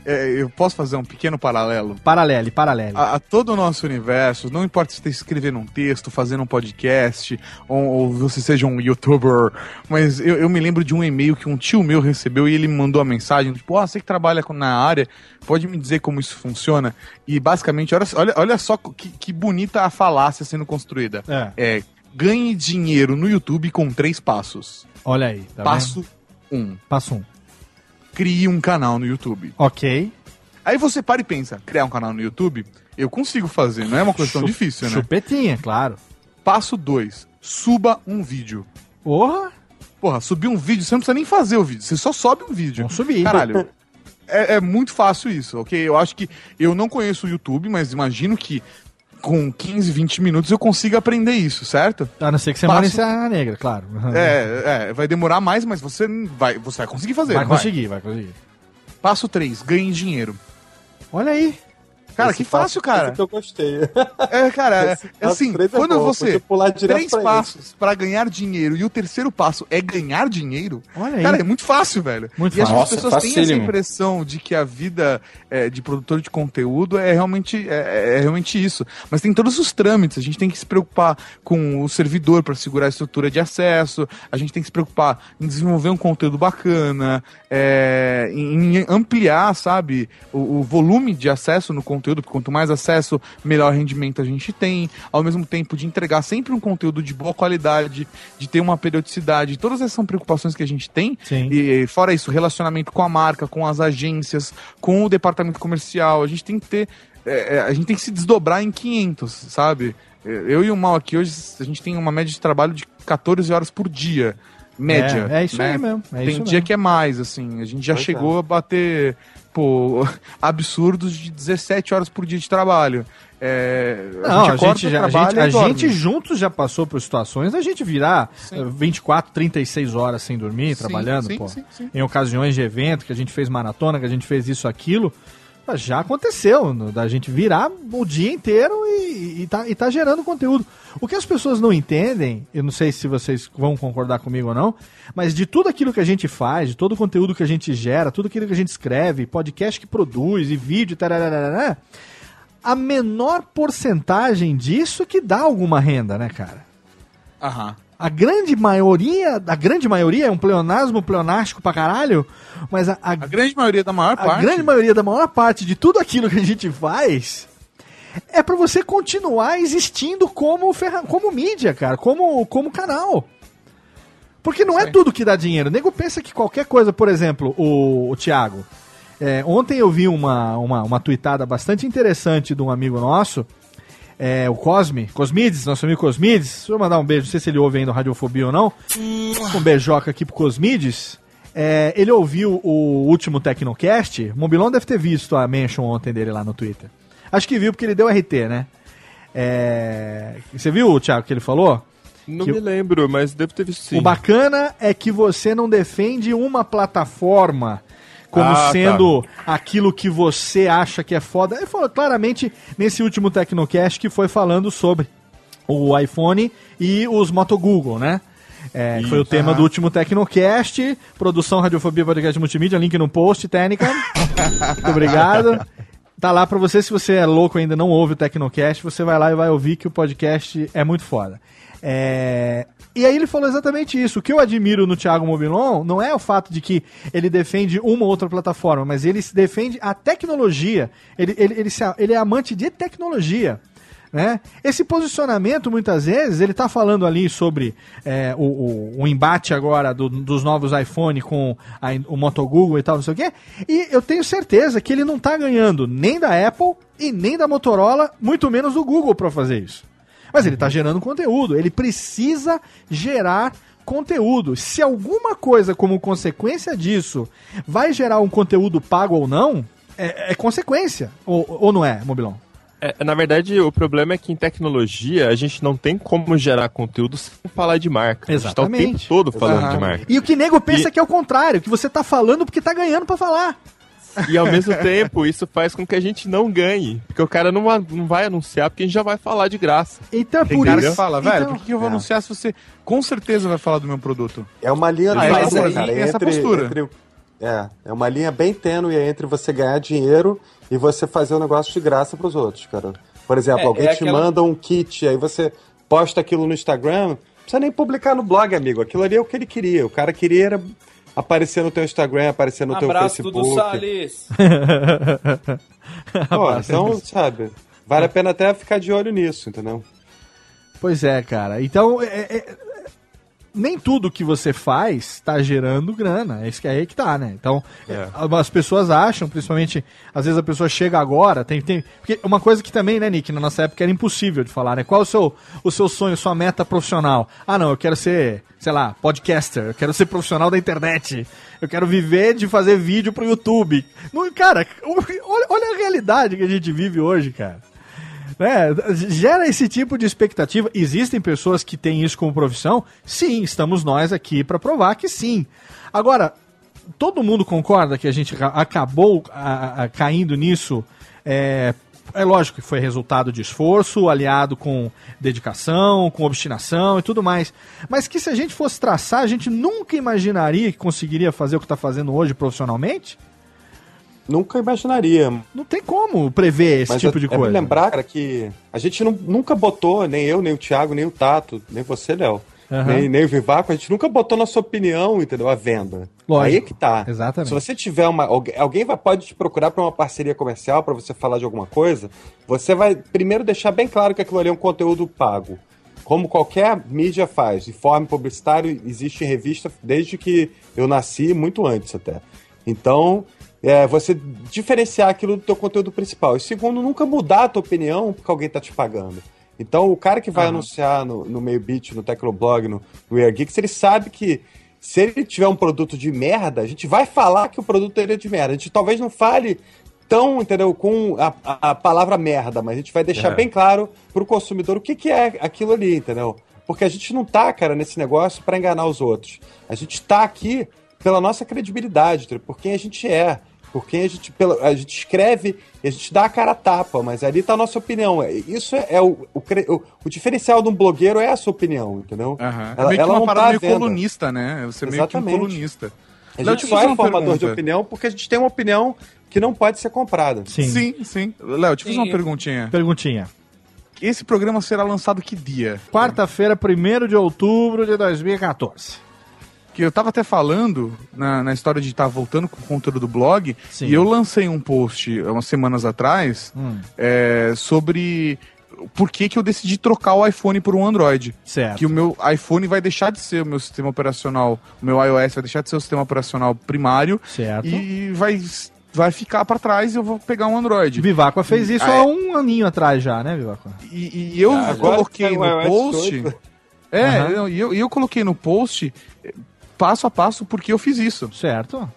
É, eu posso fazer um pequeno paralelo? Paralelo, paralelo. A, a todo o nosso universo, não importa se você está escrevendo um texto, fazendo um podcast, ou, ou você seja um youtuber, mas eu, eu me lembro de um e-mail que um tio meu recebeu e ele me mandou a mensagem, tipo, ah, você que trabalha na área, pode me dizer como isso funciona? E basicamente, olha, olha, olha só que, que bonita a falácia sendo construída. É. É, ganhe dinheiro no YouTube com três passos. Olha aí. Tá Passo vendo? um, Passo um. Crie um canal no YouTube. Ok. Aí você para e pensa, criar um canal no YouTube, eu consigo fazer, não é uma coisa tão difícil, né? Chupetinha, claro. Passo 2, suba um vídeo. Porra! Porra, subir um vídeo, você não precisa nem fazer o vídeo, você só sobe um vídeo. Vamos subir. Caralho, é, é muito fácil isso, ok? Eu acho que eu não conheço o YouTube, mas imagino que com 15, 20 minutos eu consiga aprender isso, certo? A não ser que você Passo- mora em Serra Negra, claro. É, é, vai demorar mais, mas você vai, você vai conseguir fazer. Vai não conseguir, vai conseguir. Passo 3, ganhe dinheiro. Olha aí. Cara, Esse que fácil, cara. que eu gostei. É, cara, é, Esse é assim, é quando bom, você pular três pra passos pra ganhar dinheiro e o terceiro passo é ganhar dinheiro, Olha aí. cara, é muito fácil, velho. Muito e fácil. as pessoas Nossa, têm essa impressão de que a vida é, de produtor de conteúdo é realmente, é, é realmente isso. Mas tem todos os trâmites, a gente tem que se preocupar com o servidor para segurar a estrutura de acesso, a gente tem que se preocupar em desenvolver um conteúdo bacana, é, em ampliar, sabe, o, o volume de acesso no conteúdo, porque quanto mais acesso, melhor rendimento a gente tem, ao mesmo tempo de entregar sempre um conteúdo de boa qualidade, de ter uma periodicidade, todas essas são preocupações que a gente tem, Sim. e fora isso, relacionamento com a marca, com as agências, com o departamento comercial, a gente tem que ter, é, é, a gente tem que se desdobrar em 500, sabe? Eu e o Mal aqui hoje, a gente tem uma média de trabalho de 14 horas por dia. Média. É, é isso né? aí mesmo. É Tem isso dia mesmo. que é mais, assim. A gente já Pois chegou a bater, pô, absurdos de 17 horas por dia de trabalho. É, Não, a gente, já, a gente, a dorme. gente juntos já passou por situações da gente virar eh, 24, 36 horas sem dormir, Sim, trabalhando, sim, pô. sim, sim. Em ocasiões de evento, que a gente fez maratona, que a gente fez isso, aquilo. Já aconteceu, no- da gente virar o dia inteiro e, e, tá, e tá gerando conteúdo. O que as pessoas não entendem, eu não sei se vocês vão concordar comigo ou não, mas de tudo aquilo que a gente faz, de todo o conteúdo que a gente gera, tudo aquilo que a gente escreve, podcast que produz e vídeo, tarararará, a menor porcentagem disso que dá alguma renda, né, cara? Aham. A grande maioria, a grande maioria é um pleonasmo pleonástico pra caralho, mas a, a, A grande maioria da maior a parte. grande maioria da maior parte de tudo aquilo que a gente faz é pra você continuar existindo como, ferra, como mídia, cara, como, como canal. Porque não é tudo que dá dinheiro. O nego pensa que qualquer coisa, por exemplo, o, o Thiago. é, ontem eu vi uma, uma, uma tweetada bastante interessante de um amigo nosso. É, o Cosme, Cosmides, nosso amigo Cosmides. Eu mandar um beijo, não sei se ele ouve ainda o Radiofobia ou não. Um beijoca aqui pro Cosmides. É, ele ouviu o último Tecnocast. O Mobilon deve ter visto a mention ontem dele lá no Twitter. Acho que viu porque ele deu RT, né? É, você viu, Thiago, que ele falou? Não Que me lembro, mas devo ter visto sim. O bacana é que você não defende uma plataforma como Ah, tá. sendo aquilo que você acha que é foda. Ele falou claramente nesse último Tecnocast que foi falando sobre o iPhone e os Moto Google, né? É, foi o tema do último Tecnocast. Produção Radiofobia Podcast Multimídia, link no post, técnica. Muito obrigado. Tá lá pra você, se você é louco e ainda não ouve o Tecnocast, você vai lá e vai ouvir que o podcast é muito foda. É, E aí ele falou exatamente isso. O que eu admiro no Thiago Mobilon não é o fato de que ele defende uma ou outra plataforma, mas ele defende a tecnologia. Ele, ele, ele, se- ele é amante de tecnologia. Né? Esse posicionamento, muitas vezes, ele está falando ali sobre é, o, o- o embate agora do- dos novos iPhone com a- o Moto Google e tal, não sei o quê. E eu tenho certeza que ele não está ganhando nem da Apple e nem da Motorola, muito menos do Google para fazer isso. Mas ele está gerando conteúdo, ele precisa gerar conteúdo. Se alguma coisa como consequência disso vai gerar um conteúdo pago ou não, é, é consequência. Ou, ou não é, Mobilon? É, na verdade, o problema é que em tecnologia a gente não tem como gerar conteúdo sem falar de marca. A gente tá o tempo Exatamente. todo falando Aham. de marca. E o que nego pensa E- que é o contrário, que você tá falando porque tá ganhando pra falar. E ao mesmo tempo, isso faz com que a gente não ganhe. Porque o cara não, não vai anunciar, porque a gente já vai falar de graça. Então é Tem cara que fala, velho, por que eu vou É. anunciar se você com certeza vai falar do meu produto? É uma linha Ah, tênue, essa- cara, e essa entre- postura. entre- é, é uma linha bem tênue entre você ganhar dinheiro e você fazer um negócio de graça pros outros, cara. Por exemplo, É, alguém é te aquela- manda um kit, aí você posta aquilo no Instagram, não precisa nem publicar no blog, amigo. Aquilo ali é o que ele queria. O cara queria era aparecer no teu Instagram, aparecer no teu Abraço, Facebook. Dudu Salles. Pô, então, sabe, vale a pena até ficar de olho nisso, entendeu? Pois é, cara. Então, é- é- nem tudo que você faz tá gerando grana. É isso que é aí que tá, né? Então, é, as pessoas acham, principalmente, às vezes a pessoa chega agora, tem, tem. Porque uma coisa que também, né, Nick, na nossa época era impossível de falar, né? Qual o seu, o seu sonho, sua meta profissional? Ah, não, eu quero ser, sei lá, podcaster, eu quero ser profissional da internet, eu quero viver de fazer vídeo pro YouTube. Não, cara, olha, olha a realidade que a gente vive hoje, cara né, gera esse tipo de expectativa. Existem pessoas que têm isso como profissão? Sim, estamos nós aqui para provar que sim. Agora, todo mundo concorda que a gente acabou a- a- caindo nisso? É, é lógico que foi resultado de esforço, aliado com dedicação, com obstinação e tudo mais. Mas que se a gente fosse traçar, a gente nunca imaginaria que conseguiria fazer o que está fazendo hoje profissionalmente? Nunca imaginaria. Não tem como prever esse Mas tipo é, de é coisa. lembrar, cara, que a gente não- nunca botou, nem eu, nem o Thiago, nem o Tato, nem você, Léo, Aham. nem, nem o Vivaco, a gente nunca botou nossa opinião, entendeu? À venda. Lógico. Aí é que tá. Exatamente. Se você tiver uma. Alguém, alguém vai, pode te procurar para uma parceria comercial, para você falar de alguma coisa, você vai primeiro deixar bem claro que aquilo ali é um conteúdo pago. Como qualquer mídia faz, informe publicitário existe em revista desde que eu nasci, muito antes até. Então, é, você diferenciar aquilo do teu conteúdo principal. E segundo, nunca mudar a tua opinião porque alguém tá te pagando. Então, o cara que vai Aham. anunciar no, no Meio Beat, no Tecnoblog, no, no Air Geeks, ele sabe que se ele tiver um produto de merda, a gente vai falar que o produto dele é de merda. A gente talvez não fale tão, entendeu, com a, a- a palavra merda, mas a gente vai deixar É. bem claro pro consumidor o que, que é aquilo ali, entendeu? Porque a gente não tá, cara, nesse negócio para enganar os outros. A gente tá aqui pela nossa credibilidade, por quem a gente é, por quem a gente, pela, a gente escreve e a gente dá a cara a tapa, mas ali tá a nossa opinião. É- Isso é, é o, o, o- o diferencial de um blogueiro é a sua opinião, entendeu? É meio que uma não parada tá meio venda. colunista, né? Você é meio que um colunista. A Léo, gente é uma formador de opinião porque a gente tem uma opinião que não pode ser comprada. Sim, sim. Léo, te fiz Sim. uma perguntinha. Perguntinha. Esse programa será lançado que dia? Quarta-feira, 1 de outubro de 2014. Que eu tava até falando na, na história de estar voltando com o conteúdo do blog, Sim. e eu lancei um post umas semanas atrás Hum. é, sobre por que, que eu decidi trocar o iPhone por um Android. Certo. Que o meu iPhone vai deixar de ser o meu sistema operacional, o meu iOS vai deixar de ser o sistema operacional primário Certo. e vai vai ficar pra trás e eu vou pegar um Android. Viváqua fez isso Ah, há um aninho atrás já, né, Viváqua? E, e eu Ah, coloquei que no post. É, e eu, eu coloquei no post passo a passo porque eu fiz isso. Certo.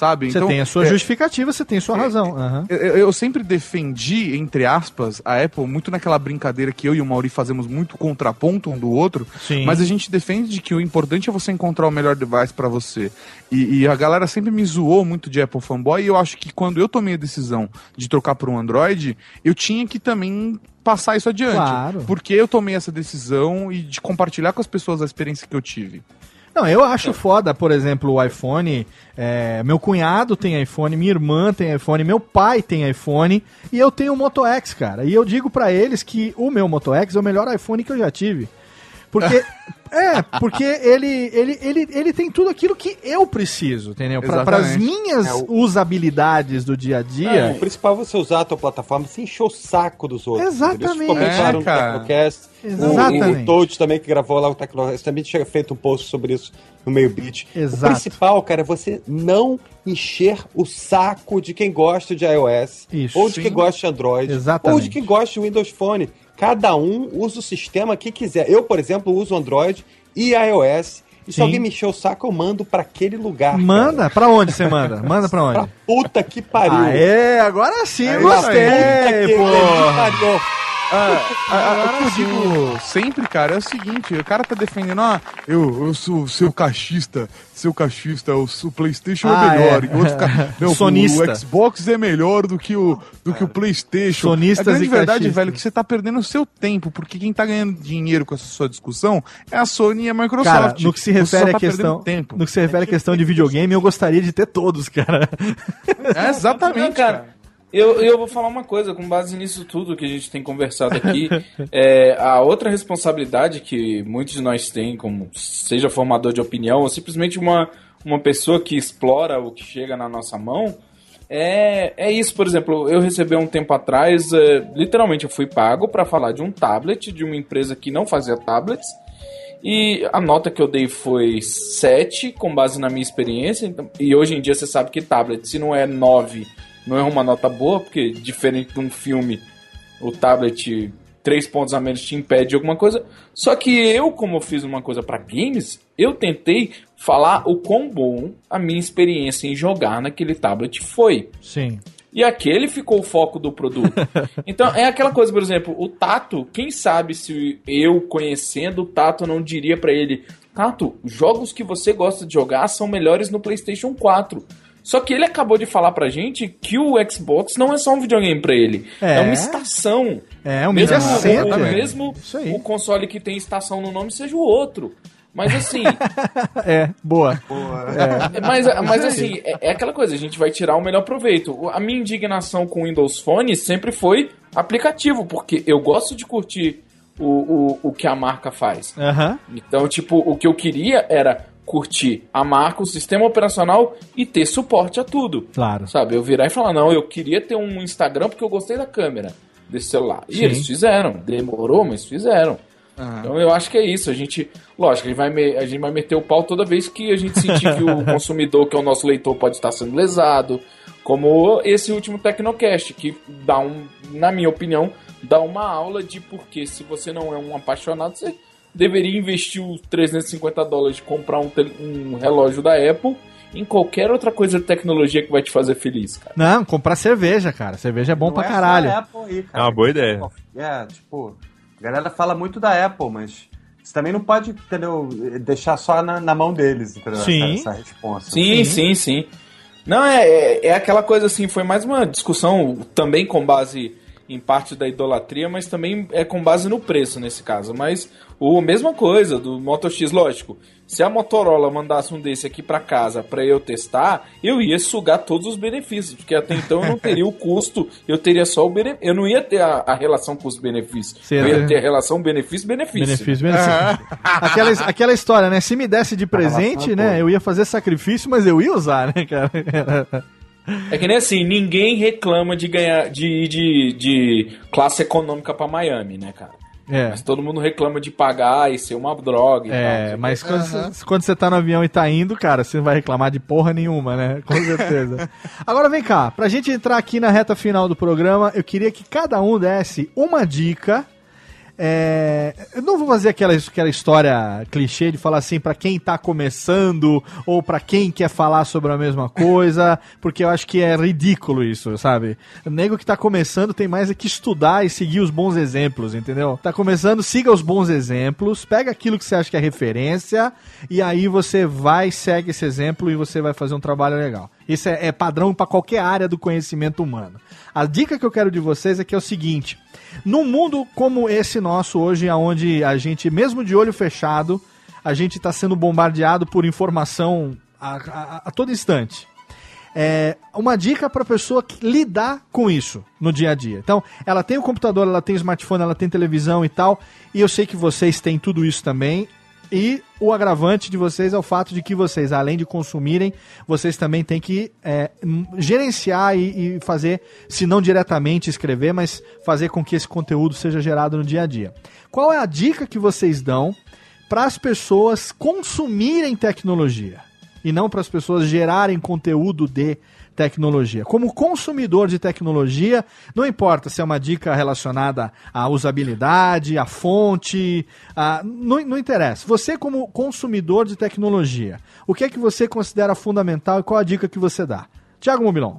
Sabe? Você tem a sua é, justificativa, você tem a sua razão. Aham. Eu, eu sempre defendi, entre aspas, a Apple muito naquela brincadeira que eu e o Mauri fazemos muito contraponto um do outro, Sim. mas a gente defende de que o importante é você encontrar o melhor device pra você. E, e a galera sempre me zoou muito de Apple fanboy e eu acho que quando eu tomei a decisão de trocar por um Android, eu tinha que também passar isso adiante. Claro. Porque eu tomei essa decisão e de compartilhar com as pessoas a experiência que eu tive. Não, eu acho foda, por exemplo, o iPhone. é, meu cunhado tem iPhone, minha irmã tem iPhone, meu pai tem iPhone e eu tenho o Moto X, cara. E eu digo pra eles que o meu Moto X é o melhor iPhone que eu já tive. Porque. é, porque ele, ele, ele, ele tem tudo aquilo que eu preciso, entendeu? Para as minhas É, o- usabilidades do dia a É, dia. o principal é você usar a tua plataforma sem encher o saco dos outros. Exatamente. bem claro É, no cara. Tecnocast. O- Exatamente. O, Toad também, que gravou lá o Tecnocast, também tinha feito um post sobre isso no meio beat. Exato. O principal, cara, é você não encher o saco de quem gosta de iOS, Isso. ou de Sim. quem gosta de Android, Exatamente. ou de quem gosta de Windows Phone. Cada um usa o sistema que quiser. Eu, por exemplo, uso Android e iOS. E se alguém me encher o saco, eu mando pra aquele lugar. Manda, pra onde você manda? Manda pra onde? Pra puta que pariu. Ah, é, agora sim, gostei, puta que porra. pariu. Ah, ah, ah, o que eu digo sempre, cara, é o seguinte, o cara tá defendendo, ah, eu, eu sou seu cachista, seu cachista, o, o Playstation Ah, é melhor, é. e o outro fica, não, Sonista. o Xbox é melhor do que o, do que o Playstation. Sonistas a grande e verdade, cachistas. velho, é que você tá perdendo o seu tempo, porque quem tá ganhando dinheiro com essa sua discussão é a Sony e a Microsoft. Cara, no que se refere tá à questão, perdendo tempo. no que se refere à questão de videogame, eu gostaria de ter todos, cara. É, exatamente, Não, cara. Eu, eu vou falar uma coisa, com base nisso tudo que a gente tem conversado aqui, é, a outra responsabilidade que muitos de nós têm, como seja formador de opinião, ou simplesmente uma, uma pessoa que explora o que chega na nossa mão, é, é isso, por exemplo, eu recebi um tempo atrás, é, literalmente eu fui pago para falar de um tablet de uma empresa que não fazia tablets, e a nota que eu dei foi 7, com base na minha experiência. Então, e hoje em dia você sabe que tablet, se não é 9, não é uma nota boa, porque diferente de um filme, o tablet, 3 pontos a menos te impede de alguma coisa. Só que eu, como eu fiz uma coisa para games, eu tentei falar o quão bom a minha experiência em jogar naquele tablet foi. Sim. E aquele ficou o foco do produto. Então, é aquela coisa, por exemplo, o Tato, quem sabe se eu conhecendo o Tato não diria pra ele: Tato, jogos que você gosta de jogar são melhores no PlayStation 4. Só que ele acabou de falar pra gente que o Xbox não é só um videogame pra ele. É, É. uma estação. É, um mesmo, center. o, mesmo Isso aí. o console que tem estação no nome seja o outro. Mas assim, É, boa. é, mas, mas assim, é, é aquela coisa, a gente vai tirar o melhor proveito. A minha indignação com o Windows Phone sempre foi aplicativo, porque eu gosto de curtir o, o, o que a marca faz. Aham. Então, tipo, o que eu queria era curtir a marca, o sistema operacional e ter suporte a tudo. Claro. Sabe? Eu virar e falar, não, eu queria ter um Instagram porque eu gostei da câmera desse celular. E Sim. eles fizeram. Demorou, mas fizeram. Então eu acho que é isso. A gente, lógico, a gente, vai me- a gente vai meter o pau toda vez que a gente sentir que o consumidor, que é o nosso leitor, pode estar sendo lesado. Como esse último Tecnocast, que dá um, na minha opinião, dá uma aula de porque se você não é um apaixonado, você deveria investir os 350 dólares de comprar um, um relógio da Apple em qualquer outra coisa de tecnologia que vai te fazer feliz, cara. Não, comprar cerveja, cara. Cerveja é bom Não pra é caralho. a Apple aí, cara. É uma boa ideia. É, tipo, a galera fala muito da Apple, mas você também não pode, entendeu, deixar só na, na mão deles, entendeu? Sim. Essa, essa resposta. Sim, sim, sim. Não, é, é, é aquela coisa assim, foi mais uma discussão também com base em parte da idolatria, mas também é com base no preço nesse caso. Mas o mesma coisa do Moto X, lógico. Se a Motorola mandasse um desse aqui pra casa pra eu testar, eu ia sugar todos os benefícios, porque até então eu não teria o custo, eu teria só o benefício. Eu não ia ter a, a relação custo-benefício. Eu ia é. ter a relação benefício-benefício. Benefício, benefício. aquela, aquela história, né? Se me desse de presente, relação né? Eu ia fazer sacrifício, mas eu ia usar, né, cara? É que nem assim, ninguém reclama de ganhar de ir de, de classe econômica pra Miami, né, cara? É. Mas todo mundo reclama de pagar e ser uma droga e É, tal. mas quando, você, quando você tá no avião e tá indo, cara, você não vai reclamar de porra nenhuma, né? Com certeza. Agora vem cá, pra gente entrar aqui na reta final do programa, eu queria que cada um desse uma dica. É, eu não vou fazer aquela, aquela história clichê de falar assim pra quem tá começando ou pra quem quer falar sobre a mesma coisa, porque eu acho que é ridículo isso, sabe? O nego que tá começando tem mais é que estudar e seguir os bons exemplos, entendeu? Tá começando, siga os bons exemplos, pega aquilo que você acha que é referência e aí você vai, segue esse exemplo e você vai fazer um trabalho legal. Isso é, é padrão pra qualquer área do conhecimento humano. A dica que eu quero de vocês é que é o seguinte: num mundo como esse nosso hoje, onde a gente, mesmo de olho fechado, a gente está sendo bombardeado por informação a, a- a todo instante. É, uma dica para pessoa que lidar com isso no dia a dia. Então, ela tem o computador, ela tem o smartphone, ela tem televisão e tal, e eu sei que vocês têm tudo isso também. E o agravante de vocês é o fato de que vocês, além de consumirem, vocês também têm que é, gerenciar e, e fazer, se não diretamente escrever, mas fazer com que esse conteúdo seja gerado no dia a dia. Qual é a dica que vocês dão para as pessoas consumirem tecnologia e não para as pessoas gerarem conteúdo de tecnologia. Como consumidor de tecnologia, não importa se é uma dica relacionada à usabilidade, à fonte, a- não, não interessa. Você, como consumidor de tecnologia, o que é que você considera fundamental e qual a dica que você dá? Tiago Mobilon.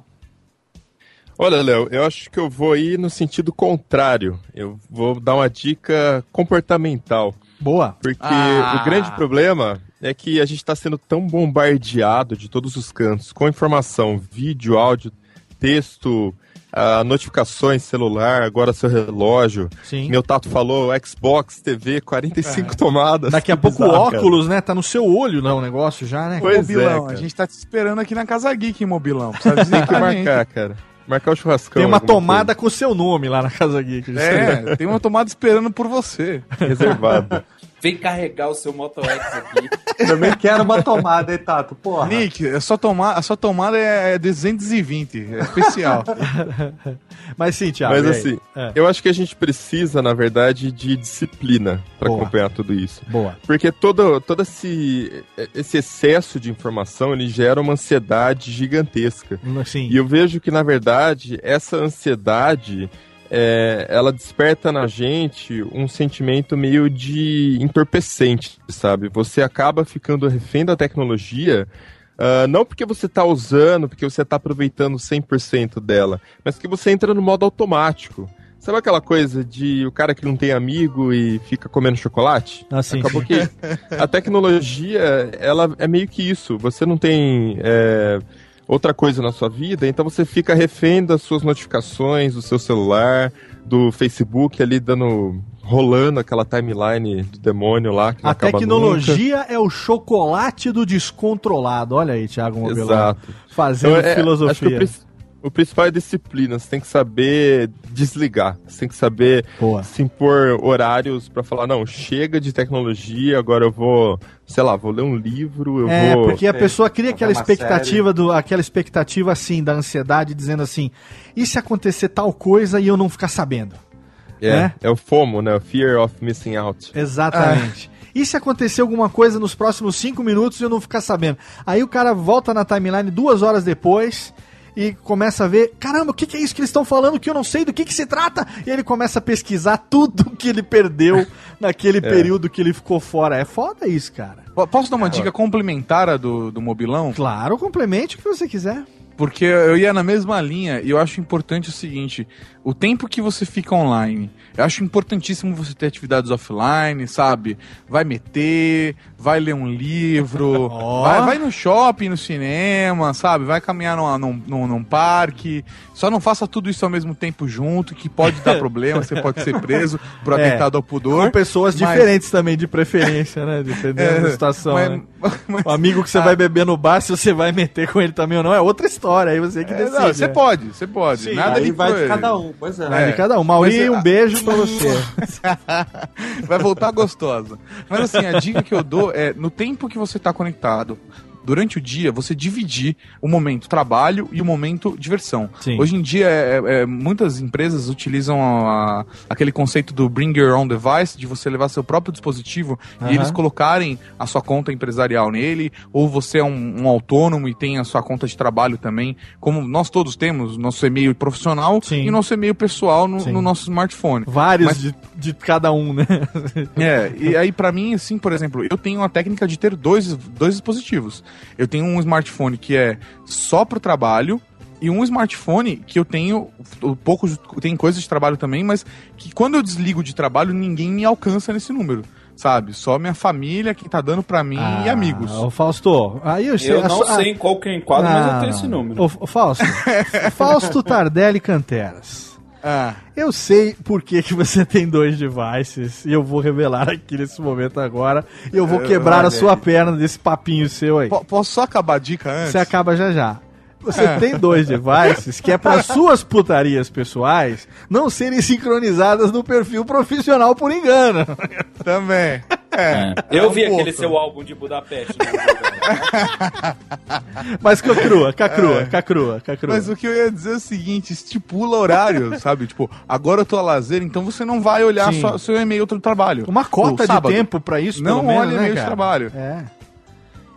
Olha, Léo, eu acho que eu vou ir no sentido contrário. Eu vou dar uma dica comportamental. Boa. Porque Ah. o grande problema é que a gente está sendo tão bombardeado de todos os cantos com informação, vídeo, áudio, texto, ah, notificações, celular, agora seu relógio. Sim. Meu tato falou Xbox, TV, 45 tomadas. Daqui a pouco o bizarro, cara. óculos, né? Tá no seu olho, não, o negócio já, né? Pois Mobilão, é, cara. a gente tá te esperando aqui na Casa Geek, hein, Mobilão. Precisa dizer Tem que marcar, cara. Marcar o churrascão. Tem uma tomada com o seu nome lá na Casa Geek. É, tem uma tomada esperando por você. coisa reservada. Vem carregar o seu Moto X aqui. Também quero uma tomada, hein, Tato? Porra. Nick, a sua, toma a sua tomada é é 220, é especial. Mas sim, Thiago. Mas assim, É. eu acho que a gente precisa, na verdade, de disciplina para acompanhar tudo isso. Boa. Porque todo, todo esse, esse excesso de informação, ele gera uma ansiedade gigantesca. Sim. E eu vejo que, na verdade, essa ansiedade, é, ela desperta na gente um sentimento meio de entorpecente, sabe? Você acaba ficando refém da tecnologia, ah, não porque você está usando, porque você está aproveitando 100% dela, mas que você entra no modo automático. Sabe aquela coisa de o cara que não tem amigo e fica comendo chocolate? Ah, sim, Acabou sim. que a tecnologia, ela é meio que isso. Você não tem é, outra coisa na sua vida, então você fica refém das suas notificações, do seu celular, do Facebook ali dando rolando aquela timeline do demônio lá A tecnologia é o chocolate do descontrolado. Olha aí, Thiago nunca. Mobilão. Exato. Fazendo Então, é, filosofia. O, prin- o principal é disciplina. Você tem que saber desligar. Você tem que saber Boa. se impor horários pra falar, não, chega de tecnologia, agora eu vou, sei lá, vou ler um livro, eu É, vou. porque a pessoa cria aquela expectativa do, aquela expectativa assim da ansiedade, dizendo assim: e se acontecer tal coisa e eu não ficar sabendo? É, né? é o FOMO, né? O Fear of Missing Out. Exatamente. E se acontecer alguma coisa nos próximos cinco minutos e eu não ficar sabendo? Aí o cara volta na timeline duas horas depois e começa a ver, caramba, o que, que é isso que eles estão falando que eu não sei do que, que se trata? E ele começa a pesquisar tudo que ele perdeu naquele período que ele ficou fora. É foda isso, cara. Po- Posso dar uma dica complementar à do, do Mobilão? Claro, complemente o que você quiser. Porque eu ia na mesma linha e eu acho importante o seguinte: o tempo que você fica online. Eu acho importantíssimo você ter atividades offline, sabe? Vai meter, vai ler um livro, Ó. vai, vai no shopping, no cinema, sabe? Vai caminhar numa- num, num, num parque. Só não faça tudo isso ao mesmo tempo junto, que pode dar problema, você pode ser preso por É. atentado ao pudor. Com pessoas mas- diferentes também, de preferência, né? Dependendo É, da situação. mas- né? mas- O amigo que você vai beber no bar, se você vai meter com ele também ou não, é outra história. Aí você que É, decide. não, você pode, você pode. Sim, Nada Aí de vai de cada um, pois é. Vai É. de cada um. Mauri, Mas, um beijo pra você. Vai voltar gostosa. Mas assim, a dica que eu dou é no tempo que você tá conectado, durante o dia, você dividir o momento trabalho e o momento diversão. Sim. Hoje em dia, é- é- muitas empresas utilizam a- aquele conceito do bring your own device, de você levar seu próprio dispositivo Aham. e eles colocarem a sua conta empresarial nele, ou você é um, um autônomo e tem a sua conta de trabalho também, como nós todos temos, nosso e-mail profissional e nosso e-mail pessoal no, Sim. no nosso smartphone. Vários Mas- de, de cada um, né? é, e aí pra mim, assim, por exemplo, eu tenho a técnica de ter dois, dois dispositivos. Eu tenho um smartphone que é só pro trabalho e um smartphone que eu tenho pouco tem coisas de trabalho também, mas que quando eu desligo de trabalho ninguém me alcança nesse número, sabe? Só minha família que tá dando pra mim e amigos. Ô, Fausto, aí eu, Eu a não sua- sei em qual que eu enquadro, mas eu tenho não. esse número. Ô, Fausto, Fausto Tardelli Canteras. Ah. Eu sei por que, que você tem dois devices e eu vou revelar aqui nesse momento agora. E eu vou É, quebrar a sua perna desse papinho seu aí. Po- Posso só acabar a dica antes? Você acaba já já. Você É. tem dois devices que é para suas putarias pessoais não serem sincronizadas no perfil profissional por engano. Também. É. Eu é vi um aquele pouco. seu álbum de Budapeste. né? Mas cacrua, cacrua, cacrua, cacrua. Mas o que eu ia dizer é o seguinte, estipula horário, sabe? Tipo, agora eu tô a lazer, então você não vai olhar seu e-mail do trabalho. Uma cota de tempo pra isso, Não pelo menos, olha né, e-mail de trabalho. É.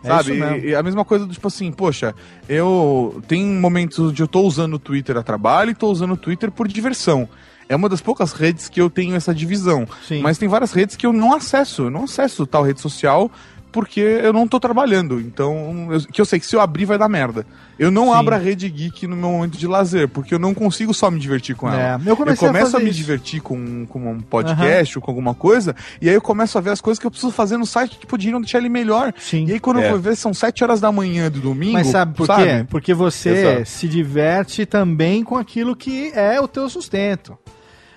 É Sabe? mesmo. E, e a mesma coisa do tipo assim, poxa, eu tem momentos onde eu tô usando o Twitter a trabalho e tô usando o Twitter por diversão. É uma das poucas redes que eu tenho essa divisão. Sim. Mas tem várias redes que eu não acesso. Eu não acesso tal rede social porque eu não tô trabalhando. Então, eu- que eu sei que se eu abrir vai dar merda. Eu não Sim. abro a rede geek no meu momento de lazer, porque eu não consigo só me divertir com ela. É, eu a começo a, fazer me isso. divertir com, com um podcast ou com alguma coisa, e aí eu começo a ver as coisas que eu preciso fazer no site que poderiam deixar ele melhor. E aí quando É. eu vou ver, são 7 horas da manhã do domingo. Mas sabe por quê? Porque você Exato. se diverte também com aquilo que é o teu sustento.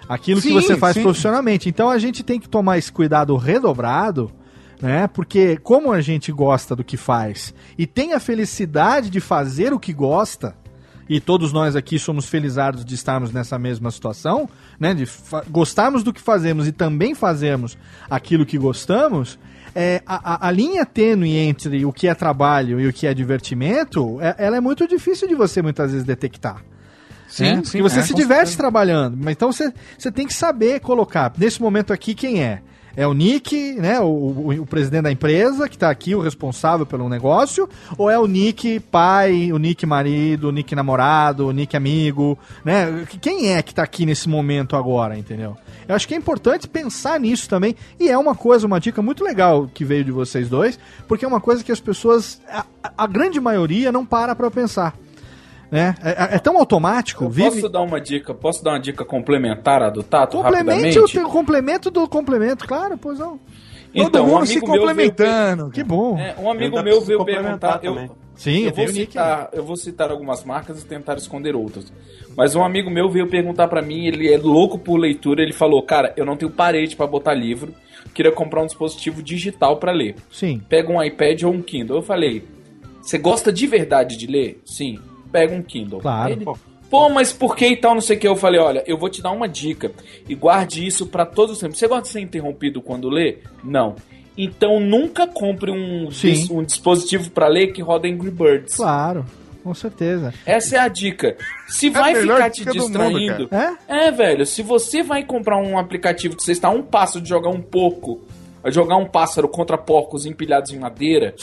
Aquilo que Sim, você faz sim. profissionalmente. Então a gente tem que tomar esse cuidado redobrado, né? Porque como a gente gosta do que faz e tem a felicidade de fazer o que gosta, e todos nós aqui somos felizardos de estarmos nessa mesma situação, né? De gostarmos do que fazemos e também fazermos aquilo que gostamos. é, a, a- a linha tênue entre o que é trabalho e o que é divertimento, é- ela é muito difícil de você muitas vezes detectar. Sim, né? sim, Porque você é, se diverte trabalhando, mas então você, você tem que saber colocar. Nesse momento aqui, quem é? É o Nick, né? O, o- o presidente da empresa, que tá aqui, o responsável pelo negócio, ou é o Nick pai, o Nick marido, o Nick namorado, o Nick amigo, né? Quem é que tá aqui nesse momento agora, entendeu? Eu acho que é importante pensar nisso também. E é uma coisa, uma dica muito legal que veio de vocês dois, porque é uma coisa que as pessoas, a, a grande maioria, não para pra pensar. Né? É, é tão automático, Eu vive. Posso dar uma dica? Posso dar uma dica complementar à do Tato Complemente rapidamente? o complemento do complemento, claro, pois não. Então, um amigo meu veio- Que bom. É, um amigo meu veio perguntar. Eu. Sim, eu tem vou, citar, eu vou citar algumas marcas e tentar esconder outras. Mas um amigo meu veio perguntar pra mim, ele é louco por leitura, ele falou: "Cara, eu não tenho parede pra botar livro, queria comprar um dispositivo digital pra ler. Sim. Pega um iPad ou um Kindle". Eu falei: "Você gosta de verdade de ler?" Sim. Pega um Kindle. Claro. Ele, Pô, mas por que e tal, não sei o que? Eu falei, olha, eu vou te dar uma dica e guarde isso pra todos os tempos. Você gosta de ser interrompido quando lê? Não. Então nunca compre um, Sim. dis- um dispositivo pra ler que roda Angry Birds. Claro, com certeza. Essa é a dica. Se É vai ficar te dica do mundo, distraindo. cara. é, velho, se você vai comprar um aplicativo que você está a um passo de jogar um porco, a jogar um pássaro contra porcos empilhados em madeira,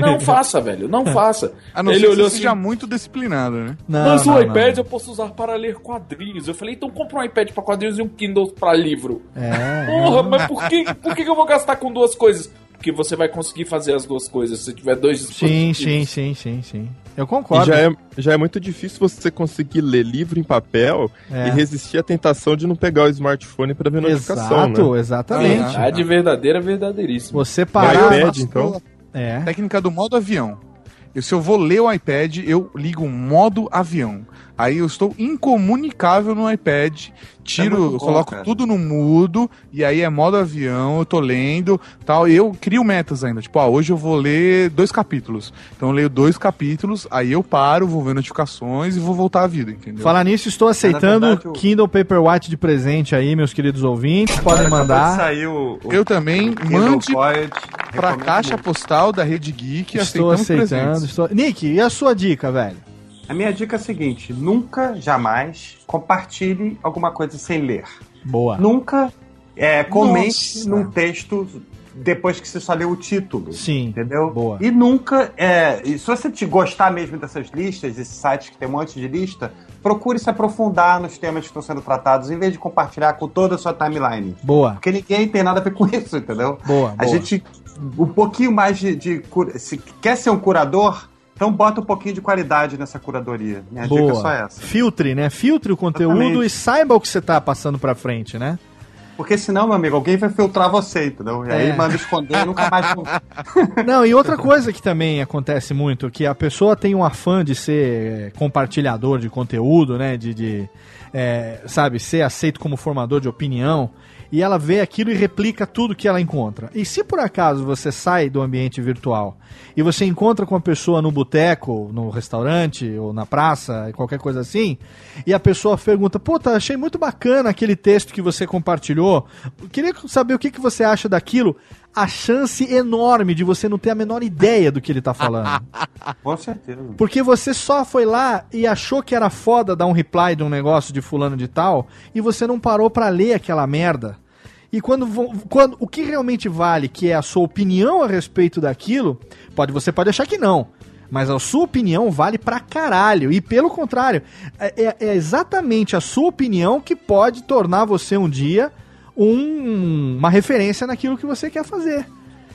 não faça, velho, não faça. A não Ele ser que olhou você assim, seja muito disciplinado, né? mas o iPad eu posso usar para ler quadrinhos. Eu falei, então compra um iPad para quadrinhos e um Kindle para livro. É. Porra, mas por que, por que que eu vou gastar com duas coisas? Porque você vai conseguir fazer as duas coisas se tiver dois Sim, dispositivos. sim, sim, sim, sim. Eu E concordo. já é, já é muito difícil você conseguir ler livro em papel É. e resistir à tentação de não pegar o smartphone para ver notificação, Exato, né? exatamente. A de verdadeira, verdadeíssima. Você Parar- parar. iPad, então? É. Técnica do modo avião. E se eu vou ler o iPad, eu ligo o modo avião. Aí eu estou incomunicável no iPad. Tiro, É eu bom, coloco cara. tudo no mudo, e aí é modo avião, eu tô lendo tal. E eu crio metas ainda. Tipo, ah, hoje eu vou ler dois capítulos. Então eu leio dois capítulos, aí eu paro, vou ver notificações e vou voltar à vida, entendeu? Falar nisso, estou aceitando verdade, o- Kindle Paperwhite de presente aí, meus queridos ouvintes. Podem Acabou de mandar. sair o, o Eu também Kindle mande pra recomendo caixa muito. postal da Rede Geek, Estou aceitando. presentes. Estou... Nick, e a sua dica, velho? A minha dica é a seguinte: nunca, jamais compartilhe alguma coisa sem ler. Boa. Nunca é, comente Nossa. num texto depois que você só leu o título. Sim. Entendeu? Boa. E nunca. É, e se você te gostar mesmo dessas listas, esses sites que tem um monte de lista, procure se aprofundar nos temas que estão sendo tratados, em vez de compartilhar com toda a sua timeline. Boa. Porque ninguém tem nada a ver com isso, entendeu? Boa, A boa. gente. Um pouquinho mais de. de cura- se quer ser um curador, então bota um pouquinho de qualidade nessa curadoria. Minha dica é só Boa. essa. Filtre, né? Filtre o conteúdo Exatamente. e saiba o que você tá passando pra frente, né? Porque senão, meu amigo, alguém vai filtrar você, entendeu? E aí É. manda esconder e nunca mais. Não, e outra coisa que também acontece muito, que a pessoa tem um afã de ser compartilhador de conteúdo, né? De, de, é, sabe, ser aceito como formador de opinião. E ela vê aquilo e replica tudo que ela encontra. E se por acaso você sai do ambiente virtual e você encontra com a pessoa no boteco, no restaurante ou na praça, qualquer coisa assim, e a pessoa pergunta: Puta, achei muito bacana aquele texto que você compartilhou. Queria saber o que, que você acha daquilo. A chance enorme de você não ter a menor ideia do que ele tá falando. Com certeza. Porque você só foi lá e achou que era foda dar um reply de um negócio de fulano de tal e você não parou pra ler aquela merda. E quando, quando o que realmente vale, que é a sua opinião a respeito daquilo, pode você pode achar que não. Mas a sua opinião vale pra caralho. E pelo contrário, é, é- é exatamente a sua opinião que pode tornar você um dia um- uma referência naquilo que você quer fazer.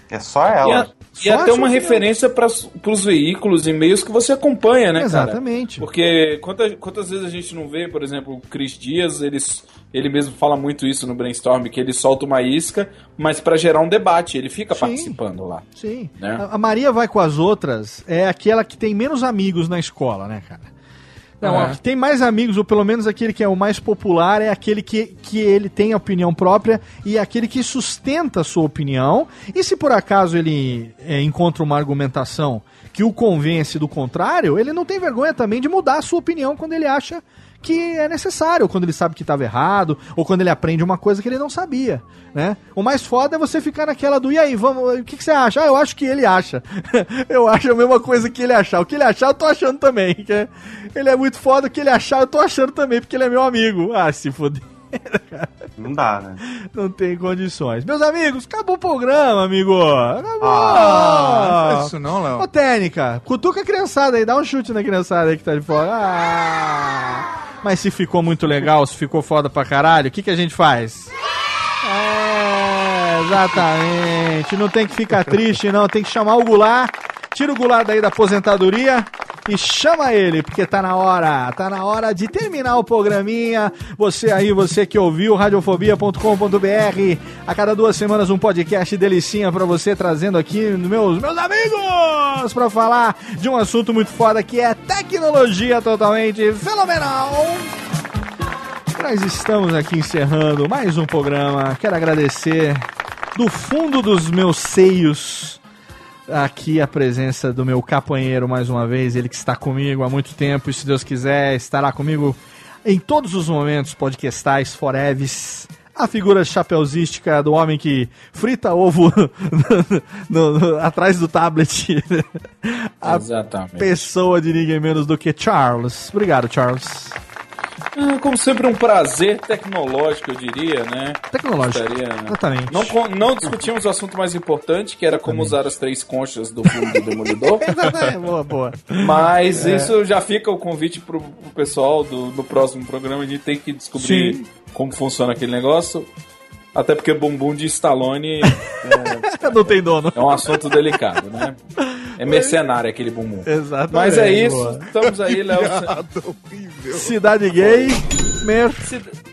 É só E, ela. a- e Só a até sua uma referência para os veículos e meios que você acompanha, né, cara? Exatamente. Porque quantas, quantas vezes a gente não vê, por exemplo, o Cris Dias, eles, ele mesmo fala muito isso no brainstorm, que ele solta uma isca, mas para gerar um debate, ele fica Sim. participando lá. Sim. Né? A, a Maria vai com as outras, é aquela que tem menos amigos na escola, né, cara? Não, É. tem mais amigos, ou pelo menos aquele que é o mais popular, é aquele que, que ele tem a opinião própria e é aquele que sustenta a sua opinião. E se por acaso ele é, encontra uma argumentação que o convence do contrário, ele não tem vergonha também de mudar a sua opinião quando ele acha que é necessário, quando ele sabe que estava errado, ou quando ele aprende uma coisa que ele não sabia, né? O mais foda é você ficar naquela do, e aí, vamos, o que, que você acha? Ah, eu acho que ele acha. eu acho a mesma coisa que ele achar. O que ele achar, eu tô achando também. ele é muito foda, o que ele achar, eu tô achando também, porque ele é meu amigo. Ah, se foder. Não dá, né? Não tem condições. Meus amigos, acabou o programa, amigo. Acabou. Ah, não faz isso não, Léo. Ô, Técnica, cutuca a criançada aí, dá um chute na criançada aí que tá de fora. Ah, mas se ficou muito legal, se ficou foda pra caralho, o que, que a gente faz? É, exatamente. Não tem que ficar triste, não. Tem que chamar o Goulart. Tira o Goulart daí da aposentadoria e chama ele, porque tá na hora. Tá na hora de terminar o programinha. Você aí, você que ouviu, radiofobia.com.br. A cada duas semanas um podcast delicinha pra você, trazendo aqui meus, meus amigos pra falar de um assunto muito foda que é tecnologia totalmente fenomenal. Nós estamos aqui encerrando mais um programa. Quero agradecer do fundo dos meus seios aqui a presença do meu capanheiro mais uma vez, ele que está comigo há muito tempo e se Deus quiser estará comigo em todos os momentos podcastais foreves. A figura chapeuzística do homem que frita ovo no- no- atrás do tablet. A Exatamente. pessoa de ninguém menos do que Charles. Obrigado, Charles. Ah, como sempre, um prazer tecnológico, eu diria, né? Tecnológico. Gostaria, né? Exatamente. Não, não discutimos o assunto mais importante, que era como usar as três conchas do filme do Demolidor. boa, boa. Mas É. isso já fica o convite pro, pro pessoal do, no próximo programa. Gente tem que descobrir Sim. como funciona aquele negócio. Até porque bumbum de Stallone Não tem dono. é um assunto delicado, né? É mercenário aquele bumbum. Exatamente. Mas é isso. boa. Estamos aí, Léo. Cidade gay, mer...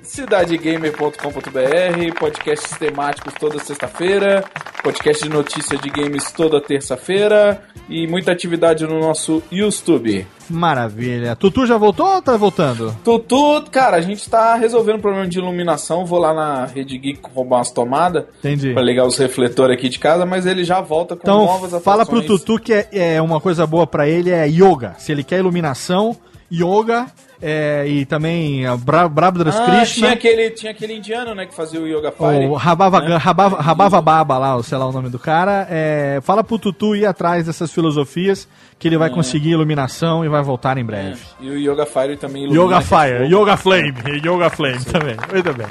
cidadegamer.com.br, podcasts temáticos toda sexta-feira, podcast de notícias de games toda terça-feira e muita atividade no nosso YouTube. Maravilha. Tutu já voltou ou tá voltando? Tutu, cara, a gente tá resolvendo o problema de iluminação. Vou lá na Rede Geek roubar umas tomadas Entendi. pra ligar os refletores aqui de casa, mas ele já volta com Então, novas fala pro atrações. Tutu que é, é uma coisa boa pra ele é yoga. Se ele quer iluminação, yoga é, e também a Bra Brabdras Ah, Krishna. tinha aquele, tinha aquele indiano, né, que fazia o Yoga Fire. O Rabava, né? Rabava, Rabava Baba lá, sei lá o nome do cara. É, fala pro Tutu ir atrás dessas filosofias que ele vai É. conseguir iluminação e vai voltar em breve. E o Yoga Fire também ilumina Yoga Fire. Yoga Flame, Yoga Flame também. Muito bem.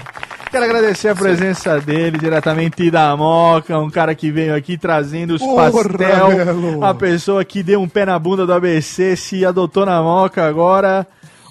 Quero agradecer a presença dele diretamente da Moca, um cara que veio aqui trazendo os Porra, pastel, Melo. a pessoa que deu um pé na bunda do ABC, se adotou na Moca agora.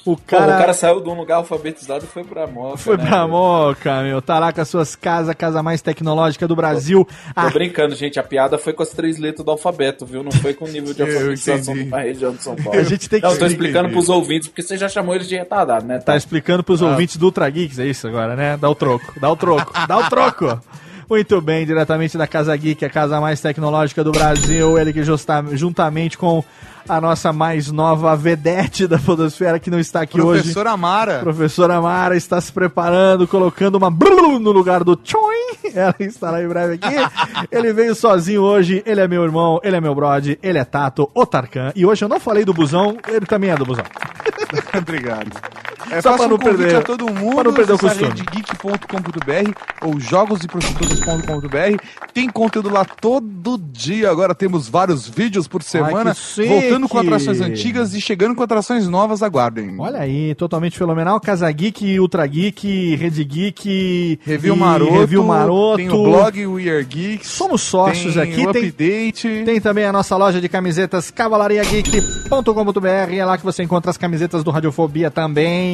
O Pô, cara, o cara saiu de um lugar alfabetizado e foi pra Moca. foi né, pra? Moca, meu. Tá lá com as suas casas, a casa mais tecnológica do Brasil. Tô Ah, brincando, gente. A piada foi com as três letras do alfabeto, viu? Não foi com o nível de alfabetização da região de São Paulo. A gente tem que Não, eu tô explicando pros ouvintes, porque você já chamou eles de retardado, né? Tá explicando pros ouvintes do Ultra Geeks, é isso agora, né? Dá o troco, dá o troco, dá o troco. Muito bem, diretamente da Casa Geek, a casa mais tecnológica do Brasil, ele que justa- juntamente com a nossa mais nova vedete da podosfera que não está aqui hoje. Professora Amara. Professora Mara está se preparando, colocando uma blu no lugar do Choin. Ela estará em breve aqui. Ele veio sozinho hoje. Ele é meu irmão, ele é meu brode, ele é Tato, o Tarkan. E hoje eu não falei do busão, ele também é do busão. Obrigado. É, Só pra não perder- a todo mundo, pra não perder o costume. redegeek.com.br ou jogosdeprostitutas.com.br. Tem conteúdo lá todo dia. Agora temos vários vídeos por semana, chique. voltando com atrações antigas e chegando com atrações novas. Aguardem. Olha aí, totalmente fenomenal. Casa Geek, Ultra Geek, Rede Geek. Review Maroto, Review Maroto. tem o blog We Are Geeks. Somos sócios tem aqui. o Tem, update. tem também a nossa loja de camisetas cavalariageek.com.br. É lá que você encontra as camisetas do Radiofobia também.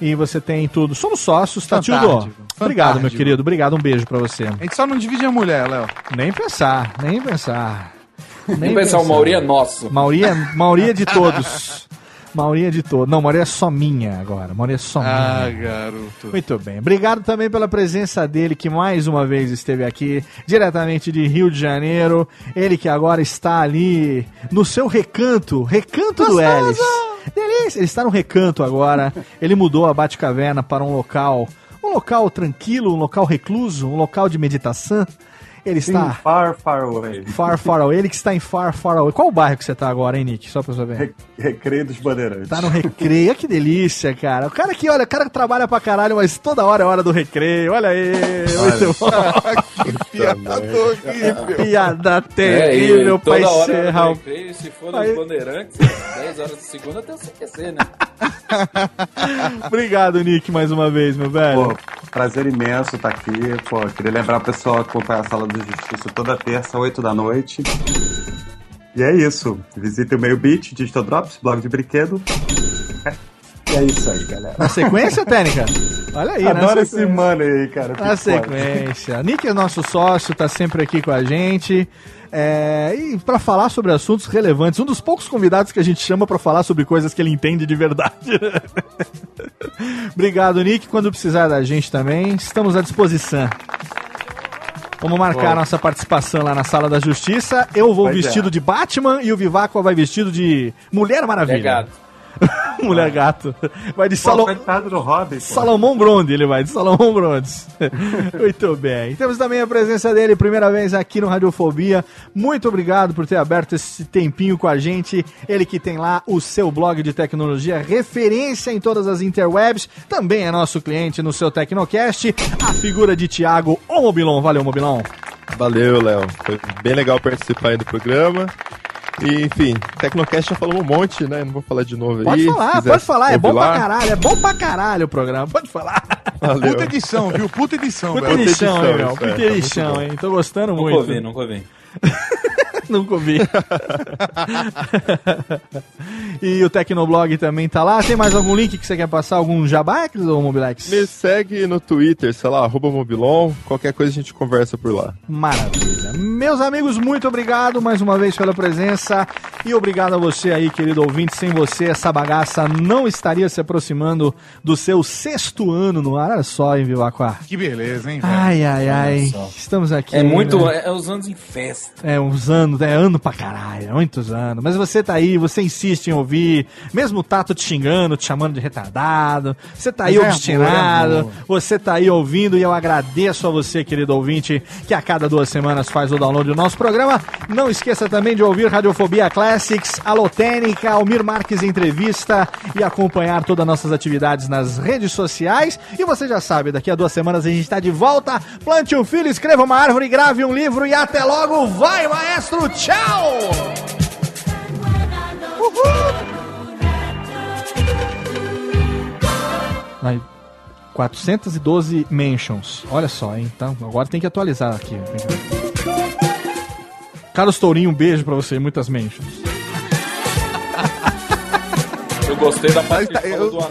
E você tem tudo. Somos sócios, tá, Tildo? Fantástico. Obrigado, meu querido. Obrigado, um beijo pra você. A gente só não divide a mulher, Léo. Nem pensar, nem pensar. Nem pensar, o Mauri é nosso. Mauri é, Mauri é de todos. Mauri é de todos. Não, Mauri é só minha agora. Mauri é só Ah, minha. garoto. Muito bem. Obrigado também pela presença dele, que mais uma vez esteve aqui, diretamente de Rio de Janeiro. Ele que agora está ali no seu recanto, recanto do Elis. Ele está no recanto agora. Ele mudou a Batcaverna para um local, um local tranquilo, um local recluso, um local de meditação. Ele está Far, far away. far, far away. Ele que está em far, far away. Qual o bairro que você está agora, hein, Nick? Só pra eu saber. Re- Recreio dos Bandeirantes. Tá no recreio, Olha que delícia, cara. O cara que, olha, o cara que trabalha pra caralho, mas toda hora é hora do recreio. Olha aí, muito bom. Piada horrível. Piada É, terrível e pra toda hora encerrar eu o... lembrei, se for nos Aí- Bandeirantes, 10 horas de segunda até o CQC, né? Obrigado, Nick, mais uma vez, meu velho. Pô, prazer imenso estar aqui. Pô, queria lembrar o pessoal que acompanha a Sala da Justiça toda terça, 8 da noite. E é isso. Visite o Meio Beat, Digital Drops, blog de brinquedo. É, é isso aí, galera. Na sequência, Técnica? Olha aí, Adoro na esse mano aí, cara. Na sequência. Nick é nosso sócio, tá sempre aqui com a gente. É, e para falar sobre assuntos relevantes, um dos poucos convidados que a gente chama para falar sobre coisas que ele entende de verdade. Obrigado, Nick. Quando precisar da gente também, estamos à disposição. Vamos marcar a nossa participação lá na Sala da Justiça. Eu vou Pois é. vestido de Batman e o Viváqua vai vestido de Mulher Maravilha. É gato. Mulher Gato. Vai de Salom... coitado do. Salomão Bronde, ele vai, de Salomão Brondes. Muito bem. Temos também a presença dele, primeira vez aqui no Radiofobia. Muito obrigado por ter aberto esse tempinho com a gente. Ele que tem lá o seu blog de tecnologia, referência em todas as interwebs. Também é nosso cliente no seu Tecnocast. A figura de Thiago, o Mobilon. Valeu, Mobilon. Valeu, Léo. Foi bem legal participar aí do programa. E, enfim, Tecnocast já falou um monte, né? Não vou falar de novo Pode aí. falar, Se quiser pode falar. É bom pra lá. caralho, é bom pra caralho o programa. Pode falar. Valeu. Puta edição, viu? Puta edição, Puta velho. edição, hein, edição, meu? Puta tá edição, hein? Tô gostando Nunca muito. ouvi, nunca ouvi. Nunca ouvi. e o Tecnoblog também tá lá. Tem mais algum link que você quer passar? Algum jabax ou Mobilex? Me segue no Twitter, sei lá, arroba Mobilon. Qualquer coisa a gente conversa por lá. Maravilha. Meus amigos, muito obrigado mais uma vez pela presença e obrigado a você aí, querido ouvinte. Sem você, essa bagaça não estaria se aproximando do seu sexto ano no ar. Olha só, hein, Vivaquá? Que beleza, hein, velho? Ai, ai, ai. Estamos aqui. É muito. né? É, é os anos em festa. É, uns anos, é ano pra caralho, muitos anos. Mas você tá aí, você insiste em ouvir, mesmo o Tato te xingando, te chamando de retardado, você tá aí é obstinado, é amor. você tá aí ouvindo e eu agradeço a você, querido ouvinte, que a cada duas semanas faz o download do nosso programa. Não esqueça também de ouvir Radiofobia Classics, Alotênica, Almir Marques Entrevista e acompanhar todas as nossas atividades nas redes sociais. E você já sabe, daqui a duas semanas a gente tá de volta. Plante um filho, escreva uma árvore, grave um livro e até logo. Vai, maestro! Tchau! Vai. 412 mentions. Olha só, hein? Então, agora tem que atualizar aqui. Carlos Tourinho, um beijo pra você. Muitas mentions. Eu gostei da parte tá- que ele falou